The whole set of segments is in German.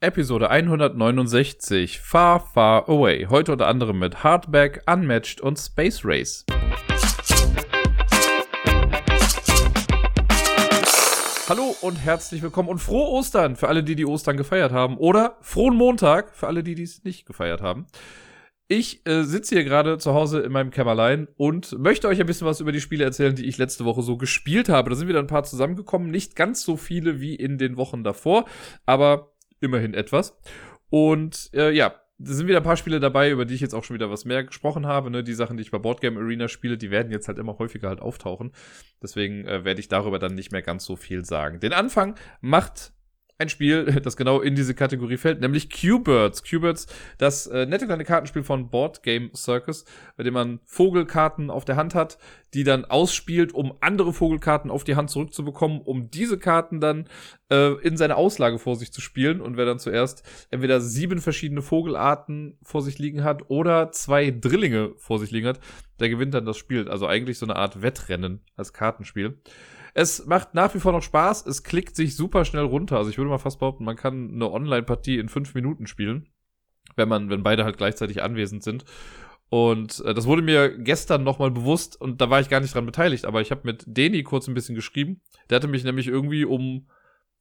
Episode 169 Far Far Away. Heute unter anderem mit Hardback, Unmatched und Space Race. Hallo und herzlich willkommen und frohe Ostern für alle, die die Ostern gefeiert haben. Oder frohen Montag für alle, die dies nicht gefeiert haben. Ich äh, sitze hier gerade zu Hause in meinem Kämmerlein und möchte euch ein bisschen was über die Spiele erzählen, die ich letzte Woche so gespielt habe. Da sind wieder ein paar zusammengekommen. Nicht ganz so viele wie in den Wochen davor, aber immerhin etwas. Und äh, ja, da sind wieder ein paar Spiele dabei, über die ich jetzt auch schon wieder was mehr gesprochen habe. Ne? Die Sachen, die ich bei Boardgame Arena spiele, die werden jetzt halt immer häufiger halt auftauchen. Deswegen äh, werde ich darüber dann nicht mehr ganz so viel sagen. Den Anfang macht ein Spiel, das genau in diese Kategorie fällt, nämlich Q-Birds. Q-Birds, das äh, nette kleine Kartenspiel von Board Game Circus, bei dem man Vogelkarten auf der Hand hat, die dann ausspielt, um andere Vogelkarten auf die Hand zurückzubekommen, um diese Karten dann äh, in seine Auslage vor sich zu spielen. Und wer dann zuerst entweder sieben verschiedene Vogelarten vor sich liegen hat oder zwei Drillinge vor sich liegen hat, der gewinnt dann das Spiel. Also eigentlich so eine Art Wettrennen als Kartenspiel. Es macht nach wie vor noch Spaß. Es klickt sich super schnell runter. Also ich würde mal fast behaupten, man kann eine Online-Partie in fünf Minuten spielen, wenn man, wenn beide halt gleichzeitig anwesend sind. Und äh, das wurde mir gestern nochmal bewusst und da war ich gar nicht dran beteiligt, aber ich habe mit Deni kurz ein bisschen geschrieben. Der hatte mich nämlich irgendwie um,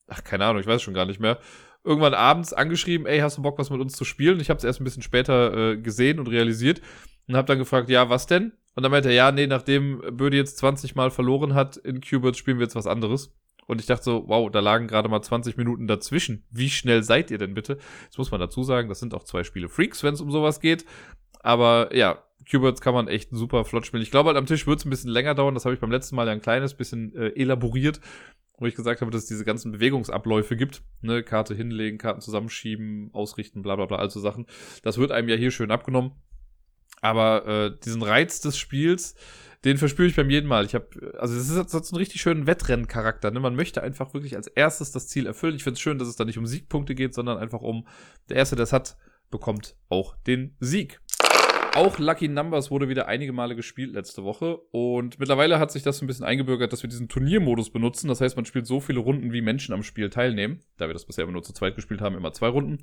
ach keine Ahnung, ich weiß schon gar nicht mehr, irgendwann abends angeschrieben, ey, hast du Bock, was mit uns zu spielen? Ich habe es erst ein bisschen später äh, gesehen und realisiert und habe dann gefragt, ja, was denn? Und dann meinte er, ja, nee, nachdem Böde jetzt 20 Mal verloren hat in Qbert, spielen wir jetzt was anderes. Und ich dachte so, wow, da lagen gerade mal 20 Minuten dazwischen. Wie schnell seid ihr denn bitte? Jetzt muss man dazu sagen, das sind auch zwei Spiele Freaks, wenn es um sowas geht. Aber ja, Qbirds kann man echt super flott spielen. Ich glaube halt am Tisch wird es ein bisschen länger dauern. Das habe ich beim letzten Mal ja ein kleines bisschen äh, elaboriert, wo ich gesagt habe, dass es diese ganzen Bewegungsabläufe gibt. Ne, Karte hinlegen, Karten zusammenschieben, ausrichten, bla bla bla, also Sachen. Das wird einem ja hier schön abgenommen. Aber äh, diesen Reiz des Spiels, den verspüre ich beim jeden Mal. Ich habe, also es ist jetzt einen richtig schönen Wettrennencharakter. Ne? Man möchte einfach wirklich als erstes das Ziel erfüllen. Ich finde es schön, dass es da nicht um Siegpunkte geht, sondern einfach um der Erste, der es hat, bekommt auch den Sieg. Auch Lucky Numbers wurde wieder einige Male gespielt letzte Woche und mittlerweile hat sich das ein bisschen eingebürgert, dass wir diesen Turniermodus benutzen. Das heißt, man spielt so viele Runden, wie Menschen am Spiel teilnehmen. Da wir das bisher immer nur zu zweit gespielt haben, immer zwei Runden.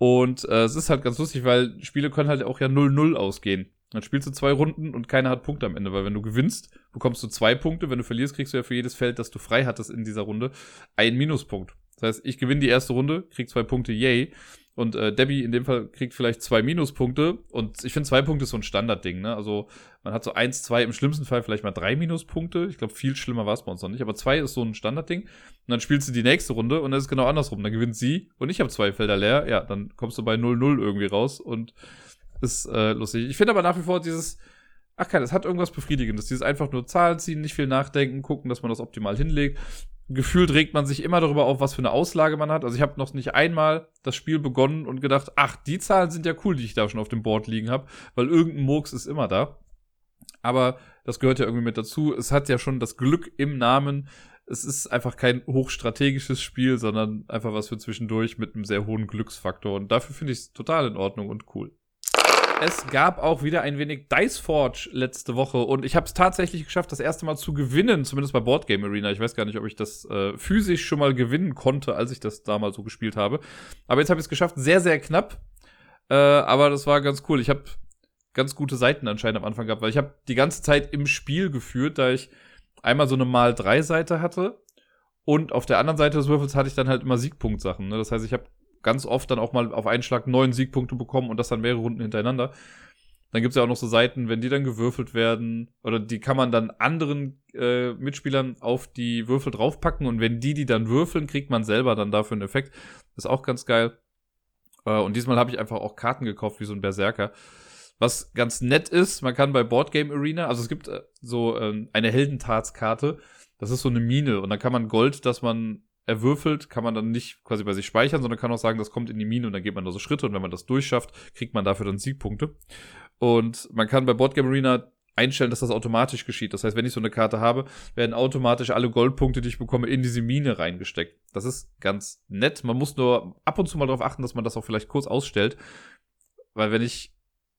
Und äh, es ist halt ganz lustig, weil Spiele können halt auch ja 0-0 ausgehen. Dann spielst du zwei Runden und keiner hat Punkte am Ende, weil wenn du gewinnst, bekommst du zwei Punkte. Wenn du verlierst, kriegst du ja für jedes Feld, das du frei hattest in dieser Runde, einen Minuspunkt. Das heißt, ich gewinne die erste Runde, krieg zwei Punkte, yay. Und äh, Debbie in dem Fall kriegt vielleicht zwei Minuspunkte. Und ich finde, zwei Punkte ist so ein Standardding, ne? Also man hat so eins, zwei, im schlimmsten Fall vielleicht mal drei Minuspunkte. Ich glaube, viel schlimmer war es bei uns noch nicht. Aber zwei ist so ein Standardding. Und dann spielst du die nächste Runde und dann ist es genau andersrum. Dann gewinnt sie und ich habe zwei Felder leer. Ja, dann kommst du bei 0-0 irgendwie raus und ist äh, lustig. Ich finde aber nach wie vor dieses, ach kein, es hat irgendwas Befriedigendes. Dieses einfach nur Zahlen ziehen, nicht viel nachdenken, gucken, dass man das optimal hinlegt gefühlt regt man sich immer darüber auf, was für eine Auslage man hat. Also ich habe noch nicht einmal das Spiel begonnen und gedacht, ach, die Zahlen sind ja cool, die ich da schon auf dem Board liegen habe, weil irgendein Murks ist immer da. Aber das gehört ja irgendwie mit dazu. Es hat ja schon das Glück im Namen. Es ist einfach kein hochstrategisches Spiel, sondern einfach was für zwischendurch mit einem sehr hohen Glücksfaktor. Und dafür finde ich es total in Ordnung und cool. Es gab auch wieder ein wenig Dice Forge letzte Woche und ich habe es tatsächlich geschafft, das erste Mal zu gewinnen, zumindest bei Board Game Arena. Ich weiß gar nicht, ob ich das äh, physisch schon mal gewinnen konnte, als ich das damals so gespielt habe. Aber jetzt habe ich es geschafft, sehr, sehr knapp. Äh, aber das war ganz cool. Ich habe ganz gute Seiten anscheinend am Anfang gehabt, weil ich habe die ganze Zeit im Spiel geführt, da ich einmal so eine mal drei Seite hatte und auf der anderen Seite des Würfels hatte ich dann halt immer Siegpunktsachen. Ne? Das heißt, ich habe ganz oft dann auch mal auf einen Schlag neun Siegpunkte bekommen und das dann mehrere Runden hintereinander. Dann gibt es ja auch noch so Seiten, wenn die dann gewürfelt werden, oder die kann man dann anderen äh, Mitspielern auf die Würfel draufpacken und wenn die die dann würfeln, kriegt man selber dann dafür einen Effekt. Ist auch ganz geil. Äh, und diesmal habe ich einfach auch Karten gekauft, wie so ein Berserker. Was ganz nett ist, man kann bei Boardgame Arena, also es gibt äh, so äh, eine Heldentatskarte, das ist so eine Mine und dann kann man Gold, das man erwürfelt, kann man dann nicht quasi bei sich speichern, sondern kann auch sagen, das kommt in die Mine und dann geht man da so Schritte und wenn man das durchschafft, kriegt man dafür dann Siegpunkte. Und man kann bei Boardgame Arena einstellen, dass das automatisch geschieht. Das heißt, wenn ich so eine Karte habe, werden automatisch alle Goldpunkte, die ich bekomme, in diese Mine reingesteckt. Das ist ganz nett. Man muss nur ab und zu mal darauf achten, dass man das auch vielleicht kurz ausstellt. Weil wenn ich,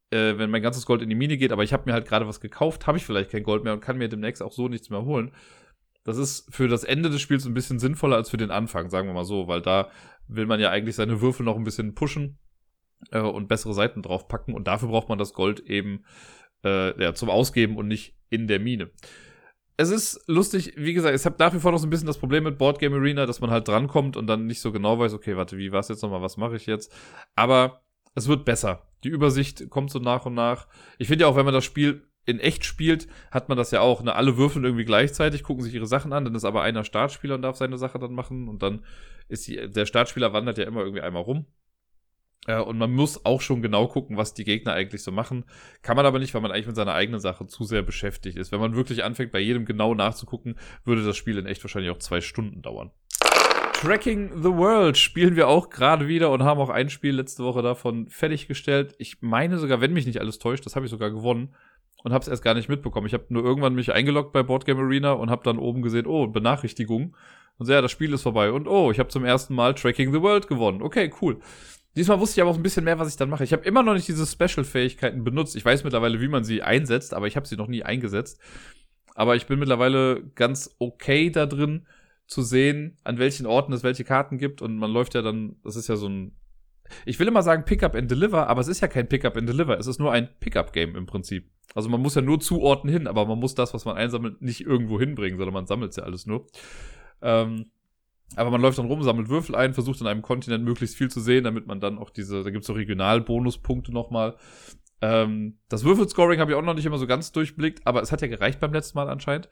äh, wenn mein ganzes Gold in die Mine geht, aber ich habe mir halt gerade was gekauft, habe ich vielleicht kein Gold mehr und kann mir demnächst auch so nichts mehr holen Das ist für das Ende des Spiels ein bisschen sinnvoller als für den Anfang, sagen wir mal so, weil da will man ja eigentlich seine Würfel noch ein bisschen pushen äh, und bessere Seiten draufpacken und dafür braucht man das Gold eben äh, ja, zum Ausgeben und nicht in der Mine. Es ist lustig, wie gesagt, ich habe nach wie vor noch so ein bisschen das Problem mit Boardgame Arena, dass man halt drankommt und dann nicht so genau weiß, okay, warte, wie war es jetzt nochmal, was mache ich jetzt? Aber es wird besser. Die Übersicht kommt so nach und nach. Ich finde ja auch, wenn man das Spiel in echt spielt, hat man das ja auch. Ne? Alle würfeln irgendwie gleichzeitig, gucken sich ihre Sachen an, dann ist aber einer Startspieler und darf seine Sache dann machen und dann ist die, der Startspieler wandert ja immer irgendwie einmal rum. Äh, und man muss auch schon genau gucken, was die Gegner eigentlich so machen. Kann man aber nicht, weil man eigentlich mit seiner eigenen Sache zu sehr beschäftigt ist. Wenn man wirklich anfängt, bei jedem genau nachzugucken, würde das Spiel in echt wahrscheinlich auch zwei Stunden dauern. Tracking the World spielen wir auch gerade wieder und haben auch ein Spiel letzte Woche davon fertiggestellt. Ich meine sogar, wenn mich nicht alles täuscht, das habe ich sogar gewonnen und habe es erst gar nicht mitbekommen. Ich habe nur irgendwann mich eingeloggt bei Boardgame Arena und habe dann oben gesehen, oh, Benachrichtigung. Und so, ja, das Spiel ist vorbei. Und oh, ich habe zum ersten Mal Tracking the World gewonnen. Okay, cool. Diesmal wusste ich aber auch ein bisschen mehr, was ich dann mache. Ich habe immer noch nicht diese Special-Fähigkeiten benutzt. Ich weiß mittlerweile, wie man sie einsetzt, aber ich habe sie noch nie eingesetzt. Aber ich bin mittlerweile ganz okay da drin, zu sehen, an welchen Orten es welche Karten gibt. Und man läuft ja dann, das ist ja so ein, ich will immer sagen Pickup and Deliver, aber es ist ja kein Pickup and Deliver. Es ist nur ein Pickup-Game im Prinzip. Also man muss ja nur zu Orten hin, aber man muss das, was man einsammelt, nicht irgendwo hinbringen, sondern man sammelt ja alles nur. Ähm, aber man läuft dann rum, sammelt Würfel ein, versucht in einem Kontinent möglichst viel zu sehen, damit man dann auch diese, da gibt es so Regionalbonuspunkte nochmal. Ähm, das Würfelscoring habe ich auch noch nicht immer so ganz durchblickt, aber es hat ja gereicht beim letzten Mal anscheinend.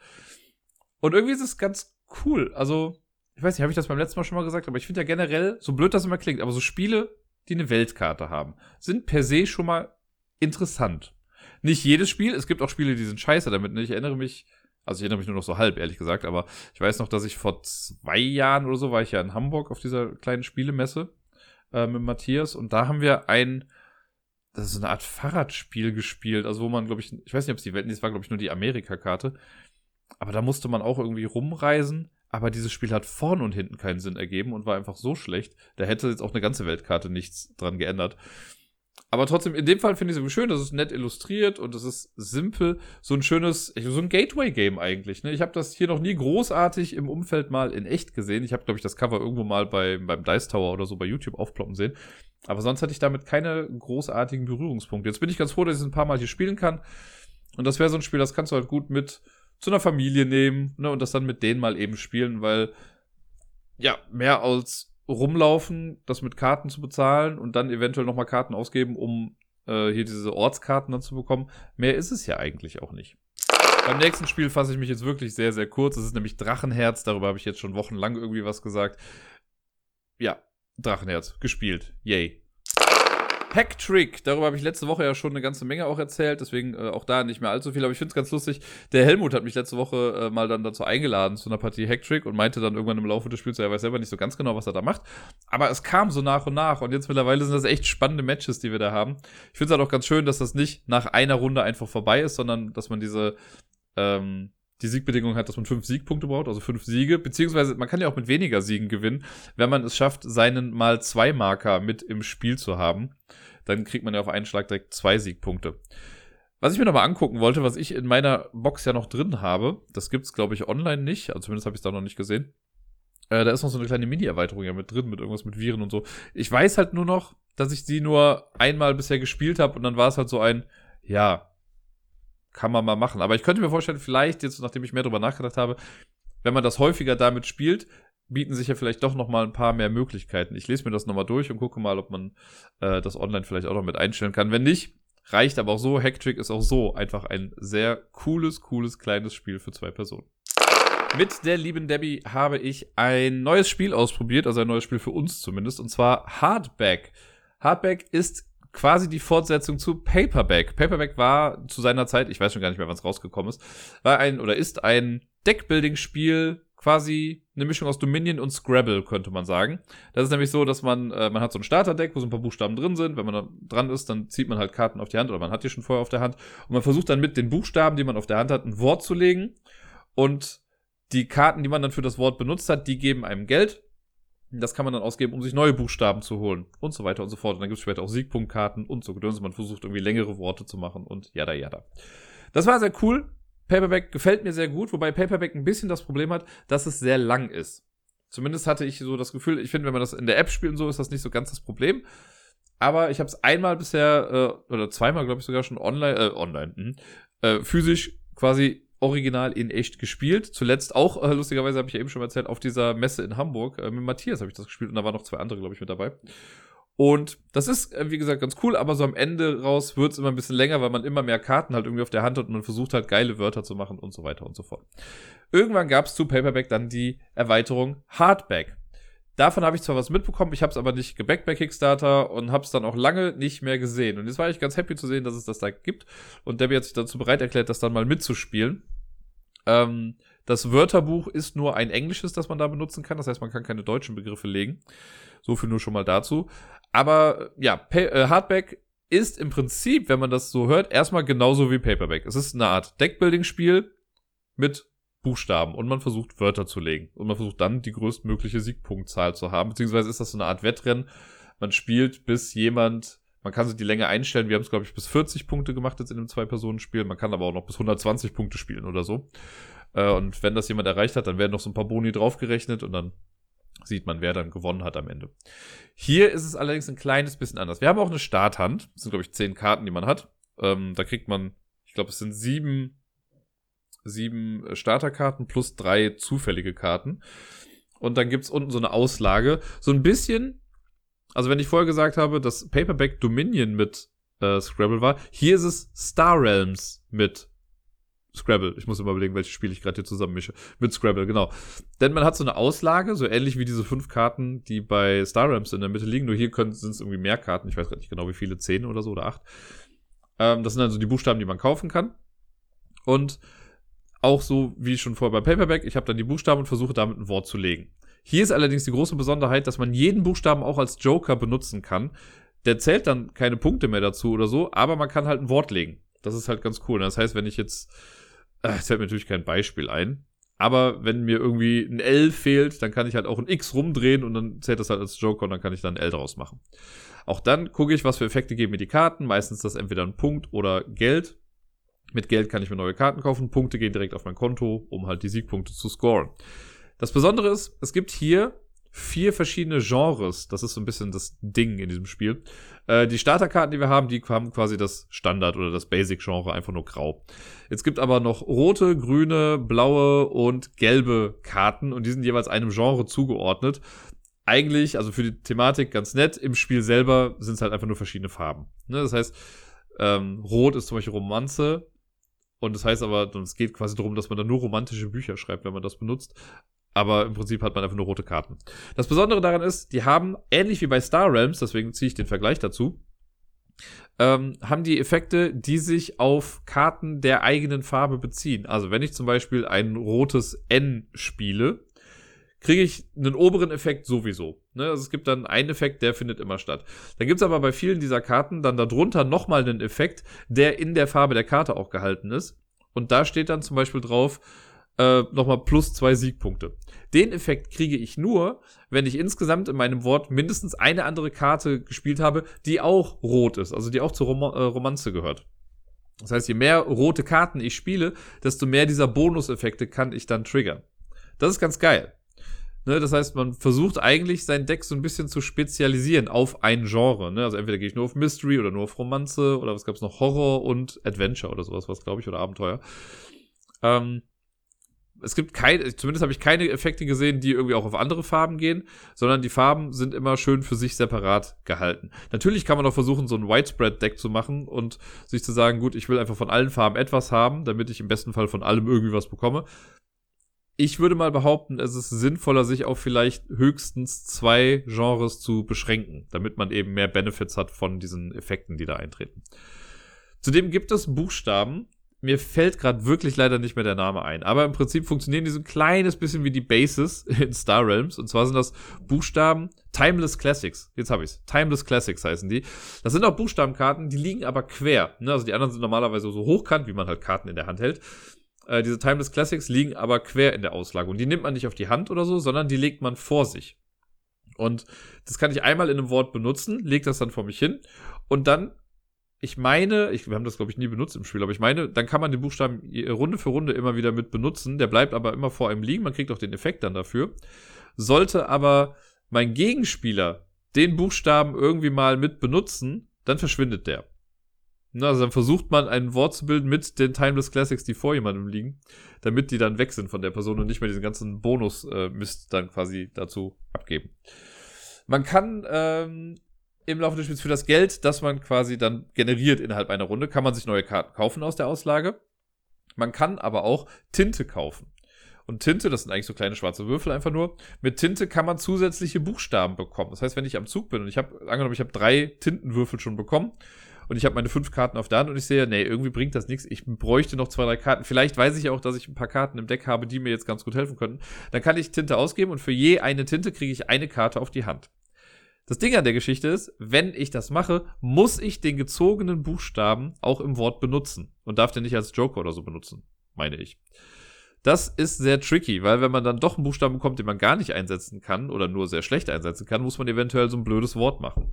Und irgendwie ist es ganz cool. Also, ich weiß nicht, habe ich das beim letzten Mal schon mal gesagt, aber ich finde ja generell, so blöd das immer klingt, aber so Spiele, die eine Weltkarte haben, sind per se schon mal interessant. Nicht jedes Spiel, es gibt auch Spiele, die sind scheiße damit. Ne? Ich erinnere mich, also ich erinnere mich nur noch so halb, ehrlich gesagt, aber ich weiß noch, dass ich vor zwei Jahren oder so war ich ja in Hamburg auf dieser kleinen Spielemesse äh, mit Matthias und da haben wir ein, das ist so eine Art Fahrradspiel gespielt, also wo man, glaube ich, ich weiß nicht, ob es die Welt, das war, glaube ich, nur die Amerika-Karte, aber da musste man auch irgendwie rumreisen. Aber dieses Spiel hat vorn und hinten keinen Sinn ergeben und war einfach so schlecht. Da hätte jetzt auch eine ganze Weltkarte nichts dran geändert. Aber trotzdem, in dem Fall finde ich es schön, dass es nett illustriert und es ist simpel. So ein schönes, so ein Gateway-Game eigentlich. Ne? Ich habe das hier noch nie großartig im Umfeld mal in echt gesehen. Ich habe, glaube ich, das Cover irgendwo mal bei, beim Dice Tower oder so bei YouTube aufploppen sehen. Aber sonst hatte ich damit keine großartigen Berührungspunkte. Jetzt bin ich ganz froh, dass ich es ein paar Mal hier spielen kann. Und das wäre so ein Spiel, das kannst du halt gut mit zu einer Familie nehmen ne, und das dann mit denen mal eben spielen, weil ja, mehr als rumlaufen, das mit Karten zu bezahlen und dann eventuell nochmal Karten ausgeben, um äh, hier diese Ortskarten dann zu bekommen. Mehr ist es ja eigentlich auch nicht. Beim nächsten Spiel fasse ich mich jetzt wirklich sehr, sehr kurz. Das ist nämlich Drachenherz. Darüber habe ich jetzt schon wochenlang irgendwie was gesagt. Ja, Drachenherz gespielt. Yay. Hacktrick, darüber habe ich letzte Woche ja schon eine ganze Menge auch erzählt, deswegen äh, auch da nicht mehr allzu viel, aber ich finde es ganz lustig. Der Helmut hat mich letzte Woche äh, mal dann dazu eingeladen zu einer Partie Hacktrick und meinte dann irgendwann im Laufe des Spiels, er weiß selber nicht so ganz genau, was er da macht. Aber es kam so nach und nach und jetzt mittlerweile sind das echt spannende Matches, die wir da haben. Ich finde es halt auch ganz schön, dass das nicht nach einer Runde einfach vorbei ist, sondern dass man diese ähm, die Siegbedingung hat, dass man fünf Siegpunkte braucht, also fünf Siege, beziehungsweise man kann ja auch mit weniger Siegen gewinnen, wenn man es schafft, seinen mal zwei Marker mit im Spiel zu haben. Dann kriegt man ja auf einen Schlag direkt zwei Siegpunkte. Was ich mir nochmal angucken wollte, was ich in meiner Box ja noch drin habe, das gibt's glaube ich online nicht, also zumindest habe ich es da noch nicht gesehen. Äh, da ist noch so eine kleine Mini-Erweiterung ja mit drin, mit irgendwas mit Viren und so. Ich weiß halt nur noch, dass ich die nur einmal bisher gespielt habe und dann war es halt so ein, ja, kann man mal machen. Aber ich könnte mir vorstellen, vielleicht jetzt, nachdem ich mehr drüber nachgedacht habe, wenn man das häufiger damit spielt, bieten sich ja vielleicht doch noch mal ein paar mehr Möglichkeiten. Ich lese mir das nochmal durch und gucke mal, ob man äh, das online vielleicht auch noch mit einstellen kann. Wenn nicht, reicht aber auch so. Hacktrick ist auch so einfach ein sehr cooles, cooles, kleines Spiel für zwei Personen. Mit der lieben Debbie habe ich ein neues Spiel ausprobiert, also ein neues Spiel für uns zumindest, und zwar Hardback. Hardback ist quasi die Fortsetzung zu Paperback. Paperback war zu seiner Zeit, ich weiß schon gar nicht mehr, wann es rausgekommen ist, war ein oder ist ein Deckbuilding-Spiel, quasi eine Mischung aus Dominion und Scrabble, könnte man sagen. Das ist nämlich so, dass man, äh, man hat so ein Starterdeck, wo so ein paar Buchstaben drin sind. Wenn man da dran ist, dann zieht man halt Karten auf die Hand oder man hat die schon vorher auf der Hand. Und man versucht dann mit den Buchstaben, die man auf der Hand hat, ein Wort zu legen. Und die Karten, die man dann für das Wort benutzt hat, die geben einem Geld. Das kann man dann ausgeben, um sich neue Buchstaben zu holen und so weiter und so fort. Und dann gibt es später auch Siegpunktkarten und so Gedöns. Man versucht irgendwie längere Worte zu machen und jada jada. Das war sehr cool. Paperback gefällt mir sehr gut, wobei Paperback ein bisschen das Problem hat, dass es sehr lang ist. Zumindest hatte ich so das Gefühl, ich finde, wenn man das in der App spielt und so, ist das nicht so ganz das Problem. Aber ich habe es einmal bisher, äh, oder zweimal, glaube ich, sogar schon online, äh, online, mh, äh, physisch quasi original in echt gespielt. Zuletzt auch, äh, lustigerweise habe ich ja eben schon erzählt, auf dieser Messe in Hamburg. Äh, mit Matthias habe ich das gespielt und da waren noch zwei andere, glaube ich, mit dabei. Und das ist, äh, wie gesagt, ganz cool, aber so am Ende raus wird es immer ein bisschen länger, weil man immer mehr Karten halt irgendwie auf der Hand hat und man versucht halt geile Wörter zu machen und so weiter und so fort. Irgendwann gab es zu Paperback dann die Erweiterung Hardback. Davon habe ich zwar was mitbekommen, ich habe es aber nicht gebackt bei Kickstarter und habe es dann auch lange nicht mehr gesehen. Und jetzt war ich ganz happy zu sehen, dass es das da gibt. Und Debbie hat sich dazu bereit erklärt, das dann mal mitzuspielen. Ähm, das Wörterbuch ist nur ein englisches, das man da benutzen kann. Das heißt, man kann keine deutschen Begriffe legen. So viel nur schon mal dazu. Aber ja, äh, Hardback ist im Prinzip, wenn man das so hört, erstmal genauso wie Paperback. Es ist eine Art Deckbuilding-Spiel mit Buchstaben und man versucht Wörter zu legen. Und man versucht dann die größtmögliche Siegpunktzahl zu haben. Beziehungsweise ist das so eine Art Wettrennen. Man spielt, bis jemand, man kann so die Länge einstellen. Wir haben es, glaube ich, bis 40 Punkte gemacht jetzt in einem Zwei-Personen-Spiel. Man kann aber auch noch bis 120 Punkte spielen oder so. Äh, und wenn das jemand erreicht hat, dann werden noch so ein paar Boni draufgerechnet und dann sieht man, wer dann gewonnen hat am Ende. Hier ist es allerdings ein kleines bisschen anders. Wir haben auch eine Starthand. Das sind, glaube ich, zehn Karten, die man hat. Ähm, da kriegt man, ich glaube, es sind sieben sieben äh, Starterkarten plus drei zufällige Karten. Und dann gibt's unten so eine Auslage. So ein bisschen, also wenn ich vorher gesagt habe, dass Paperback Dominion mit äh, Scrabble war, hier ist es Star Realms mit Scrabble. Ich muss immer überlegen, welches Spiel ich gerade hier zusammenmische. Mit Scrabble, genau. Denn man hat so eine Auslage, so ähnlich wie diese fünf Karten, die bei Star Realms in der Mitte liegen. Nur hier sind es irgendwie mehr Karten. Ich weiß gerade nicht genau, wie viele. Zehn oder so oder acht. Ähm, das sind also die Buchstaben, die man kaufen kann. Und auch so wie schon vorher bei Paperback. Ich habe dann die Buchstaben und versuche damit ein Wort zu legen. Hier ist allerdings die große Besonderheit, dass man jeden Buchstaben auch als Joker benutzen kann. Der zählt dann keine Punkte mehr dazu oder so, aber man kann halt ein Wort legen. Das ist halt ganz cool. Das heißt, wenn ich jetzt, es fällt mir natürlich kein Beispiel ein, aber wenn mir irgendwie ein L fehlt, dann kann ich halt auch ein X rumdrehen und dann zählt das halt als Joker und dann kann ich dann ein L draus machen. Auch dann gucke ich, was für Effekte geben mir die Karten. Meistens ist das entweder ein Punkt oder Geld. Mit Geld kann ich mir neue Karten kaufen. Punkte gehen direkt auf mein Konto, um halt die Siegpunkte zu scoren. Das Besondere ist, es gibt hier vier verschiedene Genres. Das ist so ein bisschen das Ding in diesem Spiel. Äh, die Starterkarten, die wir haben, die haben quasi das Standard- oder das Basic-Genre, einfach nur grau. Jetzt gibt aber noch rote, grüne, blaue und gelbe Karten und die sind jeweils einem Genre zugeordnet. Eigentlich, also für die Thematik ganz nett, im Spiel selber sind es halt einfach nur verschiedene Farben. Ne? Das heißt, ähm, rot ist zum Beispiel Romanze, und das heißt aber, es geht quasi darum, dass man dann nur romantische Bücher schreibt, wenn man das benutzt. Aber im Prinzip hat man einfach nur rote Karten. Das Besondere daran ist, die haben, ähnlich wie bei Star Realms, deswegen ziehe ich den Vergleich dazu, ähm, haben die Effekte, die sich auf Karten der eigenen Farbe beziehen. Also wenn ich zum Beispiel ein rotes N spiele, kriege ich einen oberen Effekt sowieso. Ne? Also es gibt dann einen Effekt, der findet immer statt. Dann gibt es aber bei vielen dieser Karten dann darunter nochmal einen Effekt, der in der Farbe der Karte auch gehalten ist. Und da steht dann zum Beispiel drauf, äh, nochmal plus zwei Siegpunkte. Den Effekt kriege ich nur, wenn ich insgesamt in meinem Wort mindestens eine andere Karte gespielt habe, die auch rot ist, also die auch zur Rom äh, Romanze gehört. Das heißt, je mehr rote Karten ich spiele, desto mehr dieser Bonuseffekte kann ich dann triggern. Das ist ganz geil. Ne, das heißt, man versucht eigentlich sein Deck so ein bisschen zu spezialisieren auf ein Genre. Ne? Also entweder gehe ich nur auf Mystery oder nur auf Romanze oder was gab es noch? Horror und Adventure oder sowas, was glaube ich, oder Abenteuer. Ähm, es gibt keine, zumindest habe ich keine Effekte gesehen, die irgendwie auch auf andere Farben gehen, sondern die Farben sind immer schön für sich separat gehalten. Natürlich kann man auch versuchen, so ein Widespread-Deck zu machen und sich zu sagen, gut, ich will einfach von allen Farben etwas haben, damit ich im besten Fall von allem irgendwie was bekomme ich würde mal behaupten, es ist sinnvoller, sich auf vielleicht höchstens zwei Genres zu beschränken, damit man eben mehr Benefits hat von diesen Effekten, die da eintreten. Zudem gibt es Buchstaben. Mir fällt gerade wirklich leider nicht mehr der Name ein, aber im Prinzip funktionieren die so ein kleines bisschen wie die Bases in Star Realms. Und zwar sind das Buchstaben Timeless Classics. Jetzt habe ich's. Timeless Classics heißen die. Das sind auch Buchstabenkarten, die liegen aber quer. Ne? Also die anderen sind normalerweise so hochkant, wie man halt Karten in der Hand hält. Äh, diese Timeless Classics liegen aber quer in der Auslage. Und die nimmt man nicht auf die Hand oder so, sondern die legt man vor sich. Und das kann ich einmal in einem Wort benutzen, leg das dann vor mich hin und dann ich meine, ich, wir haben das glaube ich nie benutzt im Spiel, aber ich meine, dann kann man den Buchstaben Runde für Runde immer wieder mit benutzen. Der bleibt aber immer vor einem liegen, man kriegt auch den Effekt dann dafür. Sollte aber mein Gegenspieler den Buchstaben irgendwie mal mit benutzen, dann verschwindet der. Also dann versucht man ein Wort zu bilden mit den Timeless Classics, die vor jemandem liegen, damit die dann weg sind von der Person und nicht mehr diesen ganzen Bonus-Mist dann quasi dazu abgeben. Man kann ähm, im Laufe des Spiels für das Geld, das man quasi dann generiert innerhalb einer Runde, kann man sich neue Karten kaufen aus der Auslage. Man kann aber auch Tinte kaufen. Und Tinte, das sind eigentlich so kleine schwarze Würfel einfach nur. Mit Tinte kann man zusätzliche Buchstaben bekommen. Das heißt, wenn ich am Zug bin und ich habe, angenommen, ich habe drei Tintenwürfel schon bekommen und ich habe meine fünf Karten auf der Hand und ich sehe, nee, irgendwie bringt das nichts. Ich bräuchte noch zwei, drei Karten. Vielleicht weiß ich auch, dass ich ein paar Karten im Deck habe, die mir jetzt ganz gut helfen könnten. Dann kann ich Tinte ausgeben und für je eine Tinte kriege ich eine Karte auf die Hand. Das Ding an der Geschichte ist, wenn ich das mache, muss ich den gezogenen Buchstaben auch im Wort benutzen und darf den nicht als Joker oder so benutzen, meine ich. Das ist sehr tricky, weil wenn man dann doch einen Buchstaben bekommt, den man gar nicht einsetzen kann oder nur sehr schlecht einsetzen kann, muss man eventuell so ein blödes Wort machen.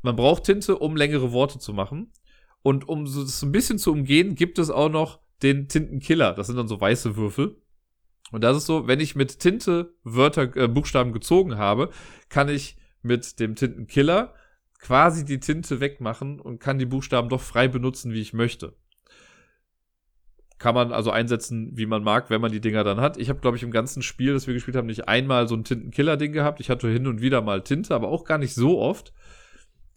Man braucht Tinte, um längere Worte zu machen. Und um das ein bisschen zu umgehen, gibt es auch noch den Tintenkiller. Das sind dann so weiße Würfel. Und das ist so, wenn ich mit Tinte Wörter, äh, Buchstaben gezogen habe, kann ich mit dem Tintenkiller quasi die Tinte wegmachen und kann die Buchstaben doch frei benutzen, wie ich möchte. Kann man also einsetzen, wie man mag, wenn man die Dinger dann hat. Ich habe, glaube ich, im ganzen Spiel, das wir gespielt haben, nicht einmal so ein Tintenkiller-Ding gehabt. Ich hatte hin und wieder mal Tinte, aber auch gar nicht so oft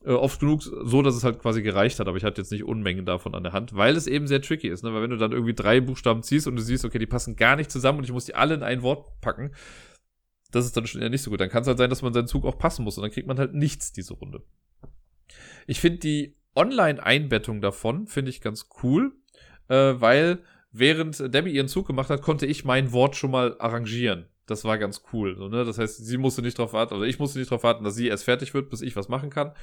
äh, oft genug so, dass es halt quasi gereicht hat, aber ich hatte jetzt nicht Unmengen davon an der Hand, weil es eben sehr tricky ist, ne? Weil wenn du dann irgendwie drei Buchstaben ziehst und du siehst, okay, die passen gar nicht zusammen und ich muss die alle in ein Wort packen, das ist dann schon eher nicht so gut. Dann kann es halt sein, dass man seinen Zug auch passen muss und dann kriegt man halt nichts diese Runde. Ich finde die Online-Einbettung davon, finde ich ganz cool, äh, weil während Debbie ihren Zug gemacht hat, konnte ich mein Wort schon mal arrangieren. Das war ganz cool. So, ne? Das heißt, sie musste nicht darauf warten, oder ich musste nicht darauf warten, dass sie erst fertig wird, bis ich was machen kann.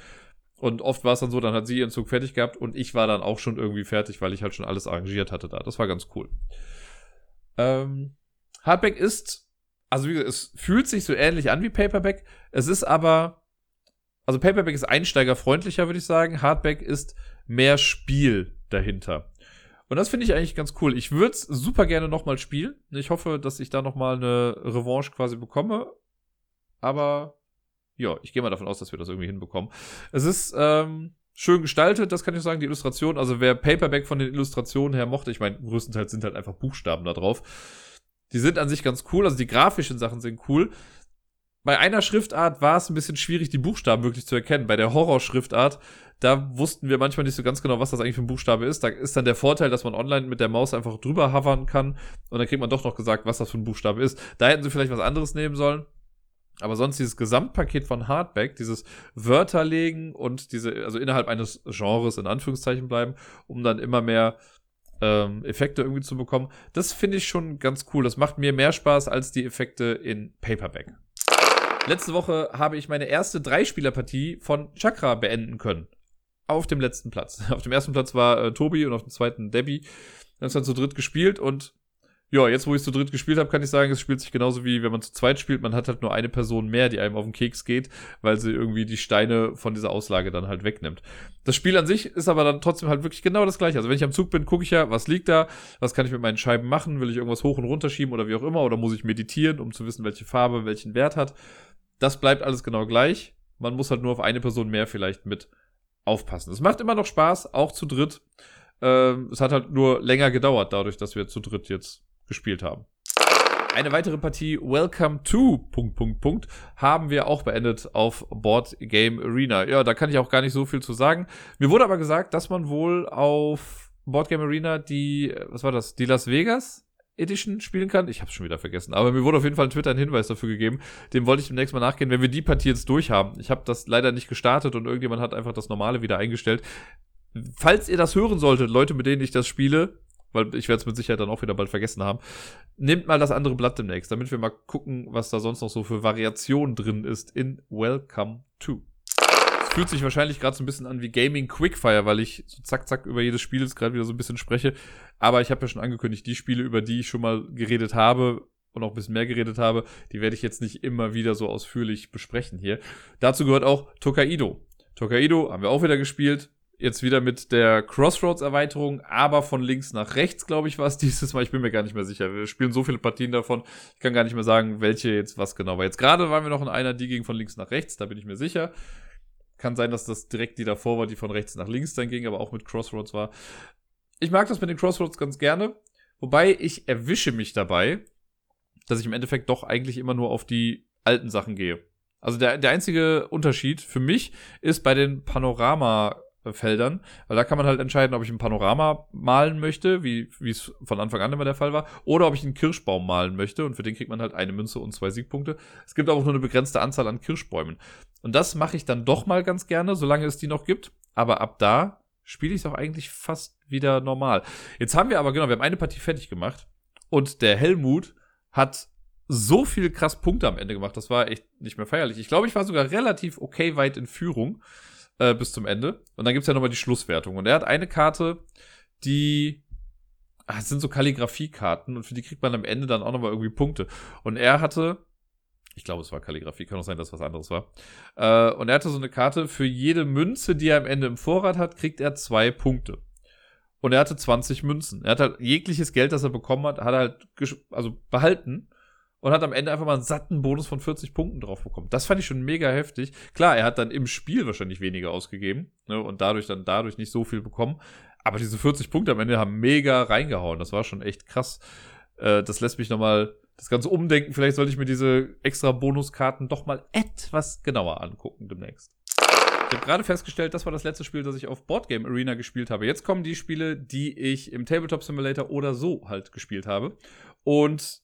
Und oft war es dann so, dann hat sie ihren Zug fertig gehabt und ich war dann auch schon irgendwie fertig, weil ich halt schon alles arrangiert hatte da. Das war ganz cool. Ähm, Hardback ist, also wie gesagt, es fühlt sich so ähnlich an wie Paperback. Es ist aber, also Paperback ist einsteigerfreundlicher, würde ich sagen. Hardback ist mehr Spiel dahinter. Und das finde ich eigentlich ganz cool. Ich würde es super gerne nochmal spielen. Ich hoffe, dass ich da nochmal eine Revanche quasi bekomme. Aber ja, ich gehe mal davon aus, dass wir das irgendwie hinbekommen. Es ist ähm, schön gestaltet, das kann ich sagen, die Illustration. Also wer Paperback von den Illustrationen her mochte, ich meine, größtenteils sind halt einfach Buchstaben da drauf. Die sind an sich ganz cool, also die grafischen Sachen sind cool. Bei einer Schriftart war es ein bisschen schwierig, die Buchstaben wirklich zu erkennen. Bei der Horror-Schriftart, da wussten wir manchmal nicht so ganz genau, was das eigentlich für ein Buchstabe ist. Da ist dann der Vorteil, dass man online mit der Maus einfach drüber hovern kann und dann kriegt man doch noch gesagt, was das für ein Buchstabe ist. Da hätten sie vielleicht was anderes nehmen sollen. Aber sonst dieses Gesamtpaket von Hardback, dieses Wörter legen und diese, also innerhalb eines Genres in Anführungszeichen bleiben, um dann immer mehr ähm, Effekte irgendwie zu bekommen, das finde ich schon ganz cool. Das macht mir mehr Spaß als die Effekte in Paperback. Letzte Woche habe ich meine erste Dreispielerpartie von Chakra beenden können. Auf dem letzten Platz. Auf dem ersten Platz war äh, Tobi und auf dem zweiten Debbie. Dann ist dann zu dritt gespielt und ja, jetzt wo ich zu dritt gespielt habe, kann ich sagen, es spielt sich genauso wie wenn man zu zweit spielt. Man hat halt nur eine Person mehr, die einem auf den Keks geht, weil sie irgendwie die Steine von dieser Auslage dann halt wegnimmt. Das Spiel an sich ist aber dann trotzdem halt wirklich genau das gleiche. Also wenn ich am Zug bin, gucke ich ja, was liegt da, was kann ich mit meinen Scheiben machen, will ich irgendwas hoch und runter schieben oder wie auch immer, oder muss ich meditieren, um zu wissen, welche Farbe welchen Wert hat. Das bleibt alles genau gleich. Man muss halt nur auf eine Person mehr vielleicht mit aufpassen. Es macht immer noch Spaß, auch zu dritt. Ähm, es hat halt nur länger gedauert, dadurch, dass wir zu dritt jetzt gespielt haben. Eine weitere Partie Welcome to Punkt Punkt Punkt haben wir auch beendet auf Board Game Arena. Ja, da kann ich auch gar nicht so viel zu sagen. Mir wurde aber gesagt, dass man wohl auf Board Game Arena die was war das? Die Las Vegas Edition spielen kann. Ich habe schon wieder vergessen, aber mir wurde auf jeden Fall ein Twitter ein Hinweis dafür gegeben. Dem wollte ich demnächst mal nachgehen, wenn wir die Partie jetzt durch haben. Ich habe das leider nicht gestartet und irgendjemand hat einfach das normale wieder eingestellt. Falls ihr das hören solltet, Leute, mit denen ich das spiele, weil ich werde es mit Sicherheit dann auch wieder bald vergessen haben, nehmt mal das andere Blatt demnächst, damit wir mal gucken, was da sonst noch so für Variationen drin ist in Welcome to fühlt sich wahrscheinlich gerade so ein bisschen an wie Gaming Quickfire, weil ich so zack, zack über jedes Spiel jetzt gerade wieder so ein bisschen spreche. Aber ich habe ja schon angekündigt, die Spiele, über die ich schon mal geredet habe und auch ein bisschen mehr geredet habe, die werde ich jetzt nicht immer wieder so ausführlich besprechen hier. Dazu gehört auch Tokaido. Tokaido haben wir auch wieder gespielt. Jetzt wieder mit der Crossroads-Erweiterung, aber von links nach rechts, glaube ich, war es dieses Mal. Ich bin mir gar nicht mehr sicher. Wir spielen so viele Partien davon. Ich kann gar nicht mehr sagen, welche jetzt was genau war. Jetzt gerade waren wir noch in einer, die ging von links nach rechts, da bin ich mir sicher. Kann sein, dass das direkt die davor war, die von rechts nach links dann ging, aber auch mit Crossroads war. Ich mag das mit den Crossroads ganz gerne. Wobei ich erwische mich dabei, dass ich im Endeffekt doch eigentlich immer nur auf die alten Sachen gehe. Also der, der einzige Unterschied für mich ist bei den Panorama-Feldern, weil da kann man halt entscheiden, ob ich ein Panorama malen möchte, wie wie es von Anfang an immer der Fall war, oder ob ich einen Kirschbaum malen möchte und für den kriegt man halt eine Münze und zwei Siegpunkte. Es gibt aber auch nur eine begrenzte Anzahl an Kirschbäumen. Und das mache ich dann doch mal ganz gerne, solange es die noch gibt. Aber ab da spiele ich es auch eigentlich fast wieder normal. Jetzt haben wir aber, genau, wir haben eine Partie fertig gemacht und der Helmut hat so viel krass Punkte am Ende gemacht. Das war echt nicht mehr feierlich. Ich glaube, ich war sogar relativ okay weit in Führung äh, bis zum Ende. Und dann gibt's ja nochmal die Schlusswertung. Und er hat eine Karte, die. Ach, das sind so Kalligrafie-Karten und für die kriegt man am Ende dann auch nochmal irgendwie Punkte. Und er hatte. Ich glaube, es war Kalligrafie, kann auch sein, dass was anderes war. Äh, und er hatte so eine Karte, für jede Münze, die er am Ende im Vorrat hat, kriegt er zwei Punkte. Und er hatte 20 Münzen. Er hat halt jegliches Geld, das er bekommen hat, hat er halt also behalten und hat am Ende einfach mal einen satten Bonus von 40 Punkten drauf bekommen. Das fand ich schon mega heftig. Klar, er hat dann im Spiel wahrscheinlich weniger ausgegeben ne, und dadurch dann dadurch nicht so viel bekommen. Aber diese 40 Punkte am Ende haben mega reingehauen. Das war schon echt krass. Äh, das lässt mich nochmal das Ganze umdenken. Vielleicht sollte ich mir diese extra Bonuskarten doch mal etwas genauer angucken demnächst. Ich habe gerade festgestellt, das war das letzte Spiel, das ich auf Boardgame Arena gespielt habe. Jetzt kommen die Spiele, die ich im Tabletop Simulator oder so halt gespielt habe. Und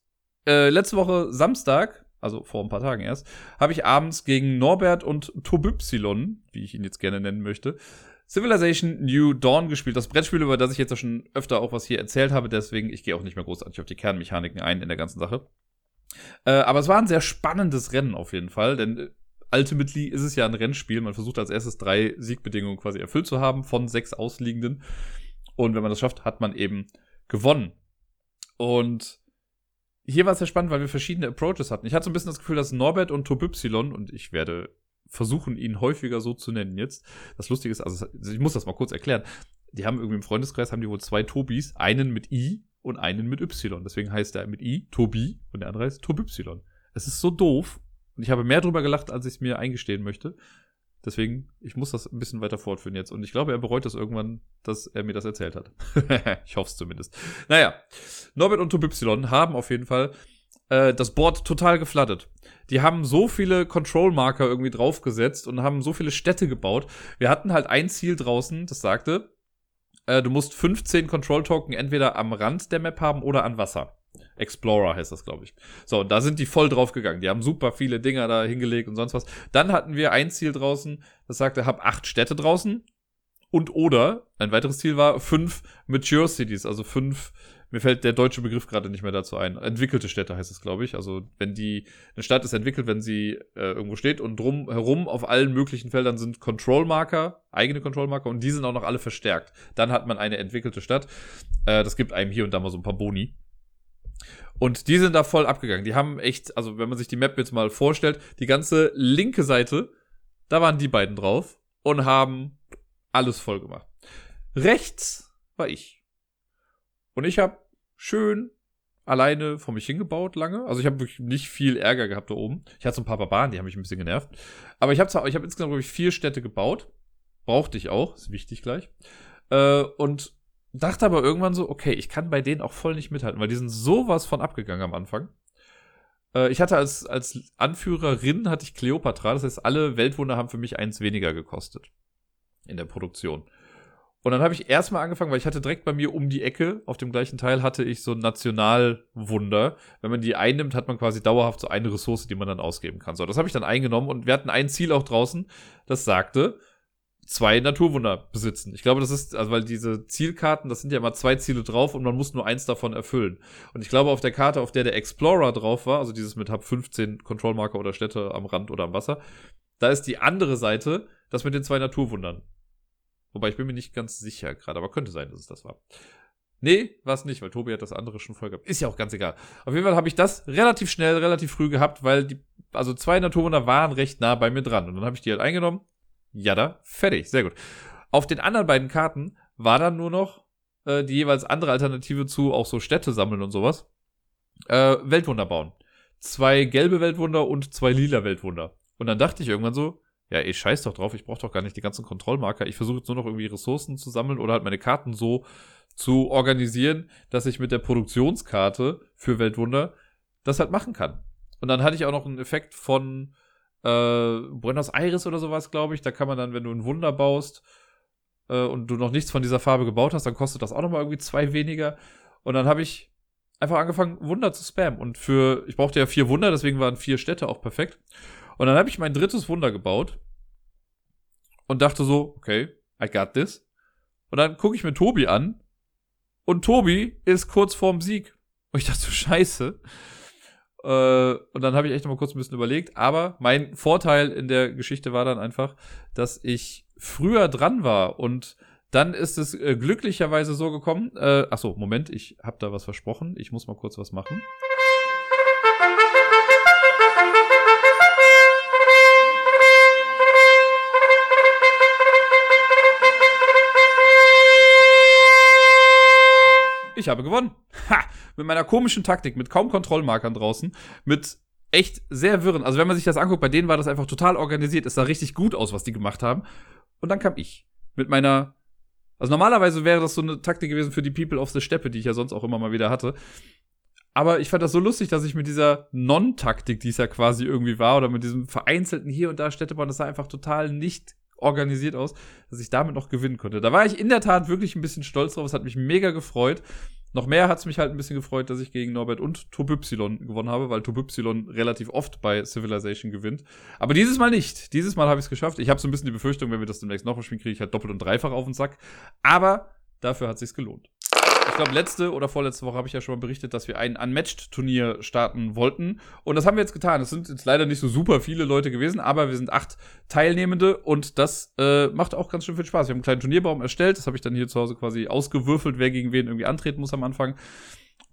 äh, letzte Woche Samstag, also vor ein paar Tagen erst, habe ich abends gegen Norbert und Tobypsilon, wie ich ihn jetzt gerne nennen möchte, Civilization New Dawn gespielt. Das Brettspiel, über das ich jetzt schon öfter auch was hier erzählt habe, deswegen, ich gehe auch nicht mehr großartig auf die Kernmechaniken ein in der ganzen Sache. Äh, aber es war ein sehr spannendes Rennen auf jeden Fall, denn äh, ultimately ist es ja ein Rennspiel. Man versucht als erstes drei Siegbedingungen quasi erfüllt zu haben von sechs ausliegenden. Und wenn man das schafft, hat man eben gewonnen. Und hier war es sehr spannend, weil wir verschiedene Approaches hatten. Ich hatte so ein bisschen das Gefühl, dass Norbert und Tobypsilon, und ich werde versuchen, ihn häufiger so zu nennen jetzt. Das Lustige ist, also ich muss das mal kurz erklären. Die haben irgendwie im Freundeskreis, haben die wohl zwei Tobis, einen mit I und einen mit Y. Deswegen heißt der mit I Tobi und der andere heißt Tobypsilon. Es ist so doof. Und ich habe mehr drüber gelacht, als ich es mir eingestehen möchte. Deswegen, ich muss das ein bisschen weiter fortführen jetzt. Und ich glaube, er bereut das irgendwann, dass er mir das erzählt hat. ich hoffe es zumindest. Naja, Norbert und Y haben auf jeden Fall äh, das Board total geflattet. Die haben so viele Control-Marker irgendwie draufgesetzt und haben so viele Städte gebaut. Wir hatten halt ein Ziel draußen, das sagte, äh, du musst 15 Control-Token entweder am Rand der Map haben oder an Wasser. Explorer heißt das, glaube ich. So, da sind die voll drauf gegangen. Die haben super viele Dinger da hingelegt und sonst was. Dann hatten wir ein Ziel draußen, das sagte, hab acht Städte draußen. Und oder, ein weiteres Ziel war, fünf Mature Cities, also fünf, mir fällt der deutsche Begriff gerade nicht mehr dazu ein. Entwickelte Städte heißt es, glaube ich. Also, wenn die, eine Stadt ist entwickelt, wenn sie äh, irgendwo steht und drum herum auf allen möglichen Feldern sind Control-Marker, eigene Control-Marker und die sind auch noch alle verstärkt. Dann hat man eine entwickelte Stadt. Äh, das gibt einem hier und da mal so ein paar Boni. Und die sind da voll abgegangen. Die haben echt, also wenn man sich die Map jetzt mal vorstellt, die ganze linke Seite, da waren die beiden drauf und haben alles voll gemacht. Rechts war ich. Und ich habe schön alleine vor mich hingebaut lange. Also ich habe wirklich nicht viel Ärger gehabt da oben. Ich hatte so ein paar Barbaren, die haben mich ein bisschen genervt. Aber ich habe ich hab insgesamt, glaube ich, vier Städte gebaut. Brauchte ich auch, ist wichtig gleich. Äh, und dachte aber irgendwann so, okay, ich kann bei denen auch voll nicht mithalten, weil die sind sowas von abgegangen am Anfang. Äh, ich hatte als, als Anführerin hatte ich Cleopatra, das heißt, alle Weltwunder haben für mich eins weniger gekostet. In der Produktion. Und dann habe ich erstmal angefangen, weil ich hatte direkt bei mir um die Ecke, auf dem gleichen Teil hatte ich so ein Nationalwunder. Wenn man die einnimmt, hat man quasi dauerhaft so eine Ressource, die man dann ausgeben kann. So, das habe ich dann eingenommen und wir hatten ein Ziel auch draußen, das sagte, zwei Naturwunder besitzen. Ich glaube, das ist, also weil diese Zielkarten, das sind ja immer zwei Ziele drauf und man muss nur eins davon erfüllen. Und ich glaube, auf der Karte, auf der der Explorer drauf war, also dieses mit hab 15 Kontrollmarker oder Städte am Rand oder am Wasser, da ist die andere Seite das mit den zwei Naturwundern. Wobei ich bin mir nicht ganz sicher gerade, aber könnte sein, dass es das war. Nee, war es nicht, weil Tobi hat das andere schon voll gehabt. Ist ja auch ganz egal. Auf jeden Fall habe ich das relativ schnell, relativ früh gehabt, weil die, also zwei Naturwunder waren recht nah bei mir dran. Und dann habe ich die halt eingenommen Jada, fertig, sehr gut. Auf den anderen beiden Karten war dann nur noch äh, die jeweils andere Alternative zu auch so Städte sammeln und sowas. Äh, Weltwunder bauen. Zwei gelbe Weltwunder und zwei lila Weltwunder. Und dann dachte ich irgendwann so, ja, ich scheiß doch drauf, ich brauche doch gar nicht die ganzen Kontrollmarker. Ich versuche jetzt nur noch irgendwie Ressourcen zu sammeln oder halt meine Karten so zu organisieren, dass ich mit der Produktionskarte für Weltwunder das halt machen kann. Und dann hatte ich auch noch einen Effekt von äh, Buenos Aires oder sowas, glaube ich. Da kann man dann, wenn du ein Wunder baust äh, und du noch nichts von dieser Farbe gebaut hast, dann kostet das auch nochmal irgendwie zwei weniger. Und dann habe ich einfach angefangen, Wunder zu spammen. Und für, ich brauchte ja vier Wunder, deswegen waren vier Städte auch perfekt. Und dann habe ich mein drittes Wunder gebaut und dachte so, okay, I got this. Und dann gucke ich mir Tobi an und Tobi ist kurz vorm Sieg. Und ich dachte so, scheiße. Äh, und dann habe ich echt noch mal kurz ein bisschen überlegt. Aber mein Vorteil in der Geschichte war dann einfach, dass ich früher dran war und dann ist es äh, glücklicherweise so gekommen. Äh, ach so, Moment, ich habe da was versprochen. Ich muss mal kurz was machen. Ich habe gewonnen. Ha! Mit meiner komischen Taktik, mit kaum Kontrollmarkern draußen, mit echt sehr wirren. Also wenn man sich das anguckt, bei denen war das einfach total organisiert. Es sah richtig gut aus, was die gemacht haben. Und dann kam ich. Mit meiner. Also normalerweise wäre das so eine Taktik gewesen für die People of the Steppe, die ich ja sonst auch immer mal wieder hatte. Aber ich fand das so lustig, dass ich mit dieser Non-Taktik, die es ja quasi irgendwie war, oder mit diesem vereinzelten hier und da Städtebahn, das sah einfach total nicht organisiert aus, dass ich damit noch gewinnen konnte. Da war ich in der Tat wirklich ein bisschen stolz drauf. Es hat mich mega gefreut. Noch mehr hat es mich halt ein bisschen gefreut, dass ich gegen Norbert und Tobypsilon gewonnen habe, weil Tobypsilon relativ oft bei Civilization gewinnt. Aber dieses Mal nicht. Dieses Mal habe ich es geschafft. Ich habe so ein bisschen die Befürchtung, wenn wir das demnächst noch mal spielen, kriege ich halt doppelt und dreifach auf den Sack. Aber dafür hat es sich gelohnt ich glaube, letzte oder vorletzte Woche habe ich ja schon mal berichtet, dass wir ein Unmatched-Turnier starten wollten. Und das haben wir jetzt getan. Es sind jetzt leider nicht so super viele Leute gewesen, aber wir sind acht Teilnehmende und das äh, macht auch ganz schön viel Spaß. Wir haben einen kleinen Turnierbaum erstellt. Das habe ich dann hier zu Hause quasi ausgewürfelt, wer gegen wen irgendwie antreten muss am Anfang.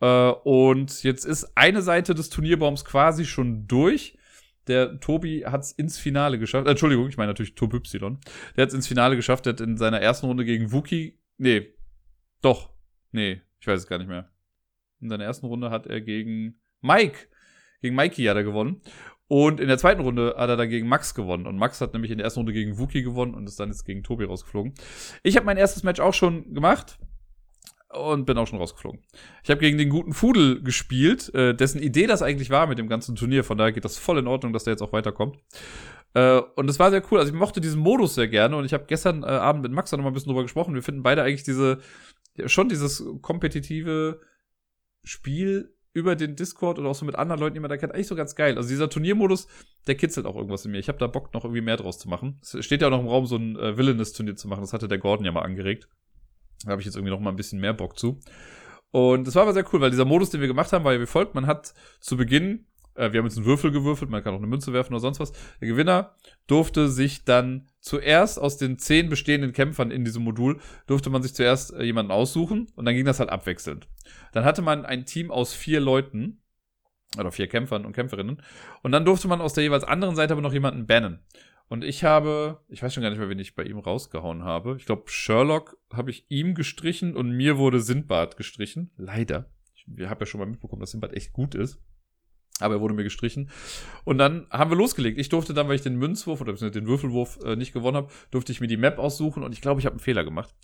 Äh, und jetzt ist eine Seite des Turnierbaums quasi schon durch. Der Tobi hat es ins Finale geschafft. Äh, Entschuldigung, ich meine natürlich Tobi Y. Der hat es ins Finale geschafft. Der hat in seiner ersten Runde gegen Wookie. Nee, doch, Nee, ich weiß es gar nicht mehr. In seiner ersten Runde hat er gegen Mike, gegen Mikey hat er gewonnen. Und in der zweiten Runde hat er dann gegen Max gewonnen. Und Max hat nämlich in der ersten Runde gegen Wookie gewonnen und ist dann jetzt gegen Tobi rausgeflogen. Ich habe mein erstes Match auch schon gemacht und bin auch schon rausgeflogen. Ich habe gegen den guten Fudel gespielt, äh, dessen Idee das eigentlich war mit dem ganzen Turnier. Von daher geht das voll in Ordnung, dass der jetzt auch weiterkommt. Äh, und es war sehr cool. Also ich mochte diesen Modus sehr gerne und ich habe gestern äh, Abend mit Max dann noch mal ein bisschen drüber gesprochen. Wir finden beide eigentlich diese schon dieses kompetitive Spiel über den Discord oder auch so mit anderen Leuten, die man da kennt, eigentlich so ganz geil. Also dieser Turniermodus, der kitzelt auch irgendwas in mir. Ich habe da Bock, noch irgendwie mehr draus zu machen. Es steht ja auch noch im Raum, so ein äh, Villainous-Turnier zu machen. Das hatte der Gordon ja mal angeregt. Da habe ich jetzt irgendwie noch mal ein bisschen mehr Bock zu. Und das war aber sehr cool, weil dieser Modus, den wir gemacht haben, war ja wie folgt. Man hat zu Beginn äh, wir haben jetzt einen Würfel gewürfelt, man kann auch eine Münze werfen oder sonst was. Der Gewinner durfte sich dann zuerst aus den zehn bestehenden Kämpfern in diesem Modul, durfte man sich zuerst äh, jemanden aussuchen und dann ging das halt abwechselnd. Dann hatte man ein Team aus vier Leuten, oder vier Kämpfern und Kämpferinnen, und dann durfte man aus der jeweils anderen Seite aber noch jemanden bannen. Und ich habe, ich weiß schon gar nicht mehr, wen ich bei ihm rausgehauen habe. Ich glaube, Sherlock habe ich ihm gestrichen und mir wurde Sindbad gestrichen. Leider. Ich habe ja schon mal mitbekommen, dass Sindbad echt gut ist. Aber er wurde mir gestrichen. Und dann haben wir losgelegt. Ich durfte dann, weil ich den Münzwurf oder den Würfelwurf äh, nicht gewonnen habe, durfte ich mir die Map aussuchen und ich glaube, ich habe einen Fehler gemacht.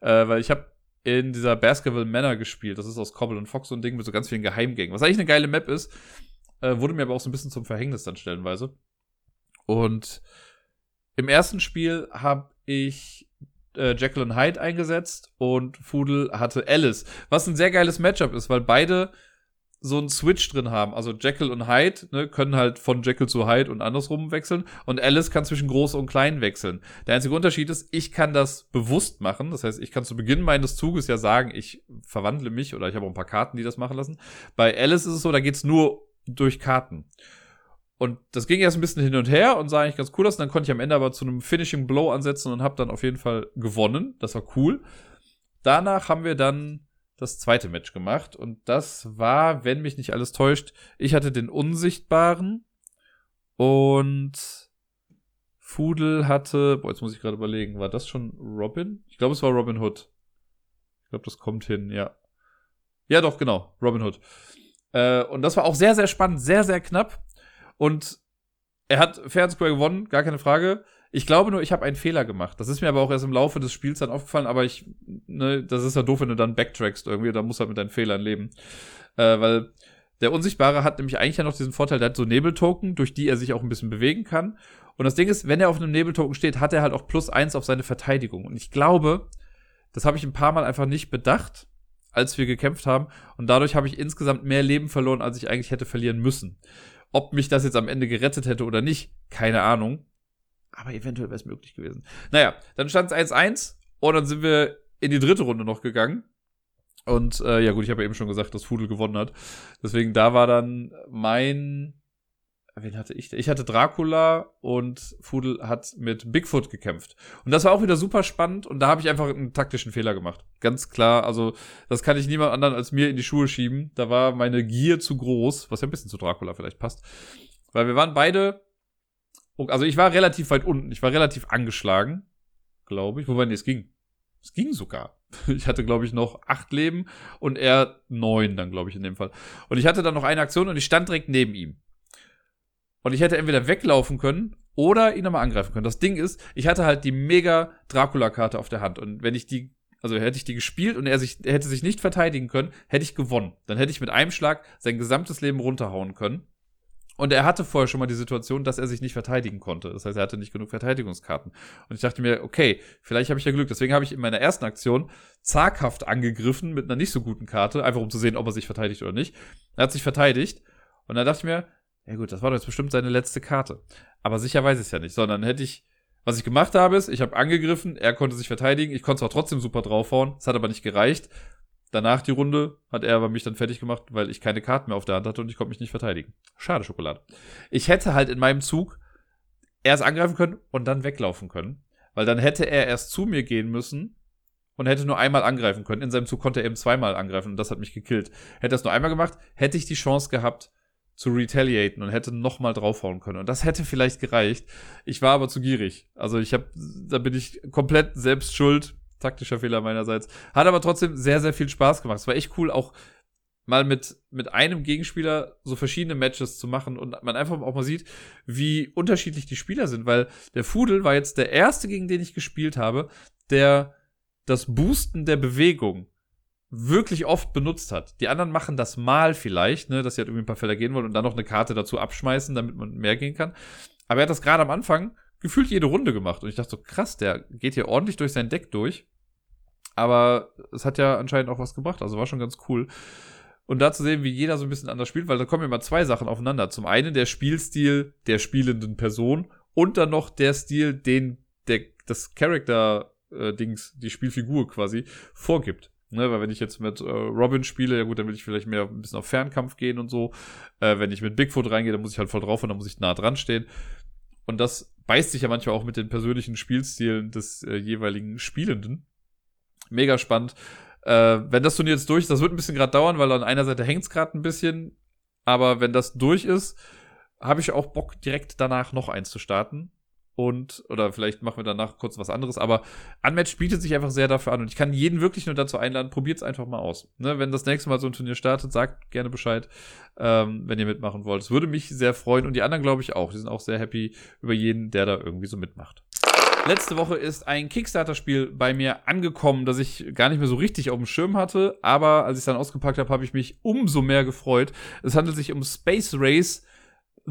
Äh, weil ich habe in dieser Basketball Manor gespielt. Das ist aus Cobble und Fox ein Ding mit so ganz vielen Geheimgängen. Was eigentlich eine geile Map ist, äh, wurde mir aber auch so ein bisschen zum Verhängnis dann stellenweise. Und im ersten Spiel habe ich äh, Jekyll und Hyde eingesetzt und Fudel hatte Alice. Was ein sehr geiles Matchup ist, weil beide so einen Switch drin haben. Also Jekyll und Hyde ne, können halt von Jekyll zu Hyde und andersrum wechseln. Und Alice kann zwischen groß und klein wechseln. Der einzige Unterschied ist, ich kann das bewusst machen. Das heißt, ich kann zu Beginn meines Zuges ja sagen, ich verwandle mich oder ich habe auch ein paar Karten, die das machen lassen. Bei Alice ist es so, da geht's nur durch Karten. Und das ging erst ein bisschen hin und her und sah eigentlich ganz cool aus. Und dann konnte ich am Ende aber zu einem Finishing Blow ansetzen und habe dann auf jeden Fall gewonnen. Das war cool. Danach haben wir dann das zweite Match gemacht. Und das war, wenn mich nicht alles täuscht, ich hatte den Unsichtbaren und Fudel hatte, boah, jetzt muss ich gerade überlegen, war das schon Robin? Ich glaube, es war Robin Hood. Ich glaube, das kommt hin, ja. Ja, doch, genau, Robin Hood. Äh, und das war auch sehr, sehr spannend, sehr, sehr knapp. Und er hat Fair and Square gewonnen, gar keine Frage. Ich glaube nur, ich habe einen Fehler gemacht. Das ist mir aber auch erst im Laufe des Spiels dann aufgefallen, aber ich, ne, das ist ja doof, wenn du dann backtrackst irgendwie, da musst du halt mit deinen Fehlern leben. Äh, weil der Unsichtbare hat nämlich eigentlich ja noch diesen Vorteil, der hat so Nebeltoken, durch die er sich auch ein bisschen bewegen kann. Und das Ding ist, wenn er auf einem Nebeltoken steht, hat er halt auch plus eins auf seine Verteidigung. Und ich glaube, das habe ich ein paar Mal einfach nicht bedacht, als wir gekämpft haben. Und dadurch habe ich insgesamt mehr Leben verloren, als ich eigentlich hätte verlieren müssen. Ob mich das jetzt am Ende gerettet hätte oder nicht, keine Ahnung. Aber eventuell wäre es möglich gewesen. Naja, dann stand es 1-1 und dann sind wir in die dritte Runde noch gegangen. Und äh, ja gut, ich habe ja eben schon gesagt, dass Fudel gewonnen hat. Deswegen da war dann mein wen hatte ich? Ich hatte Dracula und Fudel hat mit Bigfoot gekämpft. Und das war auch wieder super spannend und da habe ich einfach einen taktischen Fehler gemacht. Ganz klar, also das kann ich niemand anderen als mir in die Schuhe schieben. Da war meine Gier zu groß, was ja ein bisschen zu Dracula vielleicht passt. Weil wir waren beide, also ich war relativ weit unten, ich war relativ angeschlagen, glaube ich. Wobei, nee, es ging. Es ging sogar. Ich hatte, glaube ich, noch acht Leben und er neun dann, glaube ich, in dem Fall. Und ich hatte dann noch eine Aktion und ich stand direkt neben ihm. Und ich hätte entweder weglaufen können oder ihn nochmal angreifen können. Das Ding ist, ich hatte halt die mega Dracula-Karte auf der Hand. Und wenn ich die, also hätte ich die gespielt und er, sich, er hätte sich nicht verteidigen können, hätte ich gewonnen. Dann hätte ich mit einem Schlag sein gesamtes Leben runterhauen können. Und er hatte vorher schon mal die Situation, dass er sich nicht verteidigen konnte. Das heißt, er hatte nicht genug Verteidigungskarten. Und ich dachte mir, okay, vielleicht habe ich ja Glück. Deswegen habe ich in meiner ersten Aktion zaghaft angegriffen mit einer nicht so guten Karte, einfach um zu sehen, ob er sich verteidigt oder nicht. Er hat sich verteidigt. Und dann dachte ich mir, ja gut, das war doch jetzt bestimmt seine letzte Karte. Aber sicher weiß ich es ja nicht, sondern hätte ich, was ich gemacht habe, ist, ich habe angegriffen, er konnte sich verteidigen, ich konnte zwar trotzdem super draufhauen, es hat aber nicht gereicht. Danach die Runde hat er aber mich dann fertig gemacht, weil ich keine Karten mehr auf der Hand hatte und ich konnte mich nicht verteidigen. Schade Schokolade. Ich hätte halt in meinem Zug erst angreifen können und dann weglaufen können, weil dann hätte er erst zu mir gehen müssen und hätte nur einmal angreifen können. In seinem Zug konnte er eben zweimal angreifen und das hat mich gekillt. Hätte er es nur einmal gemacht, hätte ich die Chance gehabt zu retaliaten und hätte nochmal draufhauen können. Und das hätte vielleicht gereicht. Ich war aber zu gierig. Also ich habe, da bin ich komplett selbst schuld taktischer Fehler meinerseits. Hat aber trotzdem sehr, sehr viel Spaß gemacht. Es war echt cool, auch mal mit, mit einem Gegenspieler so verschiedene Matches zu machen und man einfach auch mal sieht, wie unterschiedlich die Spieler sind, weil der Fudel war jetzt der erste, gegen den ich gespielt habe, der das Boosten der Bewegung wirklich oft benutzt hat. Die anderen machen das mal vielleicht, ne, dass sie halt irgendwie ein paar Felder gehen wollen und dann noch eine Karte dazu abschmeißen, damit man mehr gehen kann. Aber er hat das gerade am Anfang gefühlt jede Runde gemacht. Und ich dachte so, krass, der geht hier ordentlich durch sein Deck durch. Aber es hat ja anscheinend auch was gebracht. Also war schon ganz cool. Und da zu sehen, wie jeder so ein bisschen anders spielt, weil da kommen immer zwei Sachen aufeinander. Zum einen der Spielstil der spielenden Person und dann noch der Stil, den der, das Character-Dings, äh, die Spielfigur quasi, vorgibt. Ne, weil wenn ich jetzt mit äh, Robin spiele, ja gut, dann will ich vielleicht mehr ein bisschen auf Fernkampf gehen und so. Äh, wenn ich mit Bigfoot reingehe, dann muss ich halt voll drauf und dann muss ich nah dran stehen. Und das beißt sich ja manchmal auch mit den persönlichen Spielstilen des äh, jeweiligen Spielenden. Mega spannend. Äh, wenn das Turnier jetzt durch ist, das wird ein bisschen gerade dauern, weil an einer Seite hängt es gerade ein bisschen. Aber wenn das durch ist, habe ich auch Bock, direkt danach noch eins zu starten und oder vielleicht machen wir danach kurz was anderes, aber Unmatch bietet sich einfach sehr dafür an und ich kann jeden wirklich nur dazu einladen, probiert es einfach mal aus. Ne, wenn das nächste Mal so ein Turnier startet, sagt gerne Bescheid, ähm, wenn ihr mitmachen wollt. Es würde mich sehr freuen und die anderen glaube ich auch. Die sind auch sehr happy über jeden, der da irgendwie so mitmacht. Letzte Woche ist ein Kickstarter-Spiel bei mir angekommen, das ich gar nicht mehr so richtig auf dem Schirm hatte, aber als ich es dann ausgepackt habe, habe ich mich umso mehr gefreut. Es handelt sich um Space Race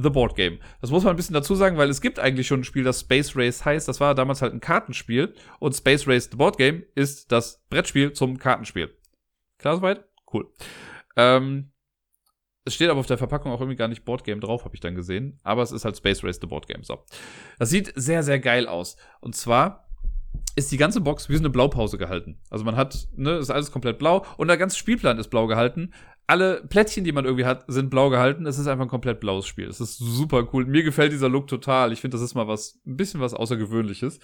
The Board Game. Das muss man ein bisschen dazu sagen, weil es gibt eigentlich schon ein Spiel, das Space Race heißt. Das war damals halt ein Kartenspiel. Und Space Race The Board Game ist das Brettspiel zum Kartenspiel. Klar soweit? Cool. Ähm, es steht aber auf der Verpackung auch irgendwie gar nicht Board Game drauf, habe ich dann gesehen. Aber es ist halt Space Race The Board Game. So. Das sieht sehr, sehr geil aus. Und zwar ist die ganze Box wie so eine Blaupause gehalten. Also man hat, ne, ist alles komplett blau und der ganze Spielplan ist blau gehalten alle Plättchen, die man irgendwie hat, sind blau gehalten. Es ist einfach ein komplett blaues Spiel. Es ist super cool. Mir gefällt dieser Look total. Ich finde, das ist mal was, ein bisschen was Außergewöhnliches.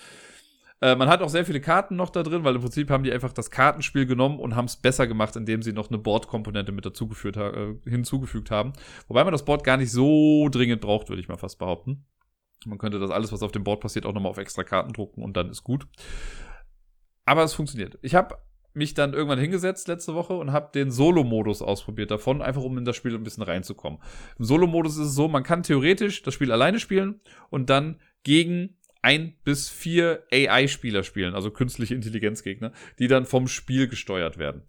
Äh, man hat auch sehr viele Karten noch da drin, weil im Prinzip haben die einfach das Kartenspiel genommen und haben es besser gemacht, indem sie noch eine Board-Komponente mit dazugeführt äh, hinzugefügt haben. Wobei man das Board gar nicht so dringend braucht, würde ich mal fast behaupten. Man könnte das alles, was auf dem Board passiert, auch nochmal auf extra Karten drucken und dann ist gut. Aber es funktioniert. Ich habe mich dann irgendwann hingesetzt letzte Woche und habe den Solo-Modus ausprobiert davon, einfach um in das Spiel ein bisschen reinzukommen. Im Solo-Modus ist es so, man kann theoretisch das Spiel alleine spielen und dann gegen ein bis vier AI-Spieler spielen, also künstliche Intelligenzgegner, die dann vom Spiel gesteuert werden.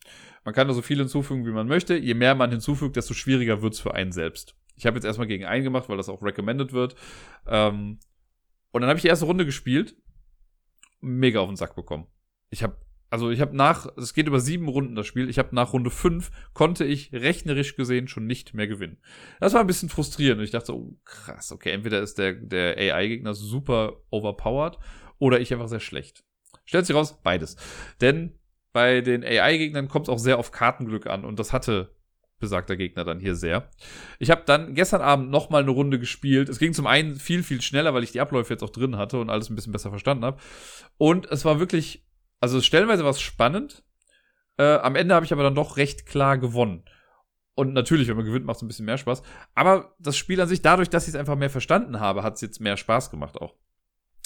Man kann da so viel hinzufügen, wie man möchte. Je mehr man hinzufügt, desto schwieriger wird's für einen selbst. Ich habe jetzt erstmal gegen einen gemacht, weil das auch recommended wird. Ähm, und dann habe ich die erste Runde gespielt, mega auf den Sack bekommen. Ich habe also ich habe nach, es geht über sieben Runden das Spiel, ich habe nach Runde fünf, konnte ich rechnerisch gesehen schon nicht mehr gewinnen. Das war ein bisschen frustrierend und ich dachte, oh krass, okay, entweder ist der, der AI-Gegner super overpowered oder ich einfach sehr schlecht. Stellt sich raus, beides. Denn bei den AI-Gegnern kommt es auch sehr auf Kartenglück an und das hatte besagter Gegner dann hier sehr. Ich habe dann gestern Abend noch mal eine Runde gespielt. Es ging zum einen viel, viel schneller, weil ich die Abläufe jetzt auch drin hatte und alles ein bisschen besser verstanden habe. Und es war wirklich also stellenweise war es spannend. Äh, am Ende habe ich aber dann doch recht klar gewonnen. Und natürlich, wenn man gewinnt, macht es ein bisschen mehr Spaß. Aber das Spiel an sich, dadurch, dass ich es einfach mehr verstanden habe, hat es jetzt mehr Spaß gemacht auch.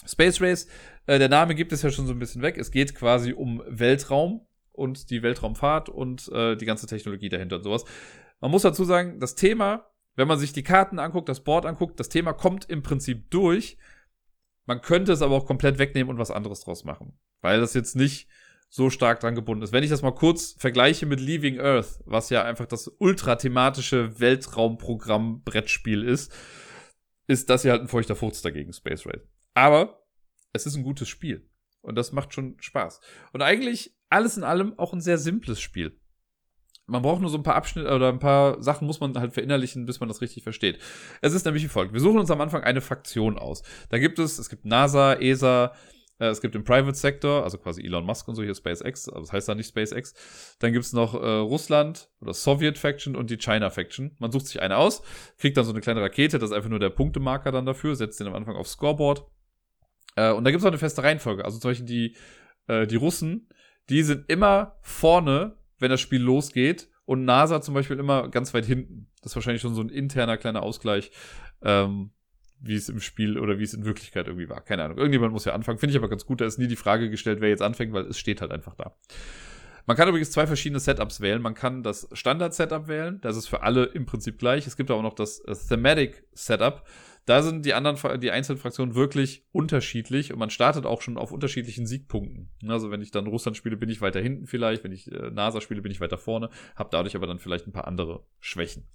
Space Race, äh, der Name gibt es ja schon so ein bisschen weg. Es geht quasi um Weltraum und die Weltraumfahrt und äh, die ganze Technologie dahinter und sowas. Man muss dazu sagen, das Thema, wenn man sich die Karten anguckt, das Board anguckt, das Thema kommt im Prinzip durch. Man könnte es aber auch komplett wegnehmen und was anderes draus machen. Weil das jetzt nicht so stark dran gebunden ist. Wenn ich das mal kurz vergleiche mit Leaving Earth, was ja einfach das ultra-thematische Weltraumprogramm-Brettspiel ist, ist das ja halt ein feuchter Furz dagegen, Space Race. Aber es ist ein gutes Spiel. Und das macht schon Spaß. Und eigentlich alles in allem auch ein sehr simples Spiel. Man braucht nur so ein paar Abschnitte oder ein paar Sachen muss man halt verinnerlichen, bis man das richtig versteht. Es ist nämlich wie folgt. Wir suchen uns am Anfang eine Fraktion aus. Da gibt es, es gibt NASA, ESA, äh, es gibt den Private Sector, also quasi Elon Musk und so, hier SpaceX, aber das heißt da nicht SpaceX. Dann gibt's noch äh, Russland oder Soviet Faction und die China Faction. Man sucht sich eine aus, kriegt dann so eine kleine Rakete, das ist einfach nur der Punktemarker dann dafür, setzt den am Anfang aufs Scoreboard. Äh, und da gibt's auch eine feste Reihenfolge. Also zum Beispiel die, äh, die Russen, die sind immer vorne, wenn das Spiel losgeht und NASA zum Beispiel immer ganz weit hinten. Das ist wahrscheinlich schon so ein interner kleiner Ausgleich. Ähm, wie es im Spiel oder wie es in Wirklichkeit irgendwie war. Keine Ahnung. Irgendjemand muss ja anfangen. Finde ich aber ganz gut. Da ist nie die Frage gestellt, wer jetzt anfängt, weil es steht halt einfach da. Man kann übrigens zwei verschiedene Setups wählen. Man kann das Standard-Setup wählen. Das ist für alle im Prinzip gleich. Es gibt aber noch das äh, Thematic-Setup. Da sind die anderen, die einzelnen Fraktionen wirklich unterschiedlich und man startet auch schon auf unterschiedlichen Siegpunkten. Also wenn ich dann Russland spiele, bin ich weiter hinten vielleicht. Wenn ich äh, NASA spiele, bin ich weiter vorne. Hab dadurch aber dann vielleicht ein paar andere Schwächen.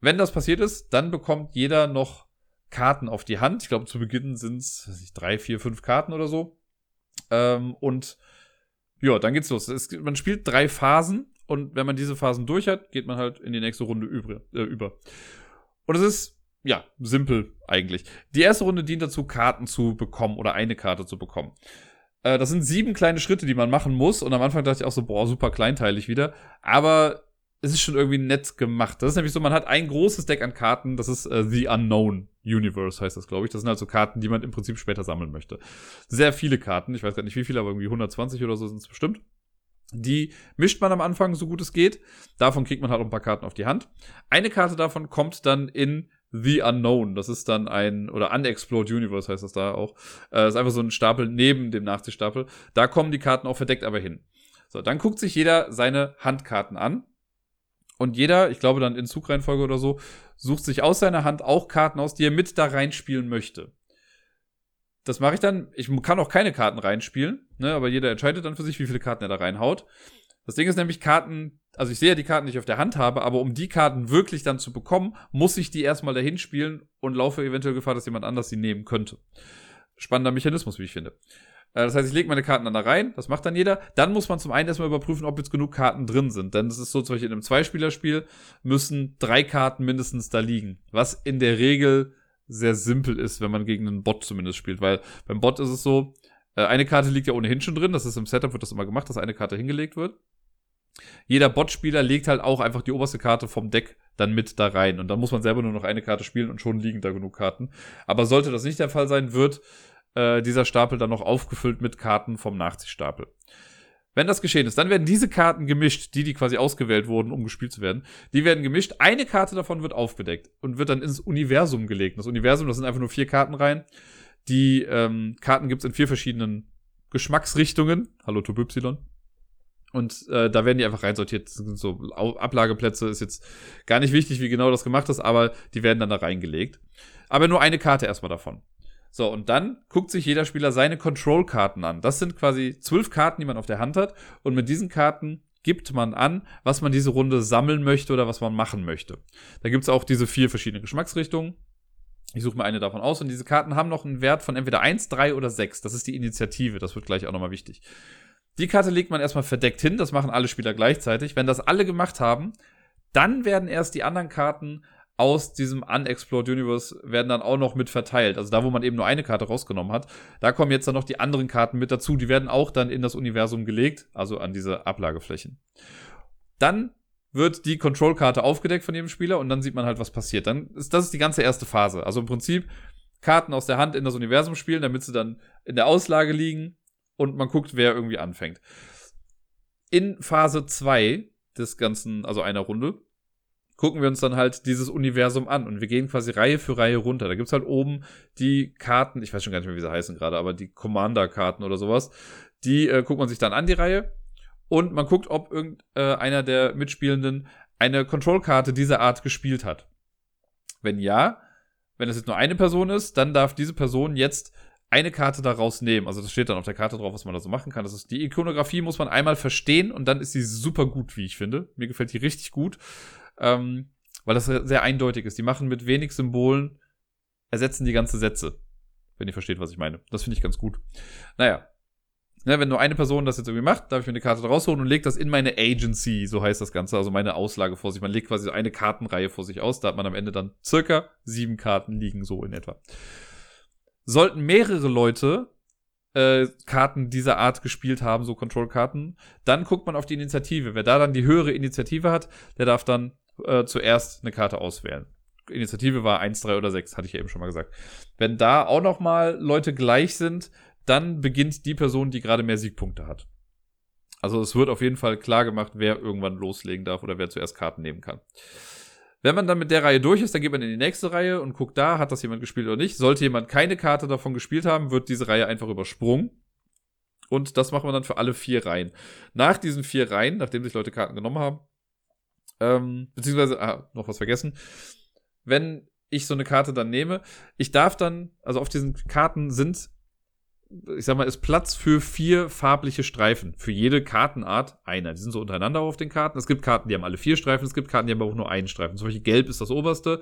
Wenn das passiert ist, dann bekommt jeder noch Karten auf die Hand. Ich glaube, zu Beginn sind es drei, vier, fünf Karten oder so. Ähm, und ja, dann geht's los. Es, man spielt drei Phasen und wenn man diese Phasen durch hat, geht man halt in die nächste Runde über. Äh, über. Und es ist, ja, simpel eigentlich. Die erste Runde dient dazu, Karten zu bekommen oder eine Karte zu bekommen. Äh, das sind sieben kleine Schritte, die man machen muss. Und am Anfang dachte ich auch so, boah, super kleinteilig wieder. Aber es ist schon irgendwie nett gemacht. Das ist nämlich so, man hat ein großes Deck an Karten, das ist äh, The Unknown Universe, heißt das, glaube ich. Das sind halt so Karten, die man im Prinzip später sammeln möchte. Sehr viele Karten, ich weiß gar nicht wie viele, aber irgendwie 120 oder so sind es bestimmt. Die mischt man am Anfang, so gut es geht. Davon kriegt man halt auch ein paar Karten auf die Hand. Eine Karte davon kommt dann in The Unknown. Das ist dann ein, oder Unexplored Universe heißt das da auch. Äh, ist einfach so ein Stapel neben dem Nachziehstapel. Da kommen die Karten auch verdeckt aber hin. So, dann guckt sich jeder seine Handkarten an und jeder, ich glaube dann in Zugreihenfolge oder so, sucht sich aus seiner Hand auch Karten aus, die er mit da reinspielen möchte. Das mache ich dann. Ich kann auch keine Karten reinspielen, ne, aber jeder entscheidet dann für sich, wie viele Karten er da reinhaut. Das Ding ist nämlich Karten, also ich sehe ja die Karten, die ich auf der Hand habe, aber um die Karten wirklich dann zu bekommen, muss ich die erstmal dahin spielen und laufe eventuell Gefahr, dass jemand anders sie nehmen könnte. Spannender Mechanismus, wie ich finde. Äh, das heißt, ich lege meine Karten dann da rein, das macht dann jeder. Dann muss man zum einen erstmal überprüfen, ob jetzt genug Karten drin sind. Denn es ist so, zum Beispiel in einem Zweispielerspiel müssen drei Karten mindestens da liegen. Was in der Regel sehr simpel ist, wenn man gegen einen Bot zumindest spielt. Weil beim Bot ist es so, äh, eine Karte liegt ja ohnehin schon drin. Das ist im Setup, wird das immer gemacht, dass eine Karte hingelegt wird. Jeder Bot-Spieler legt halt auch einfach die oberste Karte vom Deck dann mit da rein. Und dann muss man selber nur noch eine Karte spielen und schon liegen da genug Karten. Aber sollte das nicht der Fall sein, wird äh, dieser Stapel dann noch aufgefüllt mit Karten vom Nachziehstapel. Wenn das geschehen ist, dann werden diese Karten gemischt, die, die quasi ausgewählt wurden, um gespielt zu werden. Die werden gemischt. Eine Karte davon wird aufgedeckt und wird dann ins Universum gelegt. Das Universum, das sind einfach nur vier Karten rein. Die ähm, Karten gibt's in vier verschiedenen Geschmacksrichtungen. Hallo Tub Y. Und äh, da werden die einfach reinsortiert. So Ablageplätze ist jetzt gar nicht wichtig, wie genau das gemacht ist, aber die werden dann da reingelegt. Aber nur eine Karte erstmal davon. So, und dann guckt sich jeder Spieler seine Control-Karten an. Das sind quasi zwölf Karten, die man auf der Hand hat. Und mit diesen Karten gibt man an, was man diese Runde sammeln möchte oder was man machen möchte. Da gibt's auch diese vier verschiedene Geschmacksrichtungen. Ich suche mir eine davon aus und diese Karten haben noch einen Wert von entweder 1, 3 oder 6. Das ist die Initiative, das wird gleich auch nochmal wichtig. Die Karte legt man erstmal verdeckt hin, das machen alle Spieler gleichzeitig. Wenn das alle gemacht haben, dann werden erst die anderen Karten aus diesem Unexplored Universe werden dann auch noch mit verteilt. Also da, wo man eben nur eine Karte rausgenommen hat, da kommen jetzt dann noch die anderen Karten mit dazu. Die werden auch dann in das Universum gelegt, also an diese Ablageflächen. Dann wird die Control-Karte aufgedeckt von jedem Spieler und dann sieht man halt, was passiert. Dann ist das ist die ganze erste Phase. Also im Prinzip Karten aus der Hand in das Universum spielen, damit sie dann in der Auslage liegen und man guckt, wer irgendwie anfängt. In Phase 2 des ganzen, also einer Runde, gucken wir uns dann halt dieses Universum an und wir gehen quasi Reihe für Reihe runter. Da gibt's halt oben die Karten, ich weiß schon gar nicht mehr, wie sie heißen gerade, aber die Commander-Karten oder sowas, die äh, guckt man sich dann an, die Reihe. Und man guckt, ob irgendeiner äh, der Mitspielenden eine Kontrollkarte dieser Art gespielt hat. Wenn ja, wenn es jetzt nur eine Person ist, dann darf diese Person jetzt eine Karte daraus nehmen. Also das steht dann auf der Karte drauf, was man da so machen kann. Das ist die Ikonografie muss man einmal verstehen und dann ist sie super gut, wie ich finde. Mir gefällt die richtig gut ähm, weil das sehr eindeutig ist. Die machen mit wenig Symbolen, ersetzen die ganze Sätze. Wenn ihr versteht, was ich meine. Das finde ich ganz gut. Naja. Ja, wenn nur eine Person das jetzt irgendwie macht, darf ich mir eine Karte rausholen und lege das in meine Agency, so heißt das Ganze, also meine Auslage vor sich. Man legt quasi eine Kartenreihe vor sich aus, da hat man am Ende dann circa sieben Karten liegen, so in etwa. Sollten mehrere Leute äh, Karten dieser Art gespielt haben, so Control-Karten, dann guckt man auf die Initiative. Wer da dann die höhere Initiative hat, der darf dann äh, zuerst eine Karte auswählen. Initiative war 1, 3 oder 6, hatte ich ja eben schon mal gesagt. Wenn da auch noch mal Leute gleich sind, dann beginnt die Person, die gerade mehr Siegpunkte hat. Also es wird auf jeden Fall klar gemacht, wer irgendwann loslegen darf oder wer zuerst Karten nehmen kann. Wenn man dann mit der Reihe durch ist, dann geht man in die nächste Reihe und guckt da, hat das jemand gespielt oder nicht. Sollte jemand keine Karte davon gespielt haben, wird diese Reihe einfach übersprungen. Und das machen wir dann für alle vier Reihen. Nach diesen vier Reihen, nachdem sich Leute Karten genommen haben, ähm, beziehungsweise, ah, noch was vergessen. Wenn ich so eine Karte dann nehme, ich darf dann, also auf diesen Karten sind, ich sag mal, ist Platz für vier farbliche Streifen. Für jede Kartenart einer. Die sind so untereinander auf den Karten. Es gibt Karten, die haben alle vier Streifen, es gibt Karten, die haben auch nur einen Streifen. Zum Beispiel Gelb ist das oberste.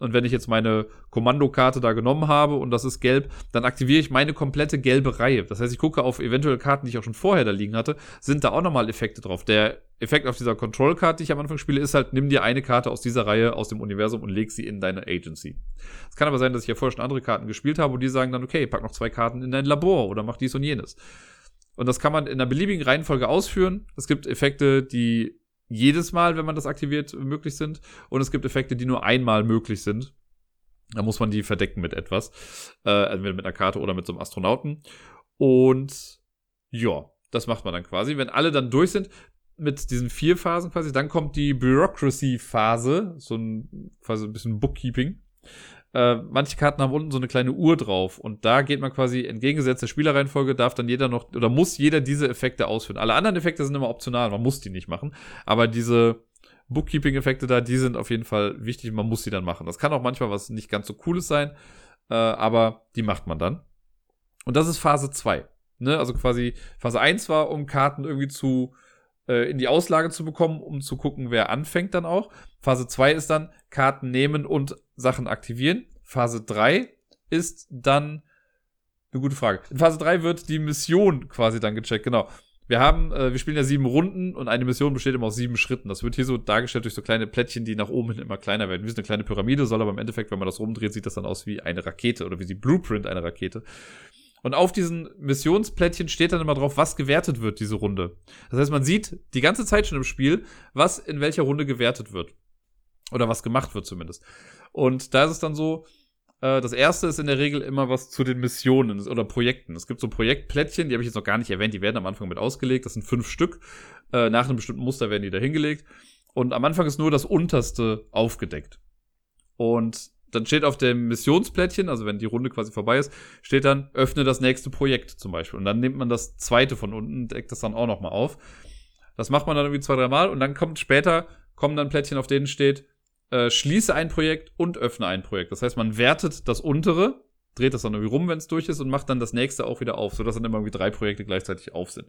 Und wenn ich jetzt meine Kommandokarte da genommen habe und das ist gelb, dann aktiviere ich meine komplette gelbe Reihe. Das heißt, ich gucke auf eventuelle Karten, die ich auch schon vorher da liegen hatte, sind da auch nochmal Effekte drauf. Der Effekt auf dieser Control-Card, die ich am Anfang spiele, ist halt, nimm dir eine Karte aus dieser Reihe, aus dem Universum und leg sie in deine Agency. Es kann aber sein, dass ich ja vorher schon andere Karten gespielt habe und die sagen dann, okay, pack noch zwei Karten in dein Labor oder mach dies und jenes. Und das kann man in einer beliebigen Reihenfolge ausführen. Es gibt Effekte, die jedes Mal, wenn man das aktiviert, möglich sind. Und es gibt Effekte, die nur einmal möglich sind. Da muss man die verdecken mit etwas. Äh, entweder mit einer Karte oder mit so einem Astronauten. Und ja, das macht man dann quasi. Wenn alle dann durch sind, mit diesen vier Phasen quasi, dann kommt die Bureaucracy-Phase, so ein, quasi ein bisschen Bookkeeping. Äh, manche Karten haben unten so eine kleine Uhr drauf und da geht man quasi entgegengesetzt der Spielerreihenfolge, darf dann jeder noch oder muss jeder diese Effekte ausführen. Alle anderen Effekte sind immer optional, man muss die nicht machen, aber diese Bookkeeping-Effekte da, die sind auf jeden Fall wichtig, man muss sie dann machen. Das kann auch manchmal was nicht ganz so cooles sein, äh, aber die macht man dann. Und das ist Phase 2. Ne? Also quasi Phase 1 war, um Karten irgendwie zu äh, in die Auslage zu bekommen, um zu gucken, wer anfängt dann auch. Phase 2 ist dann Karten nehmen und Sachen aktivieren. Phase 3 ist dann eine gute Frage. In Phase 3 wird die Mission quasi dann gecheckt, genau. Wir haben, äh, wir spielen ja sieben Runden und eine Mission besteht immer aus sieben Schritten. Das wird hier so dargestellt durch so kleine Plättchen, die nach oben hin immer kleiner werden. Wie so eine kleine Pyramide, soll aber im Endeffekt, wenn man das rumdreht, sieht das dann aus wie eine Rakete oder wie die Blueprint einer Rakete. Und auf diesen Missionsplättchen steht dann immer drauf, was gewertet wird, diese Runde. Das heißt, man sieht die ganze Zeit schon im Spiel, was in welcher Runde gewertet wird. Oder was gemacht wird zumindest. Und da ist es dann so, Äh, das erste ist in der Regel immer was zu den Missionen oder Projekten. Es gibt so Projektplättchen, die habe ich jetzt noch gar nicht erwähnt, die werden am Anfang mit ausgelegt. Das sind fünf Stück. Äh, nach einem bestimmten Muster werden die da hingelegt. Und am Anfang ist nur das unterste aufgedeckt. Und dann steht auf dem Missionsplättchen, also wenn die Runde quasi vorbei ist, steht dann, öffne das nächste Projekt zum Beispiel. Und dann nimmt man das zweite von unten, deckt das dann auch nochmal auf. Das macht man dann irgendwie zwei, dreimal und dann kommt später, kommen dann Plättchen, auf denen steht, äh, schließe ein Projekt und öffne ein Projekt. Das heißt, man wertet das untere, dreht das dann irgendwie rum, wenn es durch ist und macht dann das nächste auch wieder auf, sodass dann immer irgendwie drei Projekte gleichzeitig auf sind.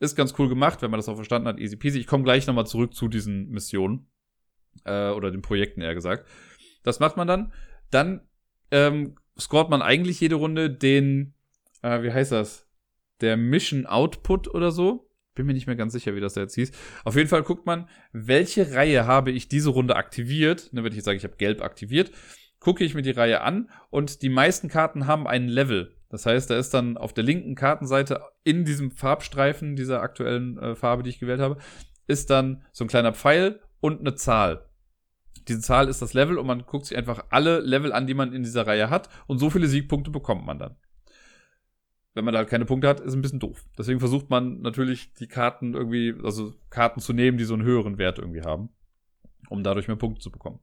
Ist ganz cool gemacht, wenn man das auch verstanden hat, easy peasy. Ich komme gleich nochmal zurück zu diesen Missionen äh, oder den Projekten eher gesagt. Das macht man dann. Dann ähm, scoret man eigentlich jede Runde den, äh, wie heißt das? Der Mission Output oder so. Bin mir nicht mehr ganz sicher, wie das da jetzt hieß. Auf jeden Fall guckt man, welche Reihe habe ich diese Runde aktiviert. Ne, wenn ich jetzt sage, ich habe gelb aktiviert, gucke ich mir die Reihe an und die meisten Karten haben einen Level. Das heißt, da ist dann auf der linken Kartenseite in diesem Farbstreifen dieser aktuellen äh, Farbe, die ich gewählt habe, ist dann so ein kleiner Pfeil und eine Zahl. Diese Zahl ist das Level und man guckt sich einfach alle Level an, die man in dieser Reihe hat und so viele Siegpunkte bekommt man dann wenn man da halt keine Punkte hat, ist ein bisschen doof. Deswegen versucht man natürlich die Karten irgendwie, also Karten zu nehmen, die so einen höheren Wert irgendwie haben, um dadurch mehr Punkte zu bekommen.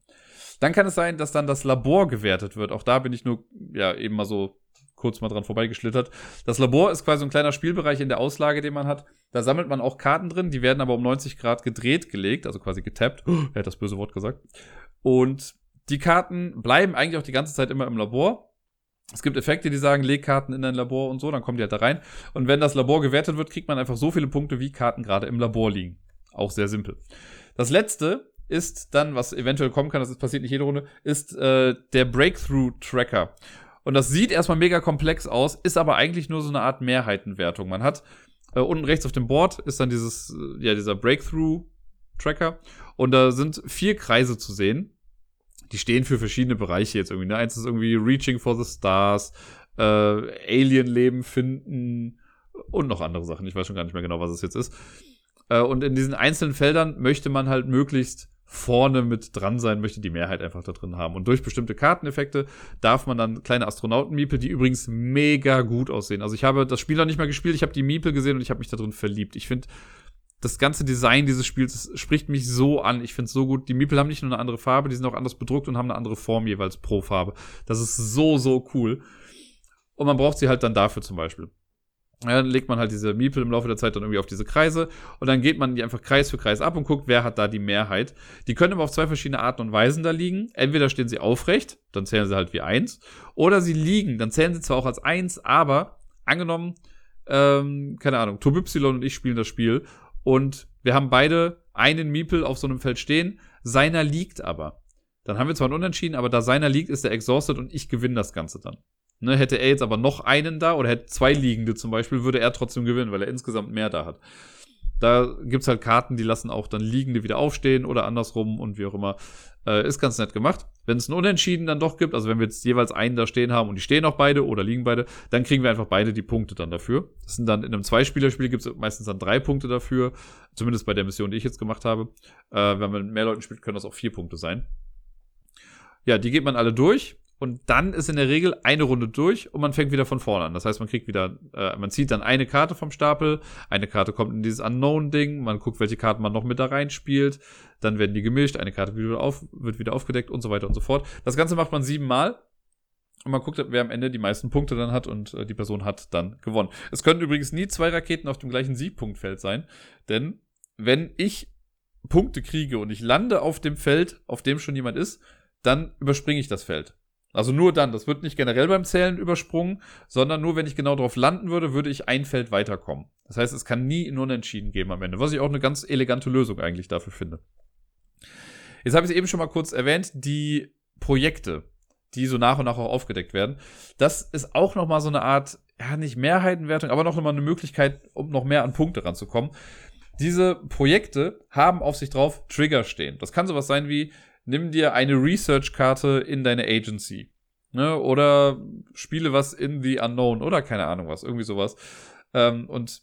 Dann kann es sein, dass dann das Labor gewertet wird. Auch da bin ich nur, ja, eben mal so kurz mal dran vorbeigeschlittert. Das Labor ist quasi ein kleiner Spielbereich in der Auslage, den man hat. Da sammelt man auch Karten drin, die werden aber um 90 Grad gedreht gelegt, also quasi getappt. Oh, er hat das böse Wort gesagt. Und die Karten bleiben eigentlich auch die ganze Zeit immer im Labor es gibt Effekte, die sagen, leg Karten in dein Labor und so, dann kommen die halt da rein. Und wenn das Labor gewertet wird, kriegt man einfach so viele Punkte, wie Karten gerade im Labor liegen. Auch sehr simpel. Das letzte ist dann, was eventuell kommen kann, das ist, passiert nicht jede Runde, ist äh, der Breakthrough Tracker. Und das sieht erstmal mega komplex aus, ist aber eigentlich nur so eine Art Mehrheitenwertung. Man hat äh, unten rechts auf dem Board ist dann dieses, äh, ja, dieser Breakthrough Tracker. Und da sind vier Kreise zu sehen die stehen für verschiedene Bereiche jetzt irgendwie. Ne? Eins ist irgendwie Reaching for the Stars, äh, Alien-Leben finden und noch andere Sachen. Ich weiß schon gar nicht mehr genau, was es jetzt ist. Äh, und in diesen einzelnen Feldern möchte man halt möglichst vorne mit dran sein, möchte die Mehrheit einfach da drin haben. Und durch bestimmte Karteneffekte darf man dann kleine Astronauten-Miepel, die übrigens mega gut aussehen. Also ich habe das Spiel noch nicht mal gespielt, ich habe die Miepel gesehen und ich habe mich da drin verliebt. Ich finde das ganze Design dieses Spiels spricht mich so an. Ich finde es so gut. Die Miepel haben nicht nur eine andere Farbe, die sind auch anders bedruckt und haben eine andere Form jeweils pro Farbe. Das ist so, so cool. Und man braucht sie halt dann dafür zum Beispiel. Ja, dann legt man halt diese Miepel im Laufe der Zeit dann irgendwie auf diese Kreise und dann geht man die einfach Kreis für Kreis ab und guckt, wer hat da die Mehrheit. Die können aber auf zwei verschiedene Arten und Weisen da liegen. Entweder stehen sie aufrecht, dann zählen sie halt wie eins, oder sie liegen, dann zählen sie zwar auch als eins, aber angenommen, ähm, keine Ahnung, Tob Y und ich spielen das Spiel und wir haben beide einen Miepel auf so einem Feld stehen, seiner liegt aber. Dann haben wir zwar einen Unentschieden, aber da seiner liegt, ist er exhausted und ich gewinne das Ganze dann. Ne, hätte er jetzt aber noch einen da oder hätte zwei liegende zum Beispiel, würde er trotzdem gewinnen, weil er insgesamt mehr da hat. Da gibt's halt Karten, die lassen auch dann Liegende wieder aufstehen oder andersrum und wie auch immer. Äh, ist ganz nett gemacht. Wenn es ein Unentschieden dann doch gibt, also wenn wir jetzt jeweils einen da stehen haben und die stehen auch beide oder liegen beide, dann kriegen wir einfach beide die Punkte dann dafür. Das sind dann in einem Zweispielerspiel gibt es meistens dann drei Punkte dafür. Zumindest bei der Mission, die ich jetzt gemacht habe. Äh, wenn man mit mehr Leuten spielt, können das auch vier Punkte sein. Ja, die geht man alle durch und dann ist in der Regel eine Runde durch und man fängt wieder von vorne an. Das heißt, man kriegt wieder, äh, man zieht dann eine Karte vom Stapel, eine Karte kommt in dieses Unknown-Ding, man guckt, welche Karten man noch mit da reinspielt, dann werden die gemischt, eine Karte wird wieder, auf, wird wieder aufgedeckt und so weiter und so fort. Das Ganze macht man siebenmal und man guckt, wer am Ende die meisten Punkte dann hat und äh, die Person hat dann gewonnen. Es können übrigens nie zwei Raketen auf dem gleichen Siegpunktfeld sein, denn wenn ich Punkte kriege und ich lande auf dem Feld, auf dem schon jemand ist, dann überspringe ich das Feld. Also nur dann, das wird nicht generell beim Zählen übersprungen, sondern nur wenn ich genau drauf landen würde, würde ich ein Feld weiterkommen. Das heißt, es kann nie ein Unentschieden geben am Ende, was ich auch eine ganz elegante Lösung eigentlich dafür finde. Jetzt habe ich es eben schon mal kurz erwähnt, die Projekte, die so nach und nach auch aufgedeckt werden. Das ist auch nochmal so eine Art, ja, nicht Mehrheitenwertung, aber noch mal eine Möglichkeit, um noch mehr an Punkte ranzukommen. Diese Projekte haben auf sich drauf Trigger stehen. Das kann sowas sein wie, nimm dir eine Research-Karte in deine Agency. Ne? Oder spiele was in the Unknown oder keine Ahnung was, irgendwie sowas. Ähm, und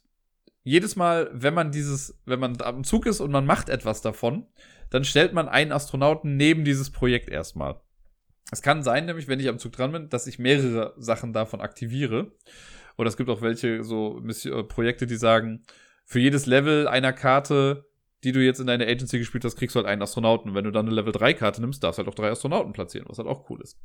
jedes Mal, wenn man dieses, wenn man am Zug ist und man macht etwas davon, dann stellt man einen Astronauten neben dieses Projekt erstmal. Es kann sein, nämlich, wenn ich am Zug dran bin, dass ich mehrere Sachen davon aktiviere. Oder es gibt auch welche so äh, Projekte, die sagen, für jedes Level einer Karte, die du jetzt in deiner Agency gespielt hast, kriegst du halt einen Astronauten. Wenn du dann eine Level 3 Karte nimmst, darfst du halt auch drei Astronauten platzieren, was halt auch cool ist.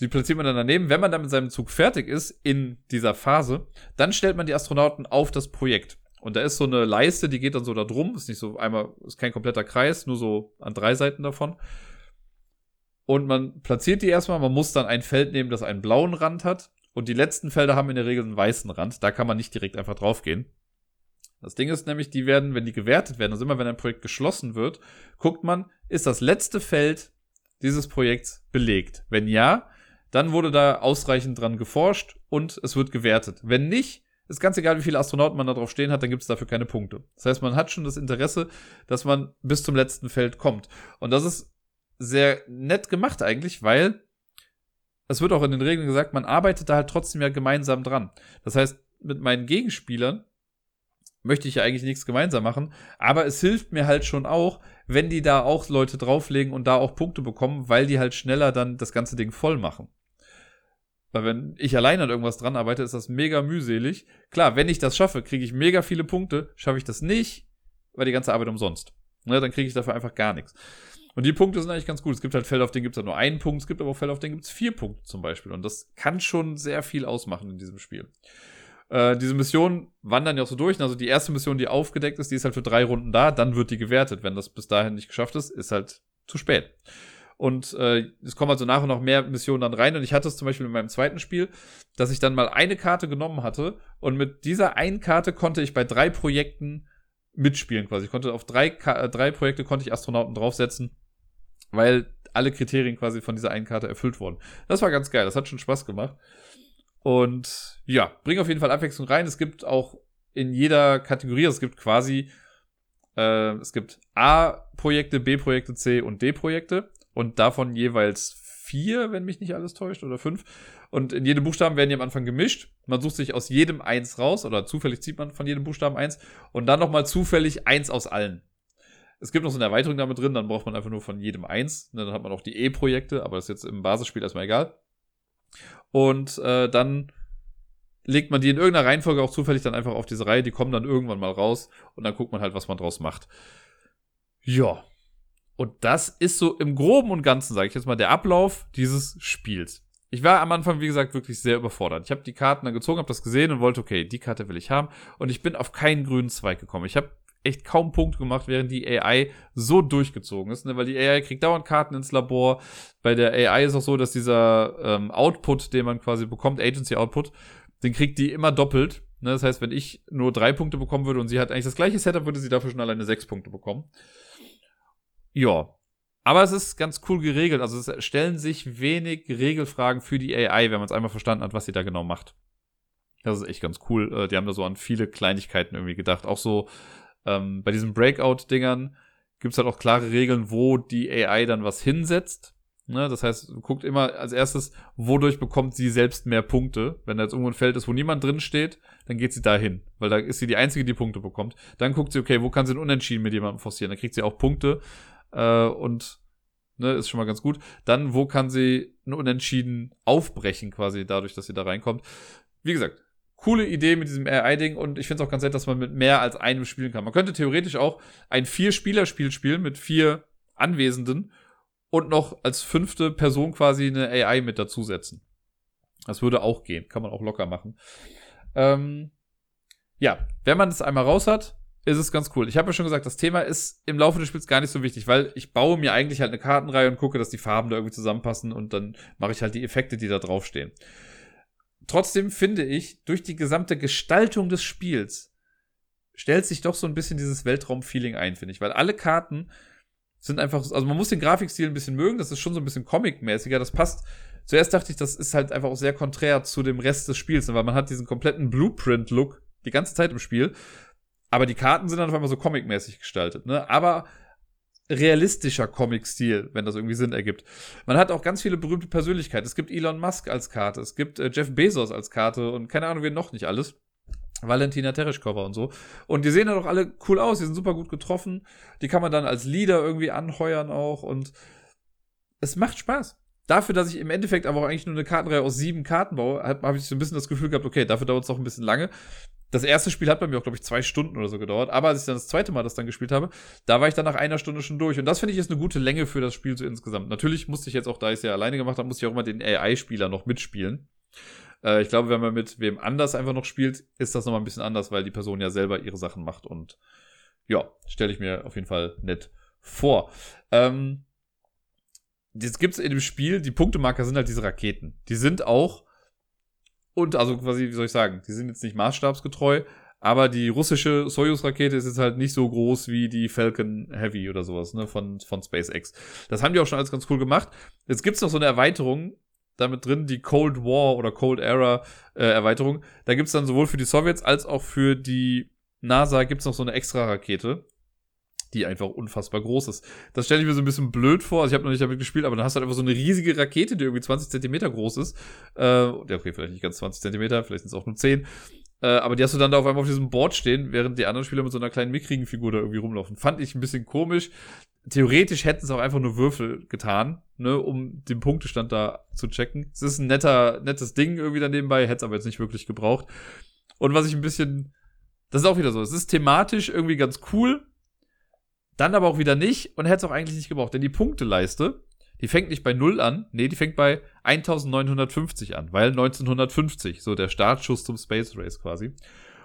Die platziert man dann daneben. Wenn man dann mit seinem Zug fertig ist in dieser Phase, dann stellt man die Astronauten auf das Projekt. Und da ist so eine Leiste, die geht dann so da drum. Ist nicht so einmal, ist kein kompletter Kreis, nur so an drei Seiten davon. Und man platziert die erstmal. Man muss dann ein Feld nehmen, das einen blauen Rand hat. Und die letzten Felder haben in der Regel einen weißen Rand. Da kann man nicht direkt einfach draufgehen. Das Ding ist nämlich, die werden, wenn die gewertet werden, also immer wenn ein Projekt geschlossen wird, guckt man, ist das letzte Feld dieses Projekts belegt? Wenn ja, dann wurde da ausreichend dran geforscht und es wird gewertet. Wenn nicht, ist ganz egal, wie viele Astronauten man da drauf stehen hat, dann gibt es dafür keine Punkte. Das heißt, man hat schon das Interesse, dass man bis zum letzten Feld kommt. Und das ist sehr nett gemacht eigentlich, weil es wird auch in den Regeln gesagt, man arbeitet da halt trotzdem ja gemeinsam dran. Das heißt, mit meinen Gegenspielern möchte ich ja eigentlich nichts gemeinsam machen, aber es hilft mir halt schon auch, wenn die da auch Leute drauflegen und da auch Punkte bekommen, weil die halt schneller dann das ganze Ding voll machen. Weil wenn ich allein an irgendwas dran arbeite, ist das mega mühselig. Klar, wenn ich das schaffe, kriege ich mega viele Punkte. Schaffe ich das nicht, war die ganze Arbeit umsonst. Ne, dann kriege ich dafür einfach gar nichts. Und die Punkte sind eigentlich ganz gut. Es gibt halt Fälle, auf denen gibt es halt nur einen Punkt. Es gibt aber auch Fälle, auf denen gibt es vier Punkte zum Beispiel. Und das kann schon sehr viel ausmachen in diesem Spiel. Äh, diese Missionen wandern ja auch so durch. Also die erste Mission, die aufgedeckt ist, die ist halt für drei Runden da. Dann wird die gewertet. Wenn das bis dahin nicht geschafft ist, ist halt zu spät. Und äh, es kommen also nach und nach mehr Missionen dann rein. Und ich hatte es zum Beispiel in meinem zweiten Spiel, dass ich dann mal eine Karte genommen hatte. Und mit dieser einen Karte konnte ich bei drei Projekten mitspielen quasi. Ich konnte auf drei, äh, drei Projekte konnte ich Astronauten draufsetzen, weil alle Kriterien quasi von dieser einen Karte erfüllt wurden. Das war ganz geil. Das hat schon Spaß gemacht. Und ja, bring auf jeden Fall Abwechslung rein. Es gibt auch in jeder Kategorie, es gibt quasi, äh, es gibt A-Projekte, B-Projekte, C und D-Projekte und davon jeweils vier, wenn mich nicht alles täuscht, oder fünf. Und in jedem Buchstaben werden die am Anfang gemischt. Man sucht sich aus jedem eins raus, oder zufällig zieht man von jedem Buchstaben eins und dann nochmal zufällig eins aus allen. Es gibt noch so eine Erweiterung damit drin, dann braucht man einfach nur von jedem eins. Dann hat man auch die E-Projekte, aber das ist jetzt im Basisspiel erstmal egal. Und äh, dann legt man die in irgendeiner Reihenfolge auch zufällig dann einfach auf diese Reihe. Die kommen dann irgendwann mal raus und dann guckt man halt, was man draus macht. Ja, und das ist so im Groben und Ganzen, sage ich jetzt mal, der Ablauf dieses Spiels. Ich war am Anfang, wie gesagt, wirklich sehr überfordert. Ich habe die Karten dann gezogen, habe das gesehen und wollte, okay, die Karte will ich haben. Und ich bin auf keinen grünen Zweig gekommen. Ich habe echt kaum Punkte gemacht, während die AI so durchgezogen ist, ne? weil die AI kriegt dauernd Karten ins Labor. Bei der AI ist auch so, dass dieser ähm, Output, den man quasi bekommt, Agency Output, den kriegt die immer doppelt. Ne? Das heißt, wenn ich nur drei Punkte bekommen würde und sie hat eigentlich das gleiche Setup, würde sie dafür schon alleine sechs Punkte bekommen. Ja. Aber es ist ganz cool geregelt. Also es stellen sich wenig Regelfragen für die AI, wenn man es einmal verstanden hat, was sie da genau macht. Das ist echt ganz cool. Äh, die haben da so an viele Kleinigkeiten irgendwie gedacht. Auch so ähm, bei diesen Breakout-Dingern gibt's halt auch klare Regeln, wo die AI dann was hinsetzt. Ne? Das heißt, guckt immer als erstes, wodurch bekommt sie selbst mehr Punkte. Wenn da jetzt irgendwo ein Feld ist, wo niemand drin steht, dann geht sie da hin, weil da ist sie die Einzige, die Punkte bekommt. Dann guckt sie, okay, wo kann sie ein Unentschieden mit jemandem forcieren? Dann kriegt sie auch Punkte äh, und ne, ist schon mal ganz gut. Dann, wo kann sie ein Unentschieden aufbrechen, quasi dadurch, dass sie da reinkommt. Wie gesagt, coole Idee mit diesem AI-Ding und ich finde es auch ganz nett, dass man mit mehr als einem spielen kann. Man könnte theoretisch auch ein Vier-Spieler-Spiel spielen mit vier Anwesenden und noch als fünfte Person quasi eine AI mit dazusetzen. Das würde auch gehen, kann man auch locker machen. Ähm, ja, wenn man das einmal raus hat, ist es ganz cool. Ich habe ja schon gesagt, das Thema ist im Laufe des Spiels gar nicht so wichtig, weil ich baue mir eigentlich halt eine Kartenreihe und gucke, dass die Farben da irgendwie zusammenpassen und dann mache ich halt die Effekte, die da draufstehen. Trotzdem finde ich, durch die gesamte Gestaltung des Spiels stellt sich doch so ein bisschen dieses Weltraum-Feeling ein, finde ich, weil alle Karten sind einfach, also man muss den Grafikstil ein bisschen mögen, das ist schon so ein bisschen Comic-mäßiger, das passt. Zuerst dachte ich, das ist halt einfach auch sehr konträr zu dem Rest des Spiels, weil man hat diesen kompletten Blueprint-Look die ganze Zeit im Spiel aber die Karten sind dann auf einmal so comic-mäßig gestaltet, ne? Aber realistischer Comic-Stil, wenn das irgendwie Sinn ergibt. Man hat auch ganz viele berühmte Persönlichkeiten. Es gibt Elon Musk als Karte, es gibt äh, Jeff Bezos als Karte und keine Ahnung, wer noch nicht alles. Valentina Tereshkova und so. Und die sehen dann doch alle cool aus, die sind super gut getroffen. Die kann man dann als Leader irgendwie anheuern auch und es macht Spaß. dafür, dass ich im Endeffekt aber auch eigentlich nur eine Kartenreihe aus sieben Karten baue, habe hab ich so ein bisschen das Gefühl gehabt, okay, dafür dauert es auch ein bisschen lange. Das erste Spiel hat bei mir auch, glaube ich, zwei Stunden oder so gedauert. Aber als ich dann das zweite Mal das dann gespielt habe, da war ich dann nach einer Stunde schon durch. Und das finde ich ist eine gute Länge für das Spiel so insgesamt. Natürlich musste ich jetzt auch, da ich es ja alleine gemacht habe, musste ich auch immer den AI-Spieler noch mitspielen. Äh, ich glaube, wenn man mit wem anders einfach noch spielt, ist das nochmal ein bisschen anders, weil die Person ja selber ihre Sachen macht. Und ja, stelle ich mir auf jeden Fall nett vor. Ähm, jetzt gibt es in dem Spiel, die Punktemarker sind halt diese Raketen. Die sind auch, und also quasi, wie soll ich sagen, die sind jetzt nicht maßstabsgetreu, aber die russische Soyuz-Rakete ist jetzt halt nicht so groß wie die Falcon Heavy oder sowas, ne, von, von SpaceX. Das haben die auch schon alles ganz cool gemacht. Jetzt gibt's noch so eine Erweiterung, damit drin, die Cold War oder Cold Era äh, Erweiterung. Da gibt's dann sowohl für die Sowjets als auch für die NASA gibt's noch so eine extra Rakete die einfach unfassbar groß ist. Das stelle ich mir so ein bisschen blöd vor. Also ich habe noch nicht damit gespielt, aber dann hast du halt einfach so eine riesige Rakete, die irgendwie 20 Zentimeter groß ist. Äh, okay, vielleicht nicht ganz 20 Zentimeter, vielleicht sind es auch nur 10. Äh, aber die hast du dann da auf einmal auf diesem Board stehen, während die anderen Spieler mit so einer kleinen mickrigen Figur da irgendwie rumlaufen. Fand ich ein bisschen komisch. Theoretisch hätten es auch einfach nur Würfel getan, ne, um den Punktestand da zu checken. Es ist ein netter, nettes Ding irgendwie da nebenbei, hätte es aber jetzt nicht wirklich gebraucht. Und was ich ein bisschen, das ist auch wieder so, es ist thematisch irgendwie ganz cool, dann aber auch wieder nicht und hätte es auch eigentlich nicht gebraucht. Denn die Punkteleiste, die fängt nicht bei 0 an, nee, die fängt bei 1950 an, weil 1950, so der Startschuss zum Space Race quasi.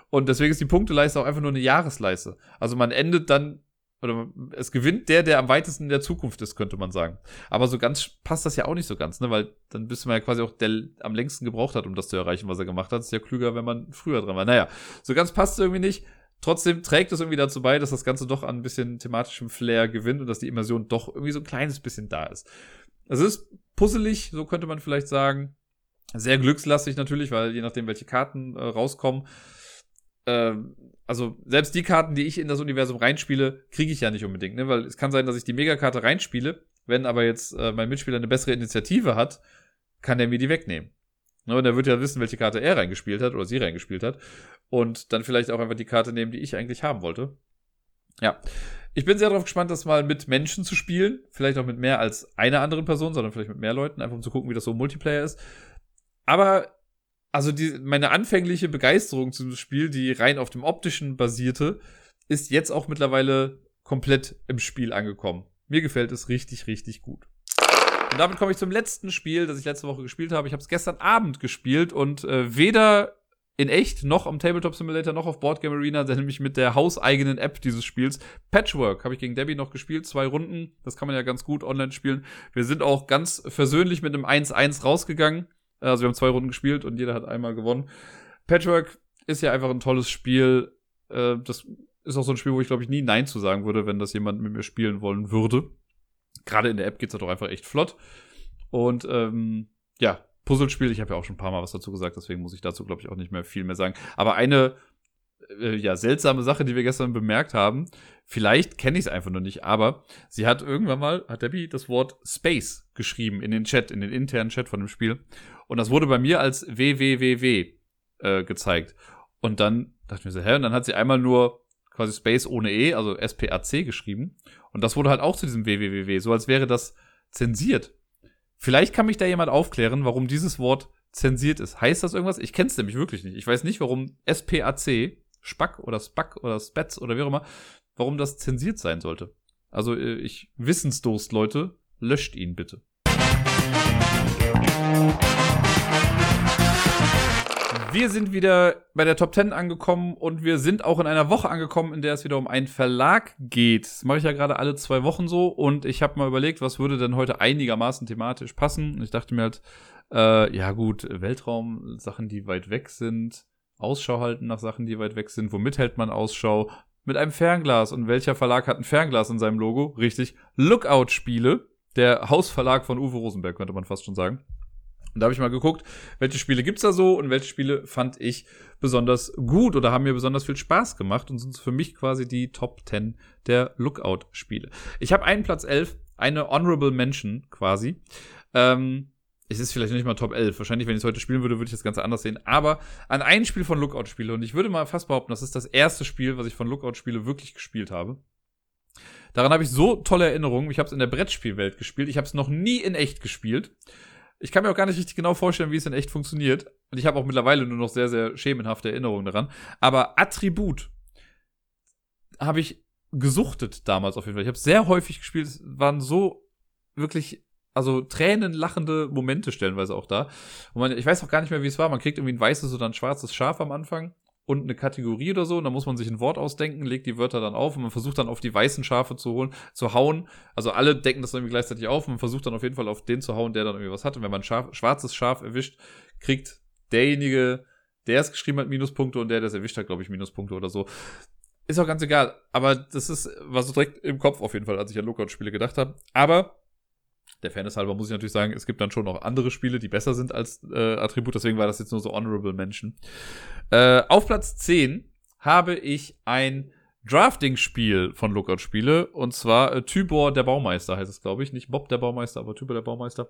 Und deswegen ist die Punkteleiste auch einfach nur eine Jahresleiste. Also man endet dann, oder es gewinnt der, der am weitesten in der Zukunft ist, könnte man sagen. Aber so ganz passt das ja auch nicht so ganz, ne? Weil dann bist du ja quasi auch der am längsten gebraucht hat, um das zu erreichen, was er gemacht hat. Ist ja klüger, wenn man früher dran war. Naja, so ganz passt es irgendwie nicht. Trotzdem trägt es irgendwie dazu bei, dass das Ganze doch an ein bisschen thematischem Flair gewinnt und dass die Immersion doch irgendwie so ein kleines bisschen da ist. Es ist puzzelig, so könnte man vielleicht sagen. Sehr glückslastig natürlich, weil je nachdem, welche Karten äh, rauskommen. Äh, also selbst die Karten, die ich in das Universum reinspiele, kriege ich ja nicht unbedingt, ne? Weil es kann sein, dass ich die Megakarte reinspiele, wenn aber jetzt äh, mein Mitspieler eine bessere Initiative hat, kann er mir die wegnehmen. Ne, und er wird ja wissen, welche Karte er reingespielt hat oder sie reingespielt hat. Und dann vielleicht auch einfach die Karte nehmen, die ich eigentlich haben wollte. Ja. Ich bin sehr darauf gespannt, das mal mit Menschen zu spielen. Vielleicht auch mit mehr als einer anderen Person, sondern vielleicht mit mehr Leuten, einfach um zu gucken, wie das so Multiplayer ist. Aber, also die, meine anfängliche Begeisterung zum Spiel, die rein auf dem optischen basierte, ist jetzt auch mittlerweile komplett im Spiel angekommen. Mir gefällt es richtig, richtig gut. Und damit komme ich zum letzten Spiel, das ich letzte Woche gespielt habe. Ich habe es gestern Abend gespielt und äh, weder in echt noch am Tabletop Simulator noch auf Boardgame Arena, nämlich mit der hauseigenen App dieses Spiels. Patchwork habe ich gegen Debbie noch gespielt, zwei Runden. Das kann man ja ganz gut online spielen. Wir sind auch ganz versöhnlich mit einem 1-1 rausgegangen. Also wir haben zwei Runden gespielt und jeder hat einmal gewonnen. Patchwork ist ja einfach ein tolles Spiel. Äh, das ist auch so ein Spiel, wo ich glaube ich nie Nein zu sagen würde, wenn das jemand mit mir spielen wollen würde gerade in der App geht es doch einfach echt flott. Und ähm, ja, Puzzlespiel, ich habe ja auch schon ein paar Mal was dazu gesagt, deswegen muss ich dazu, glaube ich, auch nicht mehr viel mehr sagen. Aber eine äh, ja, seltsame Sache, die wir gestern bemerkt haben, vielleicht kenne ich es einfach nur nicht, aber sie hat irgendwann mal, hat Debbie das Wort Space geschrieben in den Chat, in den internen Chat von dem Spiel. Und das wurde bei mir als WWWW äh, gezeigt. Und dann dachte ich mir so, hä? Und dann hat sie einmal nur quasi Space ohne E, also SPAC geschrieben. Und das wurde halt auch zu diesem WWW, so als wäre das zensiert. Vielleicht kann mich da jemand aufklären, warum dieses Wort zensiert ist. Heißt das irgendwas? Ich kenne es nämlich wirklich nicht. Ich weiß nicht, warum SPAC, Spack oder Spack oder Spets oder wie auch immer, warum das zensiert sein sollte. Also äh, ich Wissensdurst, Leute, löscht ihn bitte. Wir sind wieder bei der Top 10 angekommen und wir sind auch in einer Woche angekommen, in der es wieder um einen Verlag geht. Das mache ich ja gerade alle zwei Wochen so und ich habe mal überlegt, was würde denn heute einigermaßen thematisch passen. Und ich dachte mir halt, äh, ja gut, Weltraum, Sachen, die weit weg sind, Ausschau halten nach Sachen, die weit weg sind. Womit hält man Ausschau? Mit einem Fernglas. Und welcher Verlag hat ein Fernglas in seinem Logo? Richtig, Lookout-Spiele. Der Hausverlag von Uwe Rosenberg, könnte man fast schon sagen. Und da habe ich mal geguckt, welche Spiele gibt's da so und welche Spiele fand ich besonders gut oder haben mir besonders viel Spaß gemacht und sind für mich quasi die Top 10 der Lookout-Spiele. Ich habe einen Platz 11, eine Honorable Mention quasi. Ähm, es ist vielleicht nicht mal Top 11. Wahrscheinlich, wenn ich es heute spielen würde, würde ich das Ganze anders sehen. Aber an ein Spiel von Lookout spiele und ich würde mal fast behaupten, das ist das erste Spiel, was ich von Lookout spiele, wirklich gespielt habe. Daran habe ich so tolle Erinnerungen. Ich habe es in der Brettspielwelt gespielt. Ich habe es noch nie in echt gespielt. Ich kann mir auch gar nicht richtig genau vorstellen, wie es in echt funktioniert. Und ich habe auch mittlerweile nur noch sehr, sehr schemenhafte Erinnerungen daran. Aber Attribut habe ich gesuchtet damals auf jeden Fall. Ich habe sehr häufig gespielt. Es waren so wirklich, also tränenlachende Momente stellenweise auch da. Und man, ich weiß auch gar nicht mehr, wie es war. Man kriegt irgendwie ein weißes oder ein schwarzes Schaf am Anfang und eine Kategorie oder so. Und da muss man sich ein Wort ausdenken, legt die Wörter dann auf und man versucht dann auf die weißen Schafe zu holen, zu hauen. Also alle decken das irgendwie gleichzeitig auf und man versucht dann auf jeden Fall auf den zu hauen, der dann irgendwie was hat. Und wenn man ein Schaf, schwarzes Schaf erwischt, kriegt derjenige, der es geschrieben hat, Minuspunkte und der, der es erwischt hat, glaube ich, Minuspunkte oder so. Ist auch ganz egal. Aber das ist, war so direkt im Kopf auf jeden Fall, als ich an Lookout-Spiele gedacht habe. Aber der Fairness halber muss ich natürlich sagen, es gibt dann schon noch andere Spiele, die besser sind als äh, Attribut. Deswegen war das jetzt nur so Honorable Mention. Äh, auf Platz 10 habe ich ein Drafting-Spiel von Lookout-Spiele. Und zwar äh, Tybor der Baumeister heißt es, glaube ich. Nicht Bob der Baumeister, aber Tybor der Baumeister.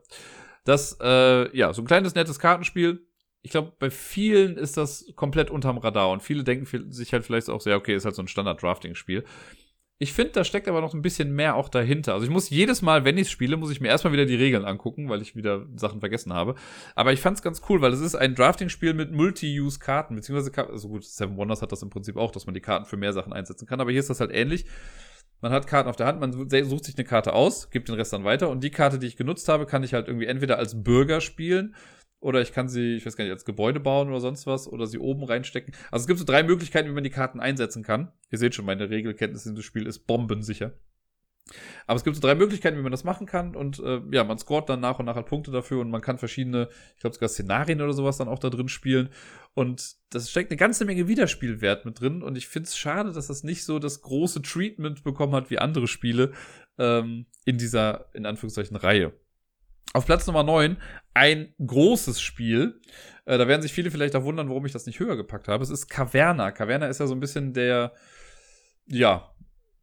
Das, äh, ja, so ein kleines, nettes Kartenspiel ich glaube, bei vielen ist das komplett unterm Radar und viele denken sich halt vielleicht auch sehr, okay, ist halt so ein Standard-Drafting-Spiel. Ich finde, da steckt aber noch ein bisschen mehr auch dahinter. Also ich muss jedes Mal, wenn ich spiele, muss ich mir erstmal wieder die Regeln angucken, weil ich wieder Sachen vergessen habe. Aber ich fand es ganz cool, weil es ist ein Drafting-Spiel mit Multi-Use-Karten, beziehungsweise, also gut, Seven Wonders hat das im Prinzip auch, dass man die Karten für mehr Sachen einsetzen kann, aber hier ist das halt ähnlich. Man hat Karten auf der Hand, man sucht sich eine Karte aus, gibt den Rest dann weiter und die Karte, die ich genutzt habe, kann ich halt irgendwie entweder als Bürger spielen oder ich kann sie, ich weiß gar nicht, als Gebäude bauen oder sonst was oder sie oben reinstecken. Also es gibt so drei Möglichkeiten, wie man die Karten einsetzen kann. Ihr seht schon, meine Regelkenntnis in dem Spiel ist bombensicher. Aber es gibt so drei Möglichkeiten, wie man das machen kann. Und äh, ja, man scoret dann nach und nach halt Punkte dafür und man kann verschiedene, ich glaube sogar Szenarien oder sowas dann auch da drin spielen. Und das steckt eine ganze Menge Wiederspielwert mit drin. Und ich finde es schade, dass das nicht so das große Treatment bekommen hat wie andere Spiele ähm, in dieser, in Anführungszeichen, Reihe. Auf Platz Nummer 9 ein großes Spiel. Äh, da werden sich viele vielleicht auch wundern, warum ich das nicht höher gepackt habe. Es ist Caverna. Caverna ist ja so ein bisschen der, ja,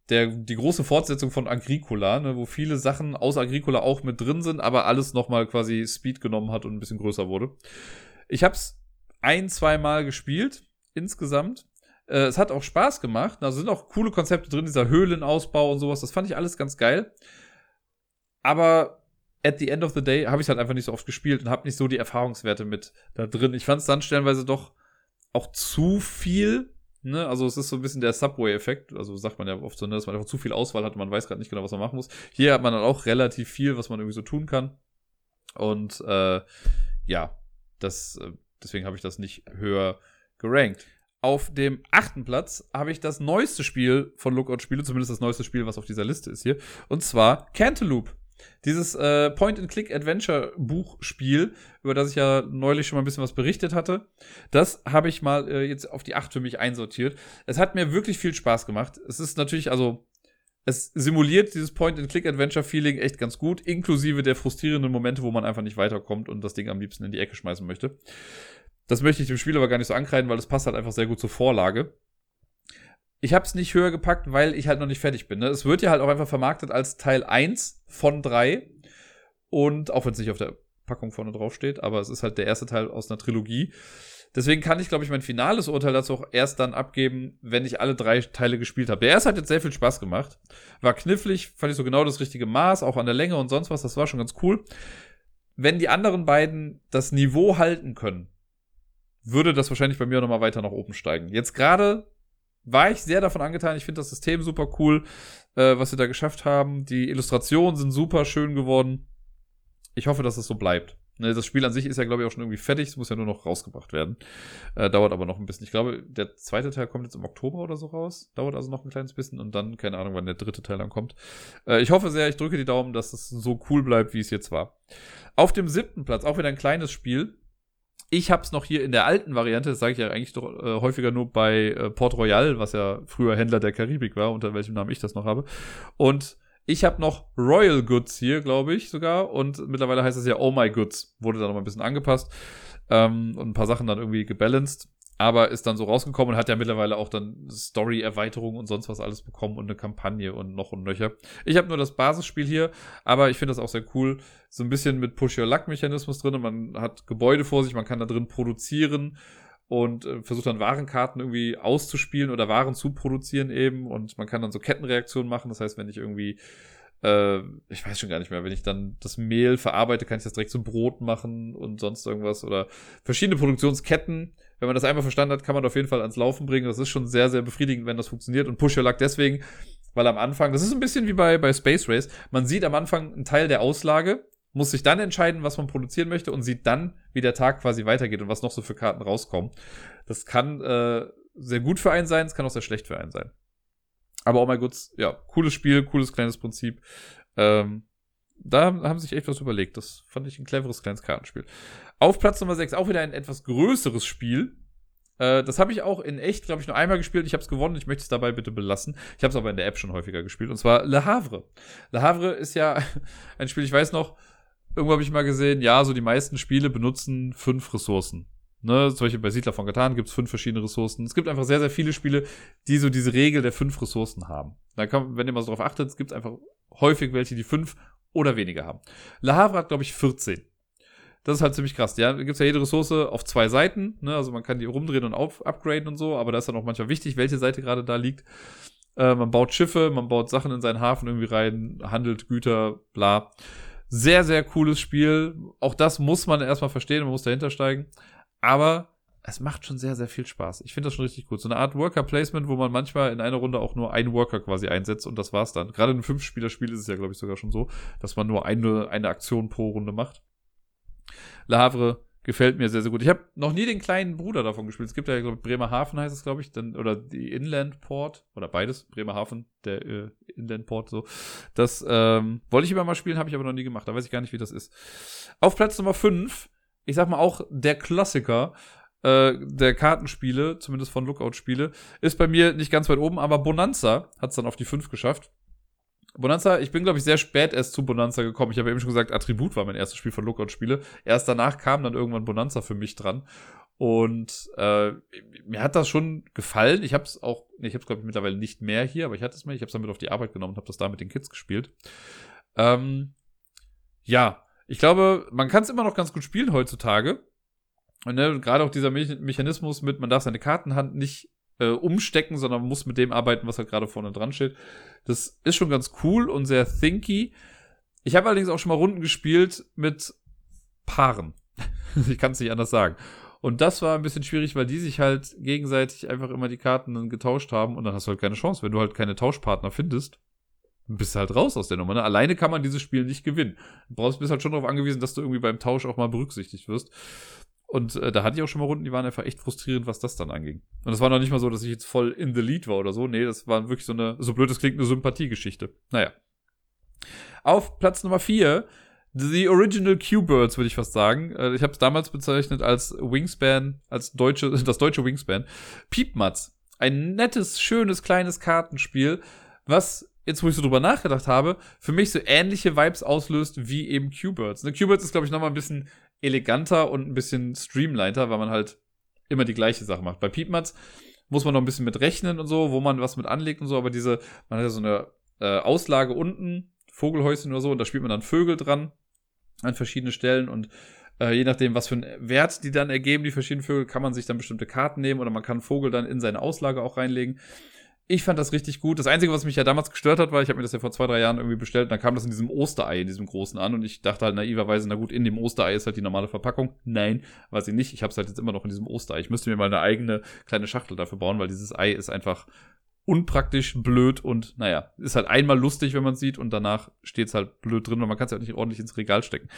der, die große Fortsetzung von Agricola, ne, wo viele Sachen aus Agricola auch mit drin sind, aber alles nochmal quasi Speed genommen hat und ein bisschen größer wurde. Ich habe es ein, zwei Mal gespielt, insgesamt. Äh, es hat auch Spaß gemacht. Da sind auch coole Konzepte drin, dieser Höhlenausbau und sowas. Das fand ich alles ganz geil. Aber at the end of the day habe ich halt einfach nicht so oft gespielt und habe nicht so die Erfahrungswerte mit da drin. Ich fand es dann stellenweise doch auch zu viel. Ne? Also es ist so ein bisschen der Subway-Effekt. Also sagt man ja oft so, ne, dass man einfach zu viel Auswahl hat und man weiß gerade nicht genau, was man machen muss. Hier hat man dann auch relativ viel, was man irgendwie so tun kann. Und äh, ja, das, äh, deswegen habe ich das nicht höher gerankt. Auf dem achten Platz habe ich das neueste Spiel von Lookout-Spiele, zumindest das neueste Spiel, was auf dieser Liste ist hier. Und zwar Cantaloupe. Dieses äh, Point-and-Click-Adventure-Buchspiel, über das ich ja neulich schon mal ein bisschen was berichtet hatte, das habe ich mal äh, jetzt auf die 8 für mich einsortiert. Es hat mir wirklich viel Spaß gemacht. Es ist natürlich, also, es simuliert dieses Point-and-Click-Adventure-Feeling echt ganz gut, inklusive der frustrierenden Momente, wo man einfach nicht weiterkommt und das Ding am liebsten in die Ecke schmeißen möchte. Das möchte ich dem Spiel aber gar nicht so ankreiden, weil es passt halt einfach sehr gut zur Vorlage ich habe es nicht höher gepackt, weil ich halt noch nicht fertig bin. Ne? Es wird ja halt auch einfach vermarktet als Teil 1 von 3. Und auch wenn es nicht auf der Packung vorne drauf steht, aber es ist halt der erste Teil aus einer Trilogie. Deswegen kann ich, glaube ich, mein finales Urteil dazu auch erst dann abgeben, wenn ich alle drei Teile gespielt habe. Der erste hat jetzt sehr viel Spaß gemacht. War knifflig, fand ich so genau das richtige Maß, auch an der Länge und sonst was. Das war schon ganz cool. Wenn die anderen beiden das Niveau halten können, würde das wahrscheinlich bei mir nochmal weiter nach oben steigen. Jetzt gerade war ich sehr davon angetan. Ich finde das System super cool, äh, was sie da geschafft haben. Die Illustrationen sind super schön geworden. Ich hoffe, dass es so bleibt. Ne, das Spiel an sich ist ja, glaube ich, auch schon irgendwie fertig. Es muss ja nur noch rausgebracht werden. Äh, dauert aber noch ein bisschen. Ich glaube, der zweite Teil kommt jetzt im Oktober oder so raus. Dauert also noch ein kleines bisschen und dann, keine Ahnung, wann der dritte Teil dann kommt. Äh, ich hoffe sehr, ich drücke die Daumen, dass es so cool bleibt, wie es jetzt war. Auf dem siebten Platz, auch wieder ein kleines Spiel. Ich habe es noch hier in der alten Variante, das sage ich ja eigentlich doch äh, häufiger nur bei äh, Port Royal, was ja früher Händler der Karibik war, unter welchem Namen ich das noch habe. Und ich habe noch Royal Goods hier, glaube ich sogar. Und mittlerweile heißt es ja Oh My Goods. Wurde da noch mal ein bisschen angepasst ähm, und ein paar Sachen dann irgendwie gebalanced aber ist dann so rausgekommen und hat ja mittlerweile auch dann Story-Erweiterung und sonst was alles bekommen und eine Kampagne und noch und nöcher. Ich habe nur das Basisspiel hier, aber ich finde das auch sehr cool. So ein bisschen mit Push-Your-Luck-Mechanismus drin und man hat Gebäude vor sich, man kann da drin produzieren und äh, versucht dann Warenkarten irgendwie auszuspielen oder Waren zu produzieren eben und man kann dann so Kettenreaktionen machen. Das heißt, wenn ich irgendwie äh, ich weiß schon gar nicht mehr, wenn ich dann das Mehl verarbeite, kann ich das direkt zum Brot machen und sonst irgendwas oder verschiedene Produktionsketten. Wenn man das einmal verstanden hat, kann man auf jeden Fall ans Laufen bringen. Das ist schon sehr, sehr befriedigend, wenn das funktioniert. Und Push Your Luck deswegen, weil am Anfang, das ist ein bisschen wie bei, bei Space Race, man sieht am Anfang einen Teil der Auslage, muss sich dann entscheiden, was man produzieren möchte und sieht dann, wie der Tag quasi weitergeht und was noch so für Karten rauskommen. Das kann äh, sehr gut für einen sein, es kann auch sehr schlecht für einen sein. Aber oh my goods, ja, cooles Spiel, cooles kleines Prinzip. Ähm, da haben sich echt was überlegt. Das fand ich ein cleveres kleines Kartenspiel. Auf Platz Nummer 6 auch wieder ein etwas größeres Spiel. Äh, das habe ich auch in echt, glaube ich, nur einmal gespielt. Ich habe es gewonnen. Ich möchte es dabei bitte belassen. Ich habe es aber in der App schon häufiger gespielt. Und zwar Le Havre. Le Havre ist ja ein Spiel, ich weiß noch, irgendwo habe ich mal gesehen, ja, so die meisten Spiele benutzen fünf Ressourcen. Ne, zum Beispiel bei Siedler von Katan gibt es fünf verschiedene Ressourcen. Es gibt einfach sehr, sehr viele Spiele, die so diese Regel der fünf Ressourcen haben. Da kann, wenn ihr mal so drauf achtet, es gibt einfach häufig welche, die fünf oder weniger haben. Le Havre hat, glaube ich, 14. Das ist halt ziemlich krass. Ja, gibt es ja jede Ressource auf zwei Seiten. Ne? Also man kann die rumdrehen und auf upgraden und so, aber da ist dann auch manchmal wichtig, welche Seite gerade da liegt. Äh, man baut Schiffe, man baut Sachen in seinen Hafen irgendwie rein, handelt Güter, bla. Sehr, sehr cooles Spiel. Auch das muss man erstmal verstehen, man muss dahinter steigen. Aber es macht schon sehr, sehr viel Spaß. Ich finde das schon richtig gut. So eine Art Worker-Placement, wo man manchmal in einer Runde auch nur einen Worker quasi einsetzt und das war's dann. Gerade in einem Fünf-Spieler-Spiel ist es ja, glaube ich, sogar schon so, dass man nur eine, eine Aktion pro Runde macht. Le Havre gefällt mir sehr, sehr gut. Ich habe noch nie den kleinen Bruder davon gespielt. Es gibt ja, glaube ich, Bremerhaven heißt es, glaube ich, dann, oder die Inland Port, oder beides, Bremerhaven, der äh, Inland Port, so. Das ähm, wollte ich immer mal spielen, habe ich aber noch nie gemacht. Da weiß ich gar nicht, wie das ist. Auf Platz Nummer 5 ich sag mal auch der Klassiker äh, der Kartenspiele, zumindest von Lookout-Spiele, ist bei mir nicht ganz weit oben, aber Bonanza hat es dann auf die 5 geschafft. Bonanza, ich bin, glaube ich, sehr spät erst zu Bonanza gekommen. Ich habe eben schon gesagt, Attribut war mein erstes Spiel von Lookout-Spiele. Erst danach kam dann irgendwann Bonanza für mich dran. Und äh, mir hat das schon gefallen. Ich habe es auch, ich habe es, glaube ich, mittlerweile nicht mehr hier, aber ich hatte es mir. Ich habe es damit auf die Arbeit genommen und habe das da mit den Kids gespielt. Ähm, ja, ich glaube, man kann es immer noch ganz gut spielen heutzutage. Und ne, gerade auch dieser Me Mechanismus mit, man darf seine Kartenhand nicht äh, umstecken, sondern muss mit dem arbeiten, was halt gerade vorne dran steht. Das ist schon ganz cool und sehr thinky. Ich habe allerdings auch schon mal Runden gespielt mit Paaren. ich kann es nicht anders sagen. Und das war ein bisschen schwierig, weil die sich halt gegenseitig einfach immer die Karten dann getauscht haben und dann hast du halt keine Chance, wenn du halt keine Tauschpartner findest bist halt raus aus der Nummer. Ne? Alleine kann man dieses Spiel nicht gewinnen. Du brauchst, bist halt schon darauf angewiesen, dass du irgendwie beim Tausch auch mal berücksichtigt wirst. Und äh, da hatte ich auch schon mal Runden, die waren einfach echt frustrierend, was das dann anging. Und das war noch nicht mal so, dass ich jetzt voll in the lead war oder so. Nee, das war wirklich so eine, so blöd es klingt, eine Sympathiegeschichte. Naja. Auf Platz Nummer 4, The Original Q-Birds, würde ich fast sagen. Äh, ich habe es damals bezeichnet als Wingspan, als deutsche, das deutsche Wingspan. Piepmatz. Ein nettes, schönes, kleines Kartenspiel, was jetzt wo ich so drüber nachgedacht habe, für mich so ähnliche Vibes auslöst wie eben Q-Birds. Ne, Q-Birds ist, glaube ich, nochmal ein bisschen eleganter und ein bisschen streamliner, weil man halt immer die gleiche Sache macht. Bei Piepmatz muss man noch ein bisschen mit rechnen und so, wo man was mit anlegt und so, aber diese, man hat ja so eine äh, Auslage unten, Vogelhäuschen oder so, und da spielt man dann Vögel dran an verschiedene Stellen und äh, je nachdem, was für einen Wert die dann ergeben, die verschiedenen Vögel, kann man sich dann bestimmte Karten nehmen oder man kann Vogel dann in seine Auslage auch reinlegen. Ich fand das richtig gut. Das Einzige, was mich ja damals gestört hat, war, ich habe mir das ja vor zwei, drei Jahren irgendwie bestellt, und dann kam das in diesem Osterei, in diesem großen an und ich dachte halt naiverweise, na gut, in dem Osterei ist halt die normale Verpackung. Nein, weiß ich nicht. Ich habe es halt jetzt immer noch in diesem Osterei. Ich müsste mir mal eine eigene kleine Schachtel dafür bauen, weil dieses Ei ist einfach unpraktisch, blöd und naja, ist halt einmal lustig, wenn man sieht und danach steht's halt blöd drin, weil man kann es halt nicht ordentlich ins Regal stecken.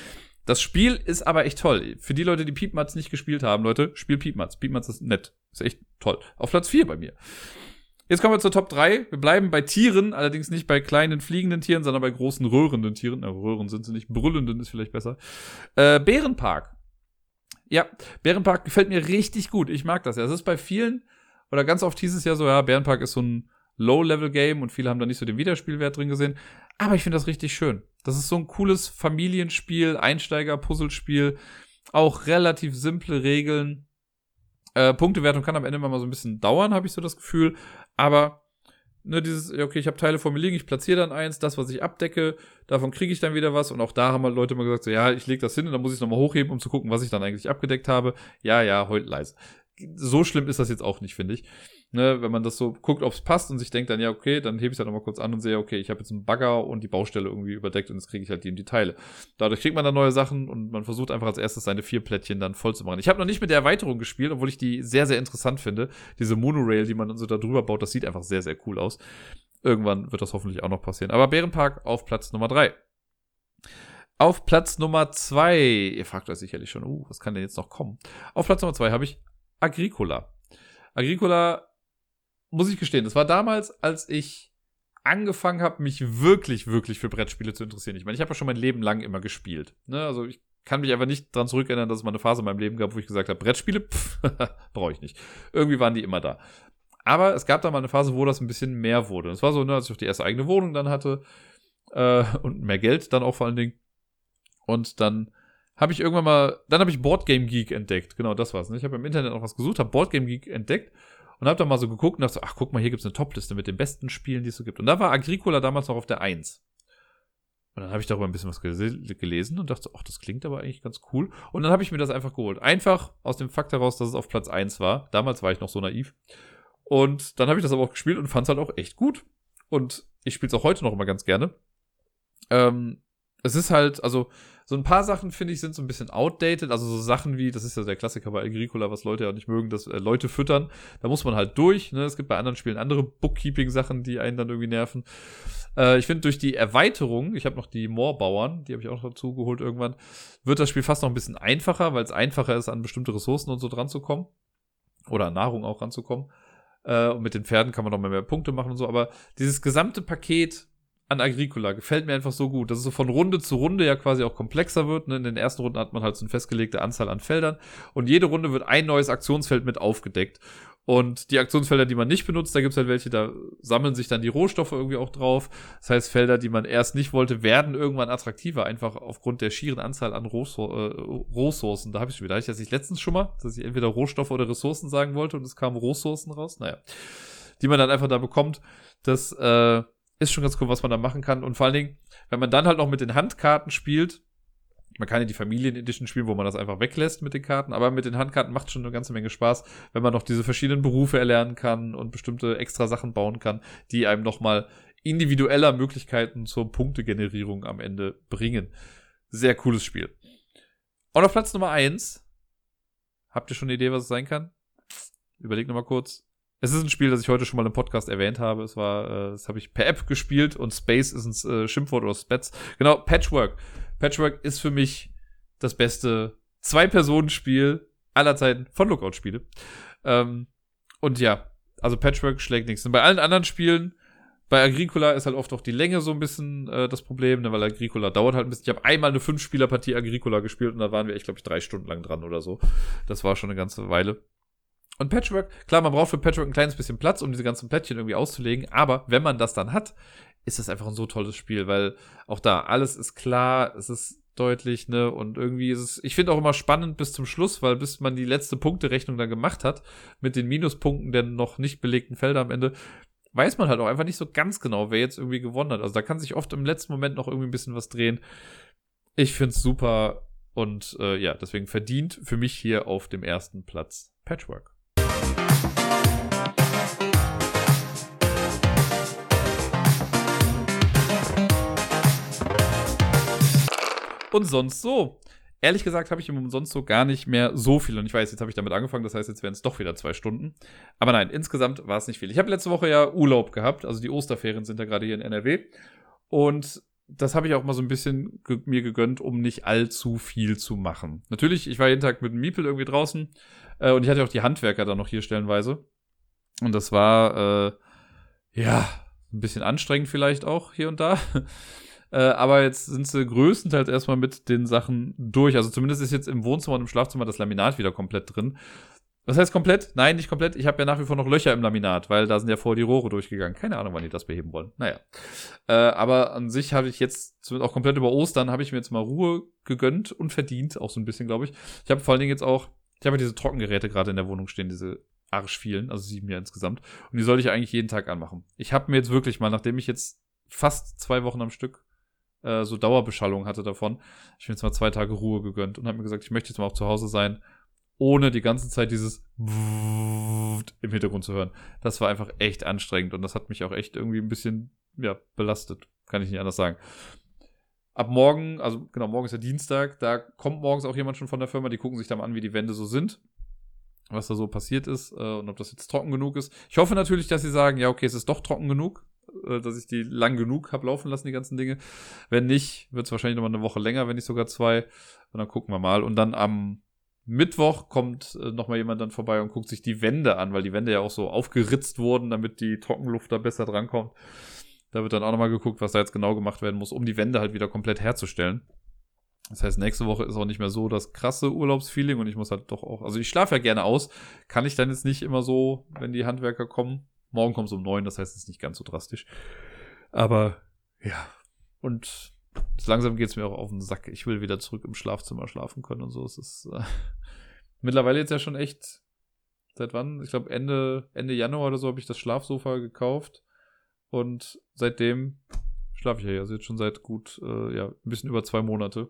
Das Spiel ist aber echt toll. Für die Leute, die Piepmatz nicht gespielt haben, Leute, spiel Piepmatz. Piepmatz ist nett. Ist echt toll. Auf Platz 4 bei mir. Jetzt kommen wir zur Top 3. Wir bleiben bei Tieren, allerdings nicht bei kleinen fliegenden Tieren, sondern bei großen röhrenden Tieren. Na, Röhren sind sie nicht, brüllenden ist vielleicht besser. Äh, Bärenpark. Ja, Bärenpark gefällt mir richtig gut. Ich mag das ja. Es ist bei vielen, oder ganz oft hieß es ja so, ja, Bärenpark ist so ein Low-Level-Game und viele haben da nicht so den Wiederspielwert drin gesehen. Aber ich finde das richtig schön. Das ist so ein cooles Familienspiel, Einsteiger-Puzzlespiel. Auch relativ simple Regeln. Äh, Punktewertung kann am Ende mal so ein bisschen dauern, habe ich so das Gefühl. Aber ne, dieses, okay, ich habe Teile vor mir liegen, ich platziere dann eins, das, was ich abdecke, davon kriege ich dann wieder was. Und auch da haben halt Leute mal gesagt, so, ja, ich lege das hin und dann muss ich es nochmal hochheben, um zu gucken, was ich dann eigentlich abgedeckt habe. Ja, ja, heult leise. so schlimm ist das jetzt auch nicht, finde ich. Ne, wenn man das so guckt, ob es passt und sich denkt dann, ja, okay, dann hebe ich es halt nochmal kurz an und sehe, okay, ich habe jetzt einen Bagger und die Baustelle irgendwie überdeckt und jetzt kriege ich halt die, die Teile. Dadurch kriegt man dann neue Sachen und man versucht einfach als erstes seine vier Plättchen dann voll zu machen. Ich habe noch nicht mit der Erweiterung gespielt, obwohl ich die sehr, sehr interessant finde. Diese Monorail, die man so da drüber baut, das sieht einfach sehr, sehr cool aus. Irgendwann wird das hoffentlich auch noch passieren. Aber Bärenpark auf Platz Nummer drei. Auf Platz Nummer zwei, ihr fragt euch sicherlich schon, uh, was kann denn jetzt noch kommen? Auf Platz Nummer zwei habe ich Agricola. Agricola muss ich gestehen, das war damals, als ich angefangen habe, mich wirklich, wirklich für Brettspiele zu interessieren. Ich meine, ich habe ja schon mein Leben lang immer gespielt. Ne? Also ich kann mich einfach nicht dran zurückerinnern, dass es mal eine Phase in meinem Leben gab, wo ich gesagt habe, Brettspiele, brauche ich nicht. Irgendwie waren die immer da. Aber es gab da mal eine Phase, wo das ein bisschen mehr wurde. Und es war so, ne, als ich auch die erste eigene Wohnung dann hatte äh, und mehr Geld dann auch vor allen Dingen. Und dann habe ich irgendwann mal, dann habe ich Boardgame Geek entdeckt. Genau, das war's. Ne? Ich habe im Internet noch was gesucht, habe Boardgame Geek entdeckt und habe dann mal so geguckt und dachte so, ach guck mal, hier gibt's eine Topliste mit den besten Spielen, die es so gibt. Und da war Agricola damals noch auf der 1. Und dann habe ich darüber ein bisschen was gelesen und dachte, ach, das klingt aber eigentlich ganz cool. Und dann habe ich mir das einfach geholt. Einfach aus dem Fakt heraus, dass es auf Platz 1 war. Damals war ich noch so naiv. Und dann habe ich das aber auch gespielt und fand es halt auch echt gut. Und ich spiele es auch heute noch immer ganz gerne. Ähm, es ist halt, also so ein paar Sachen, finde ich, sind so ein bisschen outdated. Also so Sachen wie, das ist ja der Klassiker bei Agricola, was Leute ja nicht mögen, dass äh, Leute füttern. Da muss man halt durch. Ne? Es gibt bei anderen Spielen andere Bookkeeping-Sachen, die einen dann irgendwie nerven. Äh, ich finde, durch die Erweiterung, ich habe noch die Moorbauern, die habe ich auch noch dazu geholt irgendwann, wird das Spiel fast noch ein bisschen einfacher, weil es einfacher ist, an bestimmte Ressourcen und so dran zu kommen. Oder an Nahrung auch ranzukommen. Äh, und mit den Pferden kann man noch mehr, mehr Punkte machen und so. Aber dieses gesamte Paket an Agricola gefällt mir einfach so gut, dass es so von Runde zu Runde ja quasi auch komplexer wird. Ne? In den ersten Runden hat man halt so eine festgelegte Anzahl an Feldern und jede Runde wird ein neues Aktionsfeld mit aufgedeckt. Und die Aktionsfelder, die man nicht benutzt, da gibt's halt welche, da sammeln sich dann die Rohstoffe irgendwie auch drauf. Das heißt, Felder, die man erst nicht wollte, werden irgendwann attraktiver, einfach aufgrund der schieren Anzahl an Rohsourcen. Da habe ich schon wieder. Hatte ich das nicht letztens schon mal, dass ich entweder Rohstoffe oder Ressourcen sagen wollte und es kamen Rohsourcen raus. Naja. Die man dann einfach da bekommt. Das äh, ist schon ganz cool, was man da machen kann. Und vor allen Dingen, wenn man dann halt noch mit den Handkarten spielt, man kann ja die Familien-Edition spielen, wo man das einfach weglässt mit den Karten, aber mit den Handkarten macht schon eine ganze Menge Spaß, wenn man noch diese verschiedenen Berufe erlernen kann und bestimmte extra Sachen bauen kann, die einem nochmal individueller Möglichkeiten zur Punktegenerierung am Ende bringen. Sehr cooles Spiel. Und auf Platz Nummer eins habt ihr schon eine Idee, was es sein kann? Überlegt nochmal kurz. Es ist ein Spiel, das ich heute schon mal im Podcast erwähnt habe. Es war, äh, das habe ich per App gespielt und Space ist ein äh, Schimpfwort oder Spets. Genau, Patchwork. Patchwork ist für mich das beste Zwei-Personen-Spiel aller Zeiten von Lookout-Spiele. Ähm, und ja, also Patchwork schlägt nichts. Und bei allen anderen Spielen, bei Agricola ist halt oft auch die Länge so ein bisschen äh, das Problem, ne, weil Agricola dauert halt ein bisschen. Ich habe einmal eine Fünf-Spieler-Partie Agricola gespielt und da waren wir echt, glaube ich, drei Stunden lang dran oder so. Das war schon eine ganze Weile. Und Patchwork, klar, man braucht für Patchwork ein kleines bisschen Platz, um diese ganzen Plättchen irgendwie auszulegen, aber wenn man das dann hat, ist das einfach ein so tolles Spiel, weil auch da alles ist klar, es ist deutlich, ne, und irgendwie ist es, ich finde auch immer spannend bis zum Schluss, weil bis man die letzte Punkterechnung dann gemacht hat, mit den Minuspunkten der noch nicht belegten Felder am Ende, weiß man halt auch einfach nicht so ganz genau, wer jetzt irgendwie gewonnen hat. Also da kann sich oft im letzten Moment noch irgendwie ein bisschen was drehen. Ich find's super und äh, ja, deswegen verdient für mich hier auf dem ersten Platz Patchwork. Und sonst so. Ehrlich gesagt habe ich im sonst so gar nicht mehr so viel. Und ich weiß, jetzt habe ich damit angefangen, das heißt, jetzt wären es doch wieder zwei Stunden. Aber nein, insgesamt war es nicht viel. Ich habe letzte Woche ja Urlaub gehabt, also die Osterferien sind ja gerade hier in NRW. Und das habe ich auch mal so ein bisschen ge mir gegönnt, um nicht allzu viel zu machen. Natürlich, ich war jeden Tag mit dem Miepel irgendwie draußen äh, und ich hatte auch die Handwerker da noch hier stellenweise. Und das war, äh, ja, ein bisschen anstrengend vielleicht auch hier und da. Äh, aber jetzt sind sie größtenteils erstmal mit den Sachen durch. Also zumindest ist jetzt im Wohnzimmer und im Schlafzimmer das Laminat wieder komplett drin. Was heißt komplett? Nein, nicht komplett. Ich habe ja nach wie vor noch Löcher im Laminat, weil da sind ja vorher die Rohre durchgegangen. Keine Ahnung, wann die das beheben wollen. Naja. Äh, aber an sich habe ich jetzt, zumindest auch komplett über Ostern, habe ich mir jetzt mal Ruhe gegönnt und verdient, auch so ein bisschen, glaube ich. Ich habe vor allen Dingen jetzt auch, ich habe diese Trockengeräte gerade in der Wohnung stehen, diese arsch vielen, also sieben ja insgesamt. Und die sollte ich eigentlich jeden Tag anmachen. Ich habe mir jetzt wirklich mal, nachdem ich jetzt fast zwei Wochen am Stück äh, so Dauerbeschallung hatte davon, ich mir jetzt mal zwei Tage Ruhe gegönnt und habe mir gesagt, ich möchte jetzt mal auch zu Hause sein ohne die ganze Zeit dieses im Hintergrund zu hören. Das war einfach echt anstrengend und das hat mich auch echt irgendwie ein bisschen ja, belastet. Kann ich nicht anders sagen. Ab morgen, also genau, morgen ist ja Dienstag, da kommt morgens auch jemand schon von der Firma, die gucken sich dann an, wie die Wände so sind, was da so passiert ist äh, und ob das jetzt trocken genug ist. Ich hoffe natürlich, dass sie sagen, ja, okay, es ist doch trocken genug, dass ich die lang genug habe laufen lassen, die ganzen Dinge. Wenn nicht, wird es wahrscheinlich nochmal eine Woche länger, wenn nicht sogar zwei. Und dann gucken wir mal. Und dann am Mittwoch kommt äh, nochmal jemand dann vorbei und guckt sich die Wände an, weil die Wände ja auch so aufgeritzt wurden, damit die Trockenluft da besser drankommt. Da wird dann auch nochmal geguckt, was da jetzt genau gemacht werden muss, um die Wände halt wieder komplett herzustellen. Das heißt, nächste Woche ist auch nicht mehr so das krasse Urlaubsfeeling und ich muss halt doch auch, also ich schlafe ja gerne aus, kann ich dann jetzt nicht immer so, wenn die Handwerker kommen. Morgen kommt es um neun, das heißt, es ist nicht ganz so drastisch. Aber ja, und langsam geht es mir auch auf den Sack. Ich will wieder zurück im Schlafzimmer schlafen können und so. Es ist äh, mittlerweile jetzt ja schon echt. Seit wann? Ich glaube Ende, Ende Januar oder so habe ich das Schlafsofa gekauft. Und seitdem schlafe ich ja. Also jetzt schon seit gut, äh, ja, ein bisschen über zwei Monate.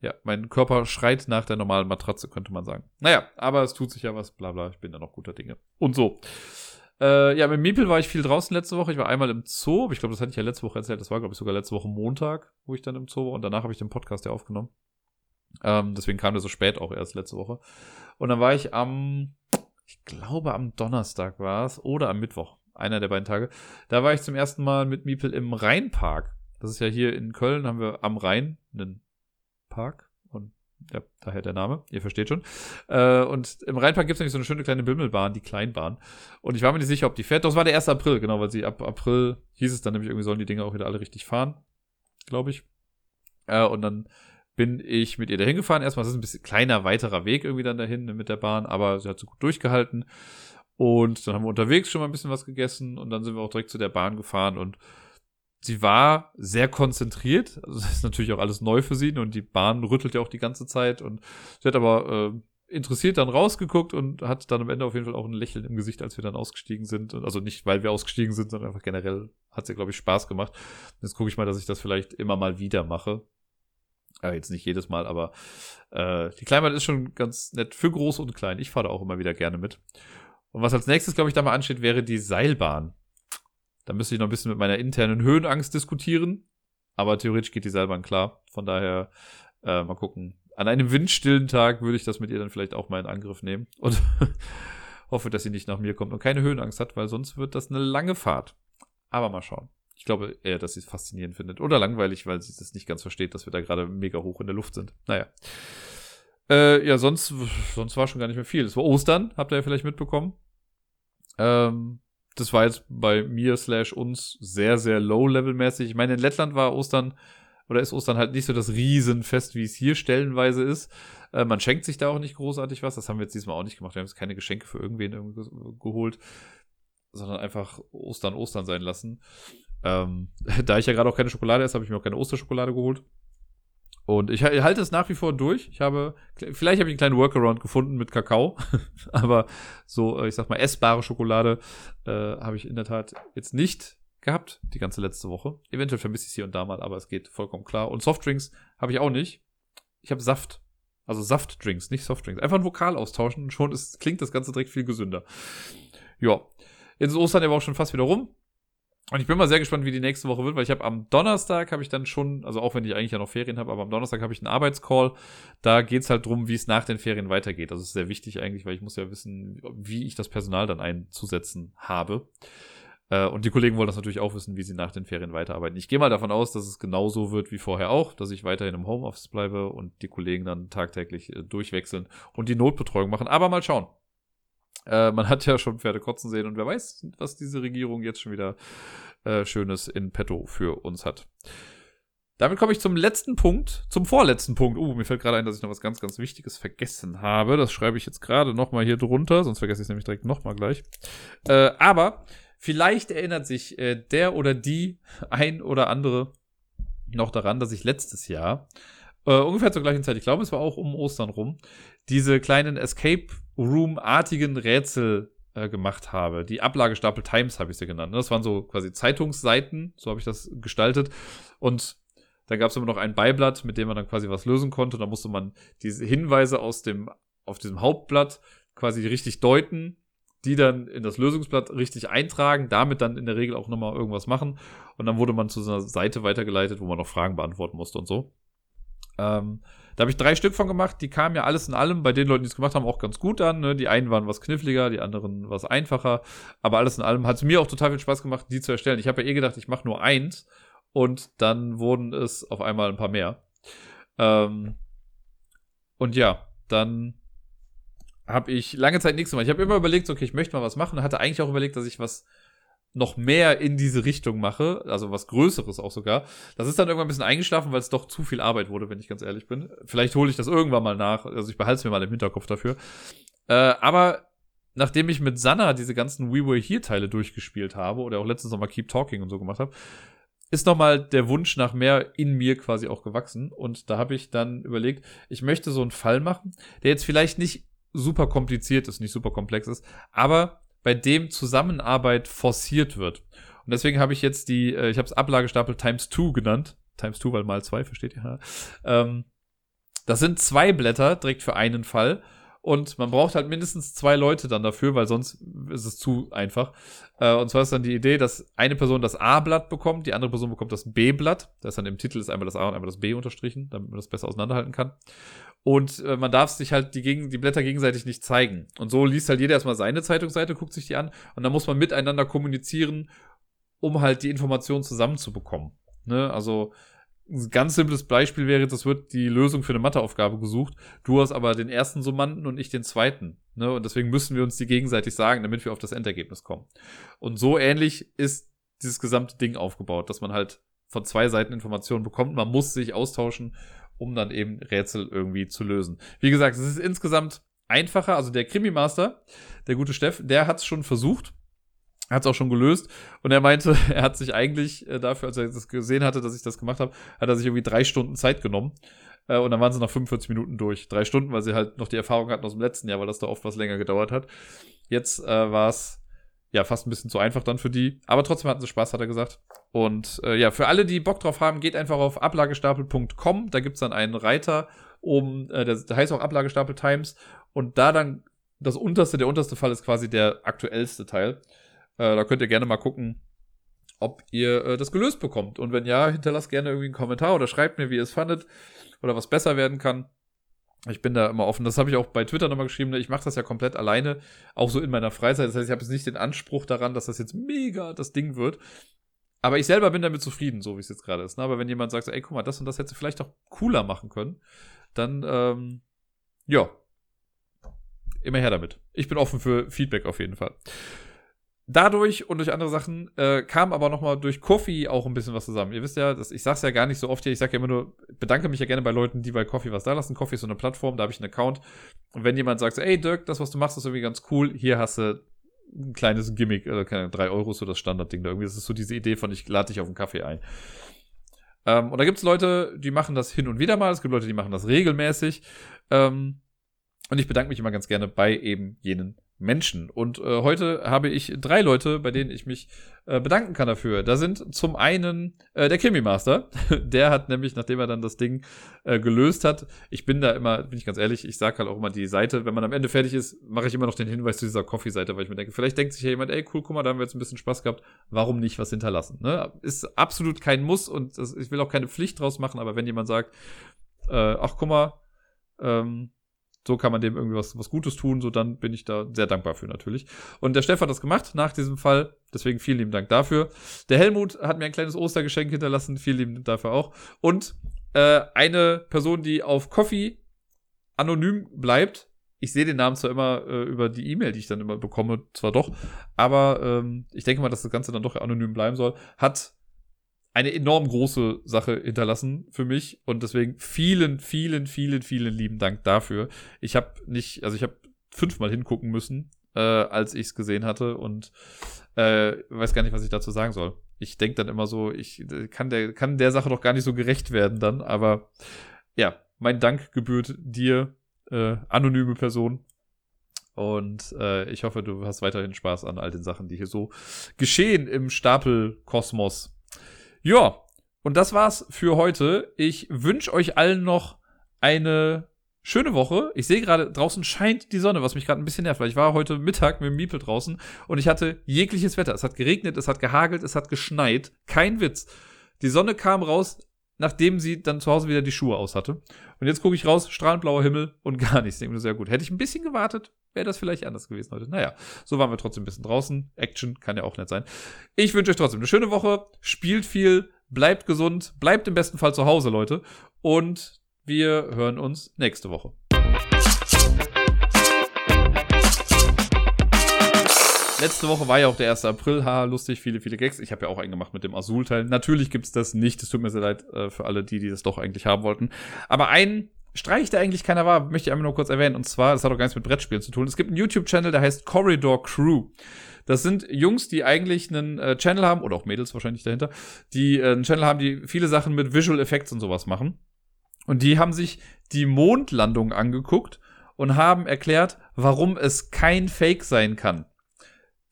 Ja, mein Körper schreit nach der normalen Matratze, könnte man sagen. Naja, aber es tut sich ja was, bla bla, ich bin da noch guter Dinge. Und so. Äh, ja, mit Miepel war ich viel draußen letzte Woche. Ich war einmal im Zoo. Ich glaube, das hatte ich ja letzte Woche erzählt. Das war, glaube ich, sogar letzte Woche Montag, wo ich dann im Zoo war. Und danach habe ich den Podcast ja aufgenommen. Ähm, deswegen kam der so spät auch erst letzte Woche. Und dann war ich am, ich glaube, am Donnerstag war es oder am Mittwoch einer der beiden Tage. Da war ich zum ersten Mal mit Miepel im Rheinpark. Das ist ja hier in Köln, haben wir am Rhein einen Park. Und ja, daher der Name, ihr versteht schon. Äh, und im Rheinpark gibt es nämlich so eine schöne kleine Bimmelbahn, die Kleinbahn. Und ich war mir nicht sicher, ob die fährt. Das war der 1. April, genau, weil sie ab April hieß es dann nämlich, irgendwie sollen die Dinge auch wieder alle richtig fahren. Glaube ich. Äh, und dann bin ich mit ihr dahin gefahren. Erstmal ist es ein bisschen kleiner, weiterer Weg irgendwie dann dahin mit der Bahn, aber sie hat so gut durchgehalten. Und dann haben wir unterwegs schon mal ein bisschen was gegessen und dann sind wir auch direkt zu der Bahn gefahren und sie war sehr konzentriert. Also das ist natürlich auch alles neu für sie und die Bahn rüttelt ja auch die ganze Zeit und sie hat aber äh, interessiert dann rausgeguckt und hat dann am Ende auf jeden Fall auch ein Lächeln im Gesicht, als wir dann ausgestiegen sind. Also nicht, weil wir ausgestiegen sind, sondern einfach generell hat sie, glaube ich, Spaß gemacht. Jetzt gucke ich mal, dass ich das vielleicht immer mal wieder mache. Äh, jetzt nicht jedes Mal, aber äh, die Kleinbahn ist schon ganz nett für groß und klein. Ich fahre da auch immer wieder gerne mit. Und was als nächstes, glaube ich, da mal ansteht, wäre die Seilbahn. Da müsste ich noch ein bisschen mit meiner internen Höhenangst diskutieren. Aber theoretisch geht die Seilbahn klar. Von daher, äh, mal gucken. An einem windstillen Tag würde ich das mit ihr dann vielleicht auch mal in Angriff nehmen. Und hoffe, dass sie nicht nach mir kommt und keine Höhenangst hat, weil sonst wird das eine lange Fahrt. Aber mal schauen. Ich glaube eher, dass sie es faszinierend findet. Oder langweilig, weil sie das nicht ganz versteht, dass wir da gerade mega hoch in der Luft sind. Naja. Äh, ja, sonst, sonst war schon gar nicht mehr viel. Es war Ostern, habt ihr ja vielleicht mitbekommen. Ähm, das war jetzt bei mir slash uns sehr, sehr low-level-mäßig. Ich meine, in Lettland war Ostern oder ist Ostern halt nicht so das Riesenfest, wie es hier stellenweise ist. Äh, man schenkt sich da auch nicht großartig was. Das haben wir jetzt diesmal auch nicht gemacht. Wir haben jetzt keine Geschenke für irgendwen geholt, sondern einfach Ostern Ostern sein lassen. Ähm, da ich ja gerade auch keine Schokolade esse, habe ich mir auch keine Osterschokolade geholt. Und ich halte es nach wie vor durch. Ich habe, vielleicht habe ich einen kleinen Workaround gefunden mit Kakao, aber so, äh, ich sag mal, essbare Schokolade äh, habe ich in der Tat jetzt nicht gehabt, die ganze letzte Woche. Eventuell vermisse ich es hier und da mal, aber es geht vollkommen klar. Und Softdrinks habe ich auch nicht. Ich habe Saft. Also Saftdrinks, nicht Softdrinks. Einfach ein Vokal austauschen und schon ist, klingt das Ganze direkt viel gesünder. Ja. Jetzt ist Ostern aber auch schon fast wieder rum. Und ich bin mal sehr gespannt, wie die nächste Woche wird, weil ich habe am Donnerstag habe ich dann schon, also auch wenn ich eigentlich ja noch Ferien habe, aber am Donnerstag habe ich einen Arbeitscall. Da geht's halt drum, wie es nach den Ferien weitergeht. Das ist sehr wichtig eigentlich, weil ich muss ja wissen, wie ich das Personal dann einzusetzen habe. Äh, und die Kollegen wollen das natürlich auch wissen, wie sie nach den Ferien weiterarbeiten. Ich gehe mal davon aus, dass es genauso wird wie vorher auch, dass ich weiterhin im Homeoffice bleibe und die Kollegen dann tagtäglich äh, durchwechseln und die Notbetreuung machen. Aber mal schauen. Äh, man hat ja schon Pferde kotzen sehen und wer weiß, was diese Regierung jetzt schon wieder äh, Schönes in petto für uns hat. Damit komme ich zum letzten Punkt, zum vorletzten Punkt. Uh, mir fällt gerade ein, dass ich noch was ganz, ganz Wichtiges vergessen habe. Das schreibe ich jetzt gerade nochmal hier drunter, sonst vergesse ich es nämlich direkt nochmal gleich. Äh, aber vielleicht erinnert sich äh, der oder die ein oder andere noch daran, dass ich letztes Jahr, äh, ungefähr zur gleichen Zeit, ich glaube, es war auch um Ostern rum, diese kleinen Escape Room-artigen Rätsel äh, gemacht habe. Die Ablagestapel Times habe ich sie genannt. Ne? Das waren so quasi Zeitungsseiten, so habe ich das gestaltet. Und da gab es immer noch ein Beiblatt, mit dem man dann quasi was lösen konnte. Da musste man diese Hinweise aus dem auf diesem Hauptblatt quasi richtig deuten, die dann in das Lösungsblatt richtig eintragen, damit dann in der Regel auch nochmal irgendwas machen. Und dann wurde man zu so einer Seite weitergeleitet, wo man noch Fragen beantworten musste und so. Ähm, da habe ich drei Stück von gemacht. Die kamen ja alles in allem bei den Leuten, die es gemacht haben, auch ganz gut an. Ne? Die einen waren was kniffliger, die anderen was einfacher. Aber alles in allem hat es mir auch total viel Spaß gemacht, die zu erstellen. Ich habe ja eh gedacht, ich mache nur eins. Und dann wurden es auf einmal ein paar mehr. Ähm, und ja, dann habe ich lange Zeit nichts gemacht. Ich habe immer überlegt, okay, ich möchte mal was machen. Hatte eigentlich auch überlegt, dass ich was noch mehr in diese Richtung mache, also was Größeres auch sogar. Das ist dann irgendwann ein bisschen eingeschlafen, weil es doch zu viel Arbeit wurde, wenn ich ganz ehrlich bin. Vielleicht hole ich das irgendwann mal nach, also ich behalte es mir mal im Hinterkopf dafür. Äh, aber nachdem ich mit Sanna diese ganzen We Were Here Teile durchgespielt habe oder auch letztens nochmal Keep Talking und so gemacht habe, ist nochmal der Wunsch nach mehr in mir quasi auch gewachsen. Und da habe ich dann überlegt, ich möchte so einen Fall machen, der jetzt vielleicht nicht super kompliziert ist, nicht super komplex ist, aber bei dem Zusammenarbeit forciert wird. Und deswegen habe ich jetzt die, äh, ich habe es Ablagestapel times 2 genannt. Times 2, weil mal 2, versteht ihr? Ähm, das sind zwei Blätter direkt für einen Fall. Und man braucht halt mindestens zwei Leute dann dafür, weil sonst ist es zu einfach. Äh, und zwar ist dann die Idee, dass eine Person das A-Blatt bekommt, die andere Person bekommt das B-Blatt. Das ist dann im Titel ist einmal das A und einmal das B unterstrichen, damit man das besser auseinanderhalten kann. Und äh, man darf sich halt die, gegen, die Blätter gegenseitig nicht zeigen. Und so liest halt jeder erstmal seine Zeitungsseite, guckt sich die an und dann muss man miteinander kommunizieren, um halt die Informationen zusammenzubekommen. Ne? Also ein ganz simples Beispiel wäre, das wird die Lösung für eine Matheaufgabe gesucht. Du hast aber den ersten Summanden und ich den zweiten. Ne? Und deswegen müssen wir uns die gegenseitig sagen, damit wir auf das Endergebnis kommen. Und so ähnlich ist dieses gesamte Ding aufgebaut, dass man halt von zwei Seiten Informationen bekommt. Man muss sich austauschen, um dann eben Rätsel irgendwie zu lösen. Wie gesagt, es ist insgesamt einfacher. Also der Krimi-Master, der gute Steff, der hat es schon versucht er hat es auch schon gelöst und er meinte, er hat sich eigentlich äh, dafür, als er das gesehen hatte, dass ich das gemacht habe, hat er sich irgendwie drei Stunden Zeit genommen. Äh, und dann waren sie nach 45 Minuten durch. Drei Stunden, weil sie halt noch die Erfahrung hatten aus dem letzten Jahr, weil das da oft was länger gedauert hat. Jetzt äh, war es ja fast ein bisschen zu einfach dann für die. Aber trotzdem hatten sie Spaß, hat er gesagt. Und äh, ja, für alle, die Bock drauf haben, geht einfach auf ablagestapel.com. Da gibt's dann einen Reiter um, äh, der, der heißt auch Ablagestapel Times. Und da dann das unterste, der unterste Fall ist quasi der aktuellste Teil. Äh, da könnt ihr gerne mal gucken, ob ihr äh, das gelöst bekommt. Und wenn ja, hinterlasst gerne irgendwie einen Kommentar oder schreibt mir, wie ihr es fandet oder was besser werden kann. Ich bin da immer offen. Das habe ich auch bei Twitter nochmal geschrieben. Ne? Ich mache das ja komplett alleine, auch so in meiner Freizeit. Das heißt, ich habe jetzt nicht den Anspruch daran, dass das jetzt mega das Ding wird. Aber ich selber bin damit zufrieden, so wie es jetzt gerade ist. Ne? Aber wenn jemand sagt, ey, guck mal, das und das hätte vielleicht auch cooler machen können, dann, ähm, ja, immer her damit. Ich bin offen für Feedback auf jeden Fall dadurch und durch andere Sachen äh, kam aber nochmal durch Coffee auch ein bisschen was zusammen. Ihr wisst ja, dass, ich sag's ja gar nicht so oft hier, ich sag ja immer nur, bedanke mich ja gerne bei Leuten, die bei Coffee was da lassen. Coffee ist so eine Plattform, da habe ich einen Account. Und wenn jemand sagt, so, ey Dirk, das, was du machst, ist irgendwie ganz cool, hier hast du ein kleines Gimmick, also keine drei Euro so das Standardding da irgendwie. Das ist so diese Idee von, ich lade dich auf einen Kaffee ein. Ähm, und da gibt's Leute, die machen das hin und wieder mal, es gibt Leute, die machen das regelmäßig. Ähm, und ich bedanke mich immer ganz gerne bei eben jenen Menschen. Und äh, heute habe ich drei Leute, bei denen ich mich äh, bedanken kann dafür. Da sind zum einen äh, der Krimi Master. der hat nämlich, nachdem er dann das Ding äh, gelöst hat, ich bin da immer, bin ich ganz ehrlich, ich sage halt auch immer die Seite, wenn man am Ende fertig ist, mache ich immer noch den Hinweis zu dieser Coffee-Seite, weil ich mir denke, vielleicht denkt sich ja jemand, ey, cool, guck mal, da haben wir jetzt ein bisschen Spaß gehabt, warum nicht was hinterlassen? Ne? Ist absolut kein Muss und das, ich will auch keine Pflicht draus machen, aber wenn jemand sagt, äh, ach guck mal, ähm, so kann man dem irgendwie was, was Gutes tun, so dann bin ich da sehr dankbar für natürlich. Und der Steff hat das gemacht nach diesem Fall, deswegen vielen lieben Dank dafür. Der Helmut hat mir ein kleines Ostergeschenk hinterlassen, vielen lieben Dank dafür auch. Und äh, eine Person, die auf Coffee anonym bleibt, ich sehe den Namen zwar immer äh, über die E-Mail, die ich dann immer bekomme, zwar doch, aber ähm, ich denke mal, dass das Ganze dann doch anonym bleiben soll, hat eine enorm große Sache hinterlassen für mich und deswegen vielen, vielen, vielen, vielen lieben Dank dafür. Ich habe nicht, also ich habe fünfmal hingucken müssen, äh, als ich es gesehen hatte und äh, weiß gar nicht, was ich dazu sagen soll. Ich denke dann immer so, ich kann der, kann der Sache doch gar nicht so gerecht werden dann, aber ja, mein Dank gebührt dir, äh, anonyme Person. Und äh, ich hoffe, du hast weiterhin Spaß an all den Sachen, die hier so geschehen im Stapelkosmos. Ja, und das war's für heute. Ich wünsche euch allen noch eine schöne Woche. Ich sehe gerade, draußen scheint die Sonne, was mich gerade ein bisschen nervt, weil ich war heute Mittag mit dem Miepel draußen und ich hatte jegliches Wetter. Es hat geregnet, es hat gehagelt, es hat geschneit. Kein Witz. Die Sonne kam raus, nachdem sie dann zu Hause wieder die Schuhe aus hatte. Und jetzt gucke ich raus, strahlend blauer Himmel und gar nichts. Denke mir sehr gut. Hätte ich ein bisschen gewartet, wäre das vielleicht anders gewesen heute. Naja, so waren wir trotzdem ein bisschen draußen. Action kann ja auch nett sein. Ich wünsche euch trotzdem eine schöne Woche. Spielt viel, bleibt gesund, bleibt im besten Fall zu Hause, Leute. Und wir hören uns nächste Woche. Letzte Woche war ja auch der 1. April. Ha, lustig, viele, viele Gags. Ich habe ja auch einen gemacht mit dem Azul-Teil. Natürlich gibt's das nicht. Es tut mir sehr leid äh, für alle, die, die das doch eigentlich haben wollten. Aber einen Streich, der eigentlich keiner war, möchte ich einmal nur kurz erwähnen. Und zwar, das hat auch gar nichts mit Brettspielen zu tun. Es gibt einen YouTube-Channel, der heißt Corridor Crew. Das sind Jungs, die eigentlich einen äh, Channel haben, oder auch Mädels wahrscheinlich dahinter, die äh, einen Channel haben, die viele Sachen mit Visual Effects und sowas machen. Und die haben sich die Mondlandung angeguckt und haben erklärt, warum es kein Fake sein kann.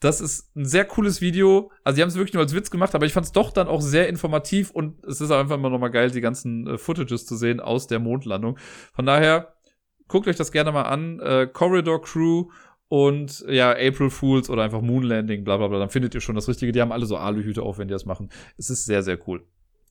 Das ist ein sehr cooles Video. Also, die haben es wirklich nur als Witz gemacht, aber ich fand es doch dann auch sehr informativ und es ist einfach immer nochmal geil, die ganzen äh, Footages zu sehen aus der Mondlandung. Von daher, guckt euch das gerne mal an. Äh, Corridor Crew und ja, April Fools oder einfach Moon Landing, bla bla bla. Dann findet ihr schon das Richtige. Die haben alle so Aluhüte auf, wenn die das machen. Es ist sehr, sehr cool.